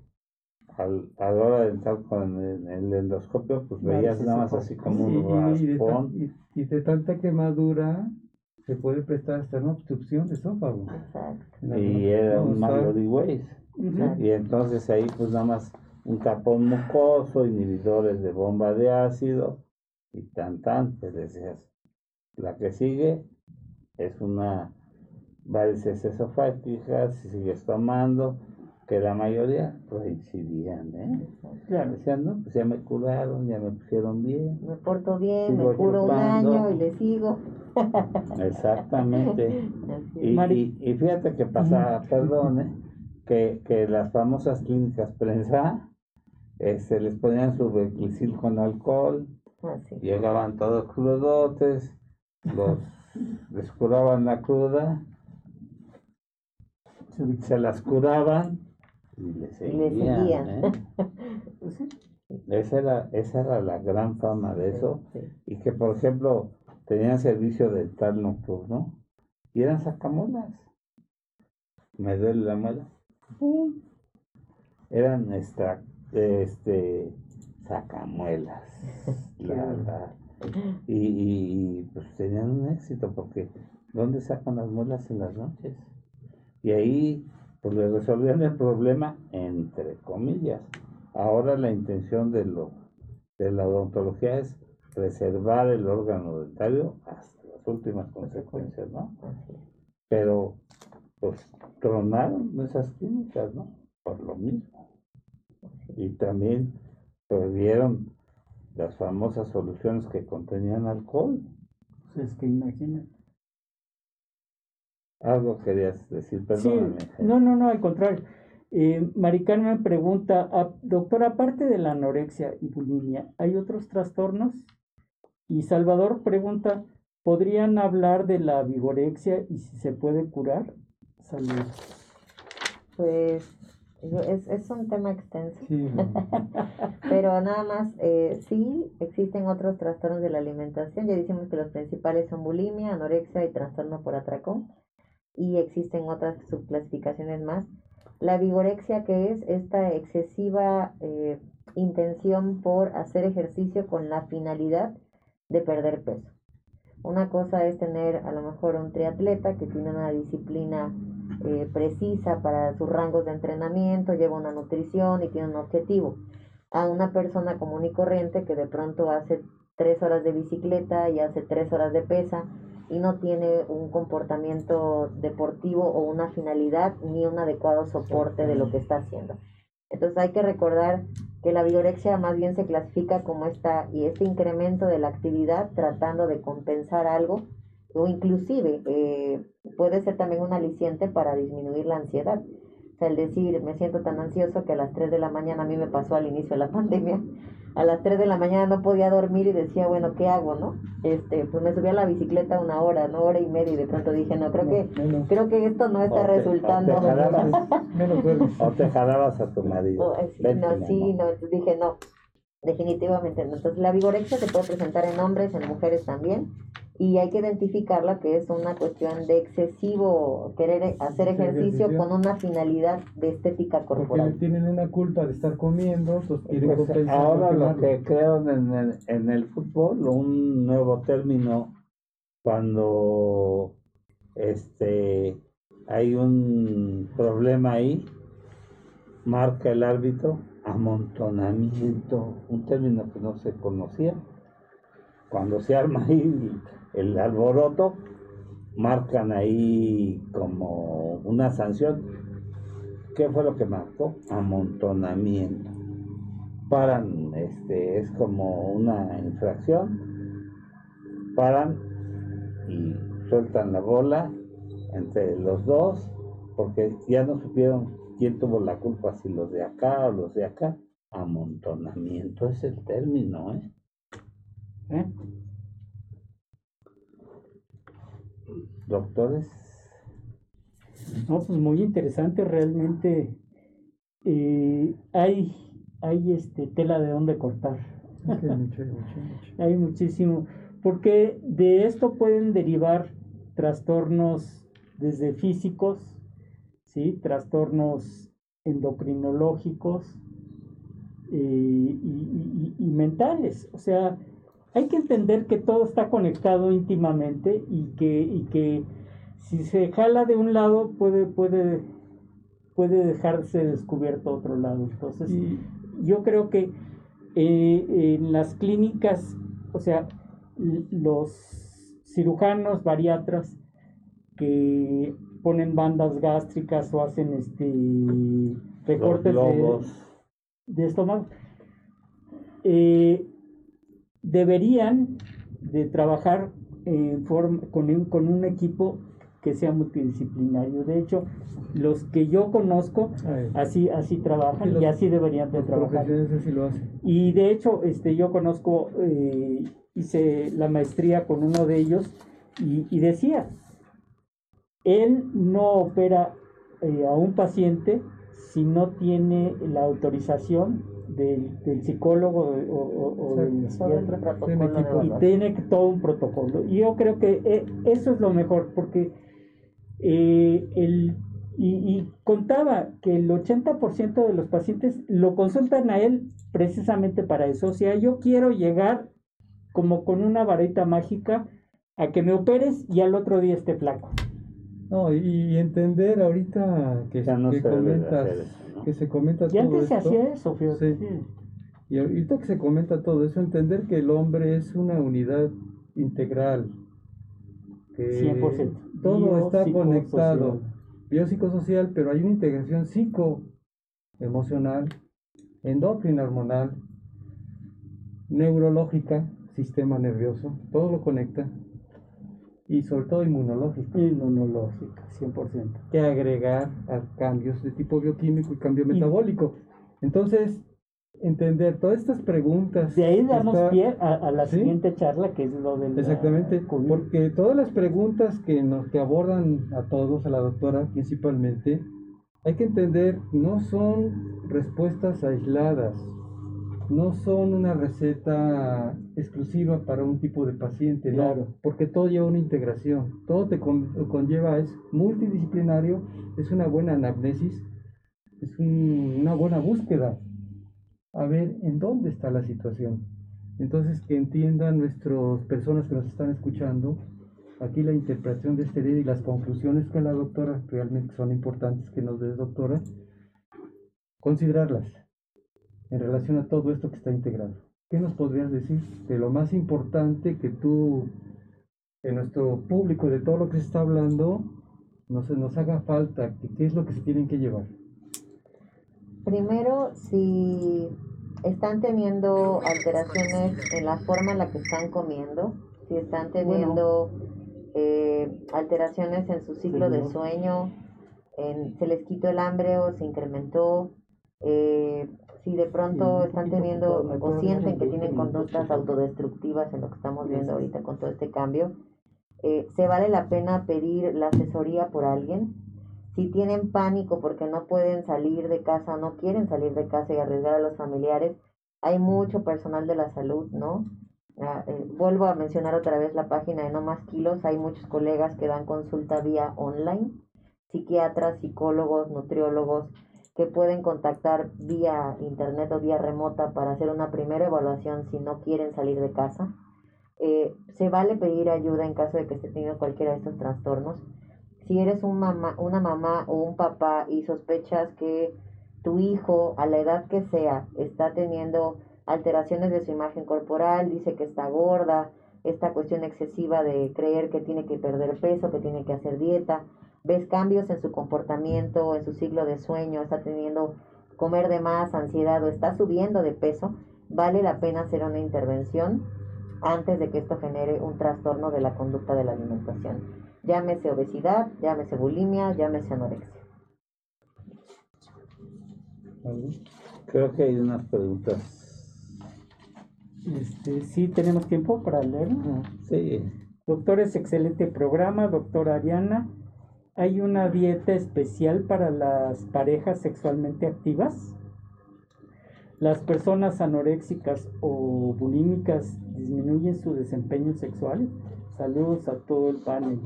Al, a la hora de entrar con el, endoscopio, pues veías nada más así como un raspón. Y, de tanta quemadura, se puede prestar hasta una obstrucción de esófago. Y era un Mallory Ways. Y entonces ahí pues nada más un tapón mucoso, inhibidores de bomba de ácido y tan tan, pues decías. La que sigue es una varices esofágicas, si sigues tomando, que la mayoría reincidían, ¿eh? Claro. Decían, no, pues ya me curaron, ya me pusieron bien. Me porto bien, me curo un año y le sigo. Exactamente. y, y, fíjate que pasaba, perdón, ¿eh? que, que las famosas clínicas prensa este, les ponían su con alcohol, llegaban todos crudotes, los les curaban la cruda, se las curaban y les seguían. ¿eh? Pues esa, era, esa era la gran fama de eso. Y que, por ejemplo, tenían servicio dental nocturno y eran sacamuelas. Me duele la muela. Eran extra, este, sacamuelas. Y, y, pues tenían un éxito porque ¿dónde sacan las muelas en las noches? Y ahí pues le resolvían el problema entre comillas. Ahora la intención de, lo, de la odontología es preservar el órgano dentario hasta las últimas consecuencias, ¿no? Pero pues tronaron esas clínicas, ¿no? Por lo mismo. Y también perdieron las famosas soluciones que contenían alcohol. Pues es que imagínate. Algo querías decir, perdóname. no, no, no, al contrario. Eh, me pregunta, ah, doctor, aparte de la anorexia y bulimia, ¿hay otros trastornos? Y Salvador pregunta, ¿podrían hablar de la vigorexia y si se puede curar? Saludos. Pues es, es un tema extenso, pero nada más, eh, sí existen otros trastornos de la alimentación, ya decimos que los principales son bulimia, anorexia y trastorno por atracón, y existen otras subclasificaciones más. La vigorexia, que es esta excesiva eh, intención por hacer ejercicio con la finalidad de perder peso. Una cosa es tener a lo mejor un triatleta que tiene una disciplina eh, precisa para sus rangos de entrenamiento, lleva una nutrición y tiene un objetivo. A una persona común y corriente que de pronto hace tres horas de bicicleta y hace tres horas de pesa y no tiene un comportamiento deportivo o una finalidad ni un adecuado soporte de lo que está haciendo. Entonces hay que recordar que la vigorexia más bien se clasifica como esta y este incremento de la actividad tratando de compensar algo o inclusive eh, puede ser también un aliciente para disminuir la ansiedad. O sea, el decir, me siento tan ansioso que a las 3 de la mañana a mí me pasó al inicio de la pandemia, a las 3 de la mañana no podía dormir y decía, bueno, ¿qué hago, no? Este, pues me subí a la bicicleta una hora, no hora y media y de pronto dije, no, creo que creo que esto no está resultando. O te, jalabas, a tu marido. sí, no, sí, no, entonces dije, no, definitivamente no. Entonces la vigorexia se puede presentar en hombres, en mujeres también y hay que identificarla que es una cuestión de excesivo querer hacer ejercicio, con una finalidad de estética corporal. Porque tienen una culpa de estar comiendo, pues quieren Ahora lo que creo en el, en el fútbol, un nuevo término cuando este hay un problema ahí, marca el árbitro amontonamiento, un término que no se conocía. Cuando se arma ahí el alboroto, marcan ahí como una sanción. ¿Qué fue lo que marcó? Amontonamiento. Paran, este, es como una infracción. Paran y sueltan la bola entre los dos, porque ya no supieron quién tuvo la culpa, si los de acá o los de acá. Amontonamiento es el término, ¿eh? ¿Eh? Doctores? No, pues muy interesante, realmente eh, hay, hay este, tela de dónde cortar. hay muchísimo. porque de esto pueden derivar trastornos desde físicos, ¿sí? trastornos endocrinológicos eh, y, y, mentales. O sea, hay que entender que todo está conectado íntimamente y que, y que si se jala de un lado puede, puede, puede dejarse descubierto otro lado. Entonces, yo creo que eh, en las clínicas, o sea, los cirujanos bariatras que ponen bandas gástricas o hacen este recortes de, estómago eh, deberían de trabajar en forma, con, un, con un equipo que sea multidisciplinario. De hecho, los que yo conozco así así trabajan y así deberían de trabajar. Y de hecho, este yo conozco eh, hice la maestría con uno de ellos y, decía, él no opera eh, a un paciente si no tiene la autorización del, psicólogo o, del psiquiatra y tiene todo un protocolo. Y yo creo que eh, eso es lo mejor porque eh, el, y, y, contaba que el 80% de los pacientes lo consultan a él precisamente para eso. O sea, yo quiero llegar como con una varita mágica a que me operes y al otro día esté flaco. No, y entender ahorita que, que comentas, que se comenta todo antes se hacía eso, Sí. Y ahorita que se comenta todo eso, entender que el hombre es una unidad integral. Que 100%. Todo está conectado. Biopsicosocial, pero hay una integración psico, emocional, endocrina hormonal, neurológica, sistema nervioso, todo lo conecta. Y sobre todo inmunológico. Inmunológico, 100%. Que agregar a cambios de tipo bioquímico y cambio metabólico. Entonces, entender todas estas preguntas. De ahí damos pie a, la siguiente charla, que es lo del. Exactamente, porque todas las preguntas que nos que abordan a todos, a la doctora principalmente, hay que entender, no son respuestas aisladas, no son una receta exclusiva para un tipo de paciente, claro. porque todo lleva una integración, todo te conlleva, es multidisciplinario, es una buena anamnesis, es una buena búsqueda, a ver en dónde está la situación. Entonces, que entiendan nuestras personas que nos están escuchando, aquí la interpretación de este día y las conclusiones que la doctora realmente son importantes que nos dé doctora, considerarlas en relación a todo esto que está integrado. ¿Qué nos podrías decir de lo más importante que tú, en nuestro público, de todo lo que se está hablando, nos, nos haga falta? ¿Qué es lo que se tienen que llevar? Primero, si están teniendo alteraciones en la forma en la que están comiendo, si están teniendo eh, alteraciones en su ciclo de sueño, en, se les quitó el hambre o se incrementó, eh, si de pronto están teniendo o sienten que tienen conductas autodestructivas en lo que estamos viendo ahorita con todo este cambio, eh, se vale la pena pedir la asesoría por alguien. Si tienen pánico porque no pueden salir de casa no quieren salir de casa y arriesgar a los familiares, hay mucho personal de la salud, ¿no? Ah, eh, vuelvo a mencionar otra vez la página de No Más Kilos. Hay muchos colegas que dan consulta vía online, psiquiatras, psicólogos, nutriólogos, que pueden contactar vía internet o vía remota para hacer una primera evaluación si no quieren salir de casa. Eh, se vale pedir ayuda en caso de que esté teniendo cualquiera de estos trastornos. Si eres un mamá, una mamá o un papá y sospechas que tu hijo, a la edad que sea, está teniendo alteraciones de su imagen corporal, dice que está gorda, esta cuestión excesiva de creer que tiene que perder peso, que tiene que hacer dieta, ves cambios en su comportamiento, en su ciclo de sueño, está teniendo comer de más, ansiedad o está subiendo de peso, vale la pena hacer una intervención antes de que esto genere un trastorno de la conducta de la alimentación. Llámese obesidad, llámese bulimia, llámese anorexia. Creo que hay unas preguntas. Este, sí, tenemos tiempo para leer. Sí. Doctores, excelente programa, doctora Ariana. ¿Hay una dieta especial para las parejas sexualmente activas? las personas anoréxicas o bulímicas disminuyen su desempeño sexual. Saludos a todo el panel.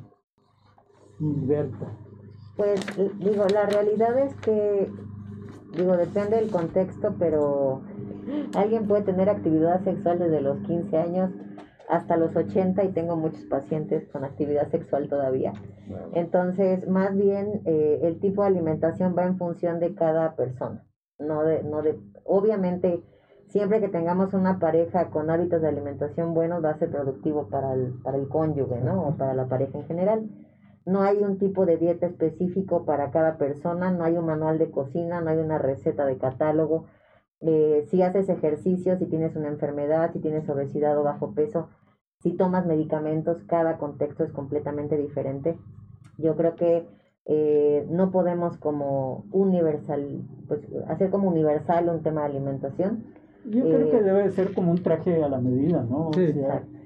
Gilberto. Pues digo, la realidad es que, digo, depende del contexto, pero alguien puede tener actividad sexual desde los 15 años hasta los 80 y tengo muchos pacientes con actividad sexual todavía. Entonces, más bien eh, el tipo de alimentación va en función de cada persona. No de, no de, obviamente, siempre que tengamos una pareja con hábitos de alimentación buenos va a ser productivo para el, para el cónyuge, ¿no? O para la pareja en general. No hay un tipo de dieta específico para cada persona, no hay un manual de cocina, no hay una receta de catálogo. Eh, si haces ejercicio, si tienes una enfermedad, si tienes obesidad o bajo peso, si tomas medicamentos, cada contexto es completamente diferente. Yo creo que eh, no podemos como universal, pues hacer como universal un tema de alimentación. Yo creo que eh, debe ser como un traje a la medida, ¿no? Sí,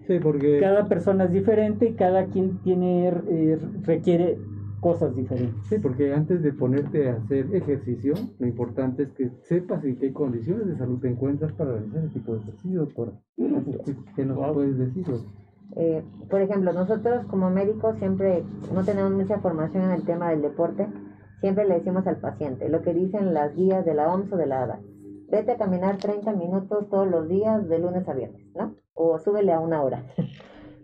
sí porque cada persona es diferente y cada quien tiene eh, requiere cosas diferentes. Sí, porque antes de ponerte a hacer ejercicio, lo importante es que sepas en qué condiciones de salud te encuentras para realizar ese tipo de ejercicio, doctora. ¿Qué nos puedes decir? Eh, por ejemplo, nosotros como médicos siempre no tenemos mucha formación en el tema del deporte. Siempre le decimos al paciente lo que dicen las guías de la OMS o de la ADA. Vete a caminar 30 minutos todos los días de lunes a viernes, ¿no? O súbele a una hora.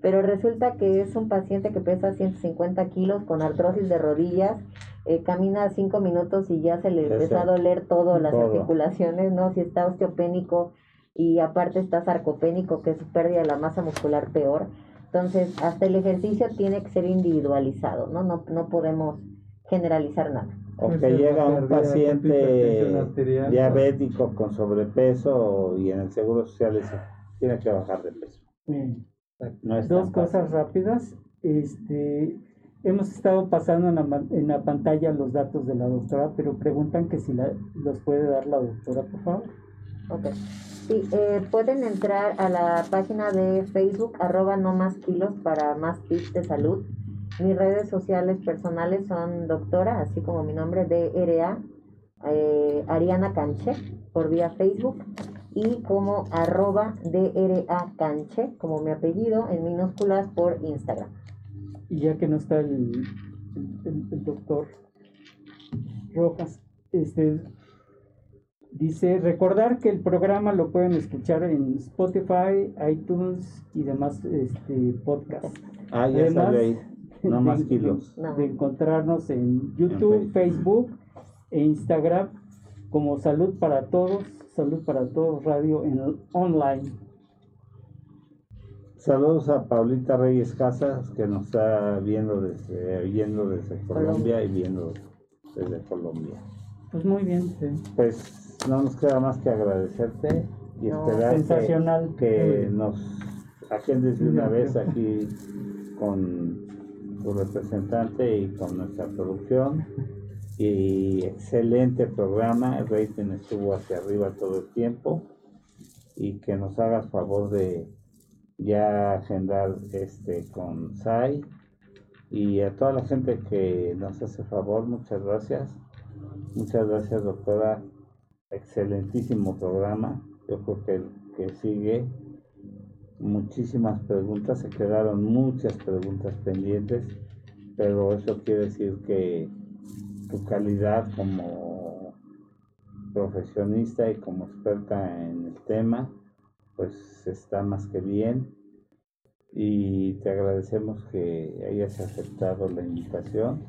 Pero resulta que es un paciente que pesa 150 kilos con artrosis de rodillas, eh, camina 5 minutos y ya se le empieza a doler todo, las articulaciones, ¿no? Si está osteopénico, y aparte está sarcopénico, que es pérdida de la masa muscular peor. Entonces, hasta el ejercicio tiene que ser individualizado, ¿no? No, no podemos generalizar nada. O que llega un paciente diabético con sobrepeso y en el seguro social tiene que bajar de peso. Dos cosas rápidas. Este, hemos estado pasando en la, en la, pantalla los datos de la doctora, pero preguntan que si la, los puede dar la doctora, por favor. Okay. Sí, eh, pueden entrar a la página de Facebook, arroba no más kilos para más tips de salud. Mis redes sociales personales son doctora, así como mi nombre, DRA, eh, Ariana Canche, por vía Facebook, y como arroba DRA Canche, como mi apellido, en minúsculas por Instagram. Y ya que no está el, el doctor Rojas, este, Dice, recordar que el programa lo pueden escuchar en Spotify, iTunes y demás este, podcasts. Ah, ya Además, ahí. No más kilos. De encontrarnos en YouTube, Facebook e Instagram como Salud para Todos, Salud para Todos Radio en online. Saludos a Paulita Reyes Casas que nos está viendo desde, viendo desde Colombia y viendo desde Colombia. Pues muy bien, sí. Pues no nos queda más que agradecerte y esperar sensacional. Que, nos agendes de una vez aquí con tu representante y con nuestra producción. Y excelente programa, el rating estuvo hacia arriba todo el tiempo y que nos hagas favor de ya agendar este con SAI y a toda la gente que nos hace favor, muchas gracias. Muchas gracias doctora excelentísimo programa. Yo creo que, que sigue muchísimas preguntas, se quedaron muchas preguntas pendientes, pero eso quiere decir que tu calidad como profesionista y como experta en el tema, pues está más que bien y te agradecemos que hayas aceptado la invitación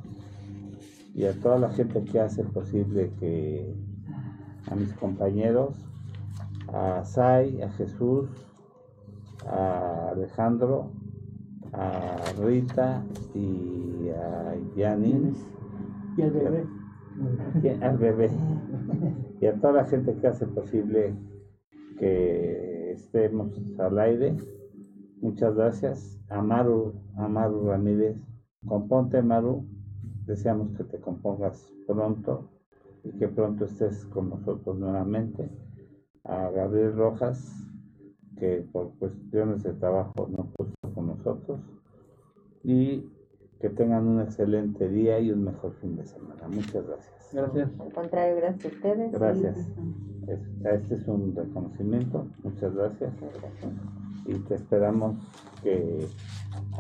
y a toda la gente que hace posible que a mis compañeros, a Sai, a Jesús, a Alejandro, a Rita y a Yanis. Y al bebé. al bebé. Y a toda la gente que hace posible que estemos al aire. Muchas gracias. A Maru, a Maru Ramírez. Componte, Maru. Deseamos que te compongas pronto y que pronto estés con nosotros nuevamente. A Gabriel Rojas, que por cuestiones de trabajo no pudo con nosotros. Y que tengan un excelente día y un mejor fin de semana. Muchas gracias. Gracias. Al contrario, gracias a ustedes. Gracias. este es un reconocimiento. Muchas gracias. Y te esperamos que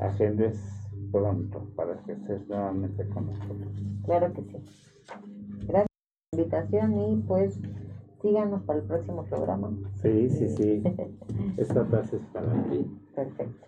agendes pronto para que estés nuevamente con nosotros. Claro que sí. Gracias por la invitación y pues síganos para el próximo programa. Sí, sí, sí. Esta frase es para ti. Perfecto.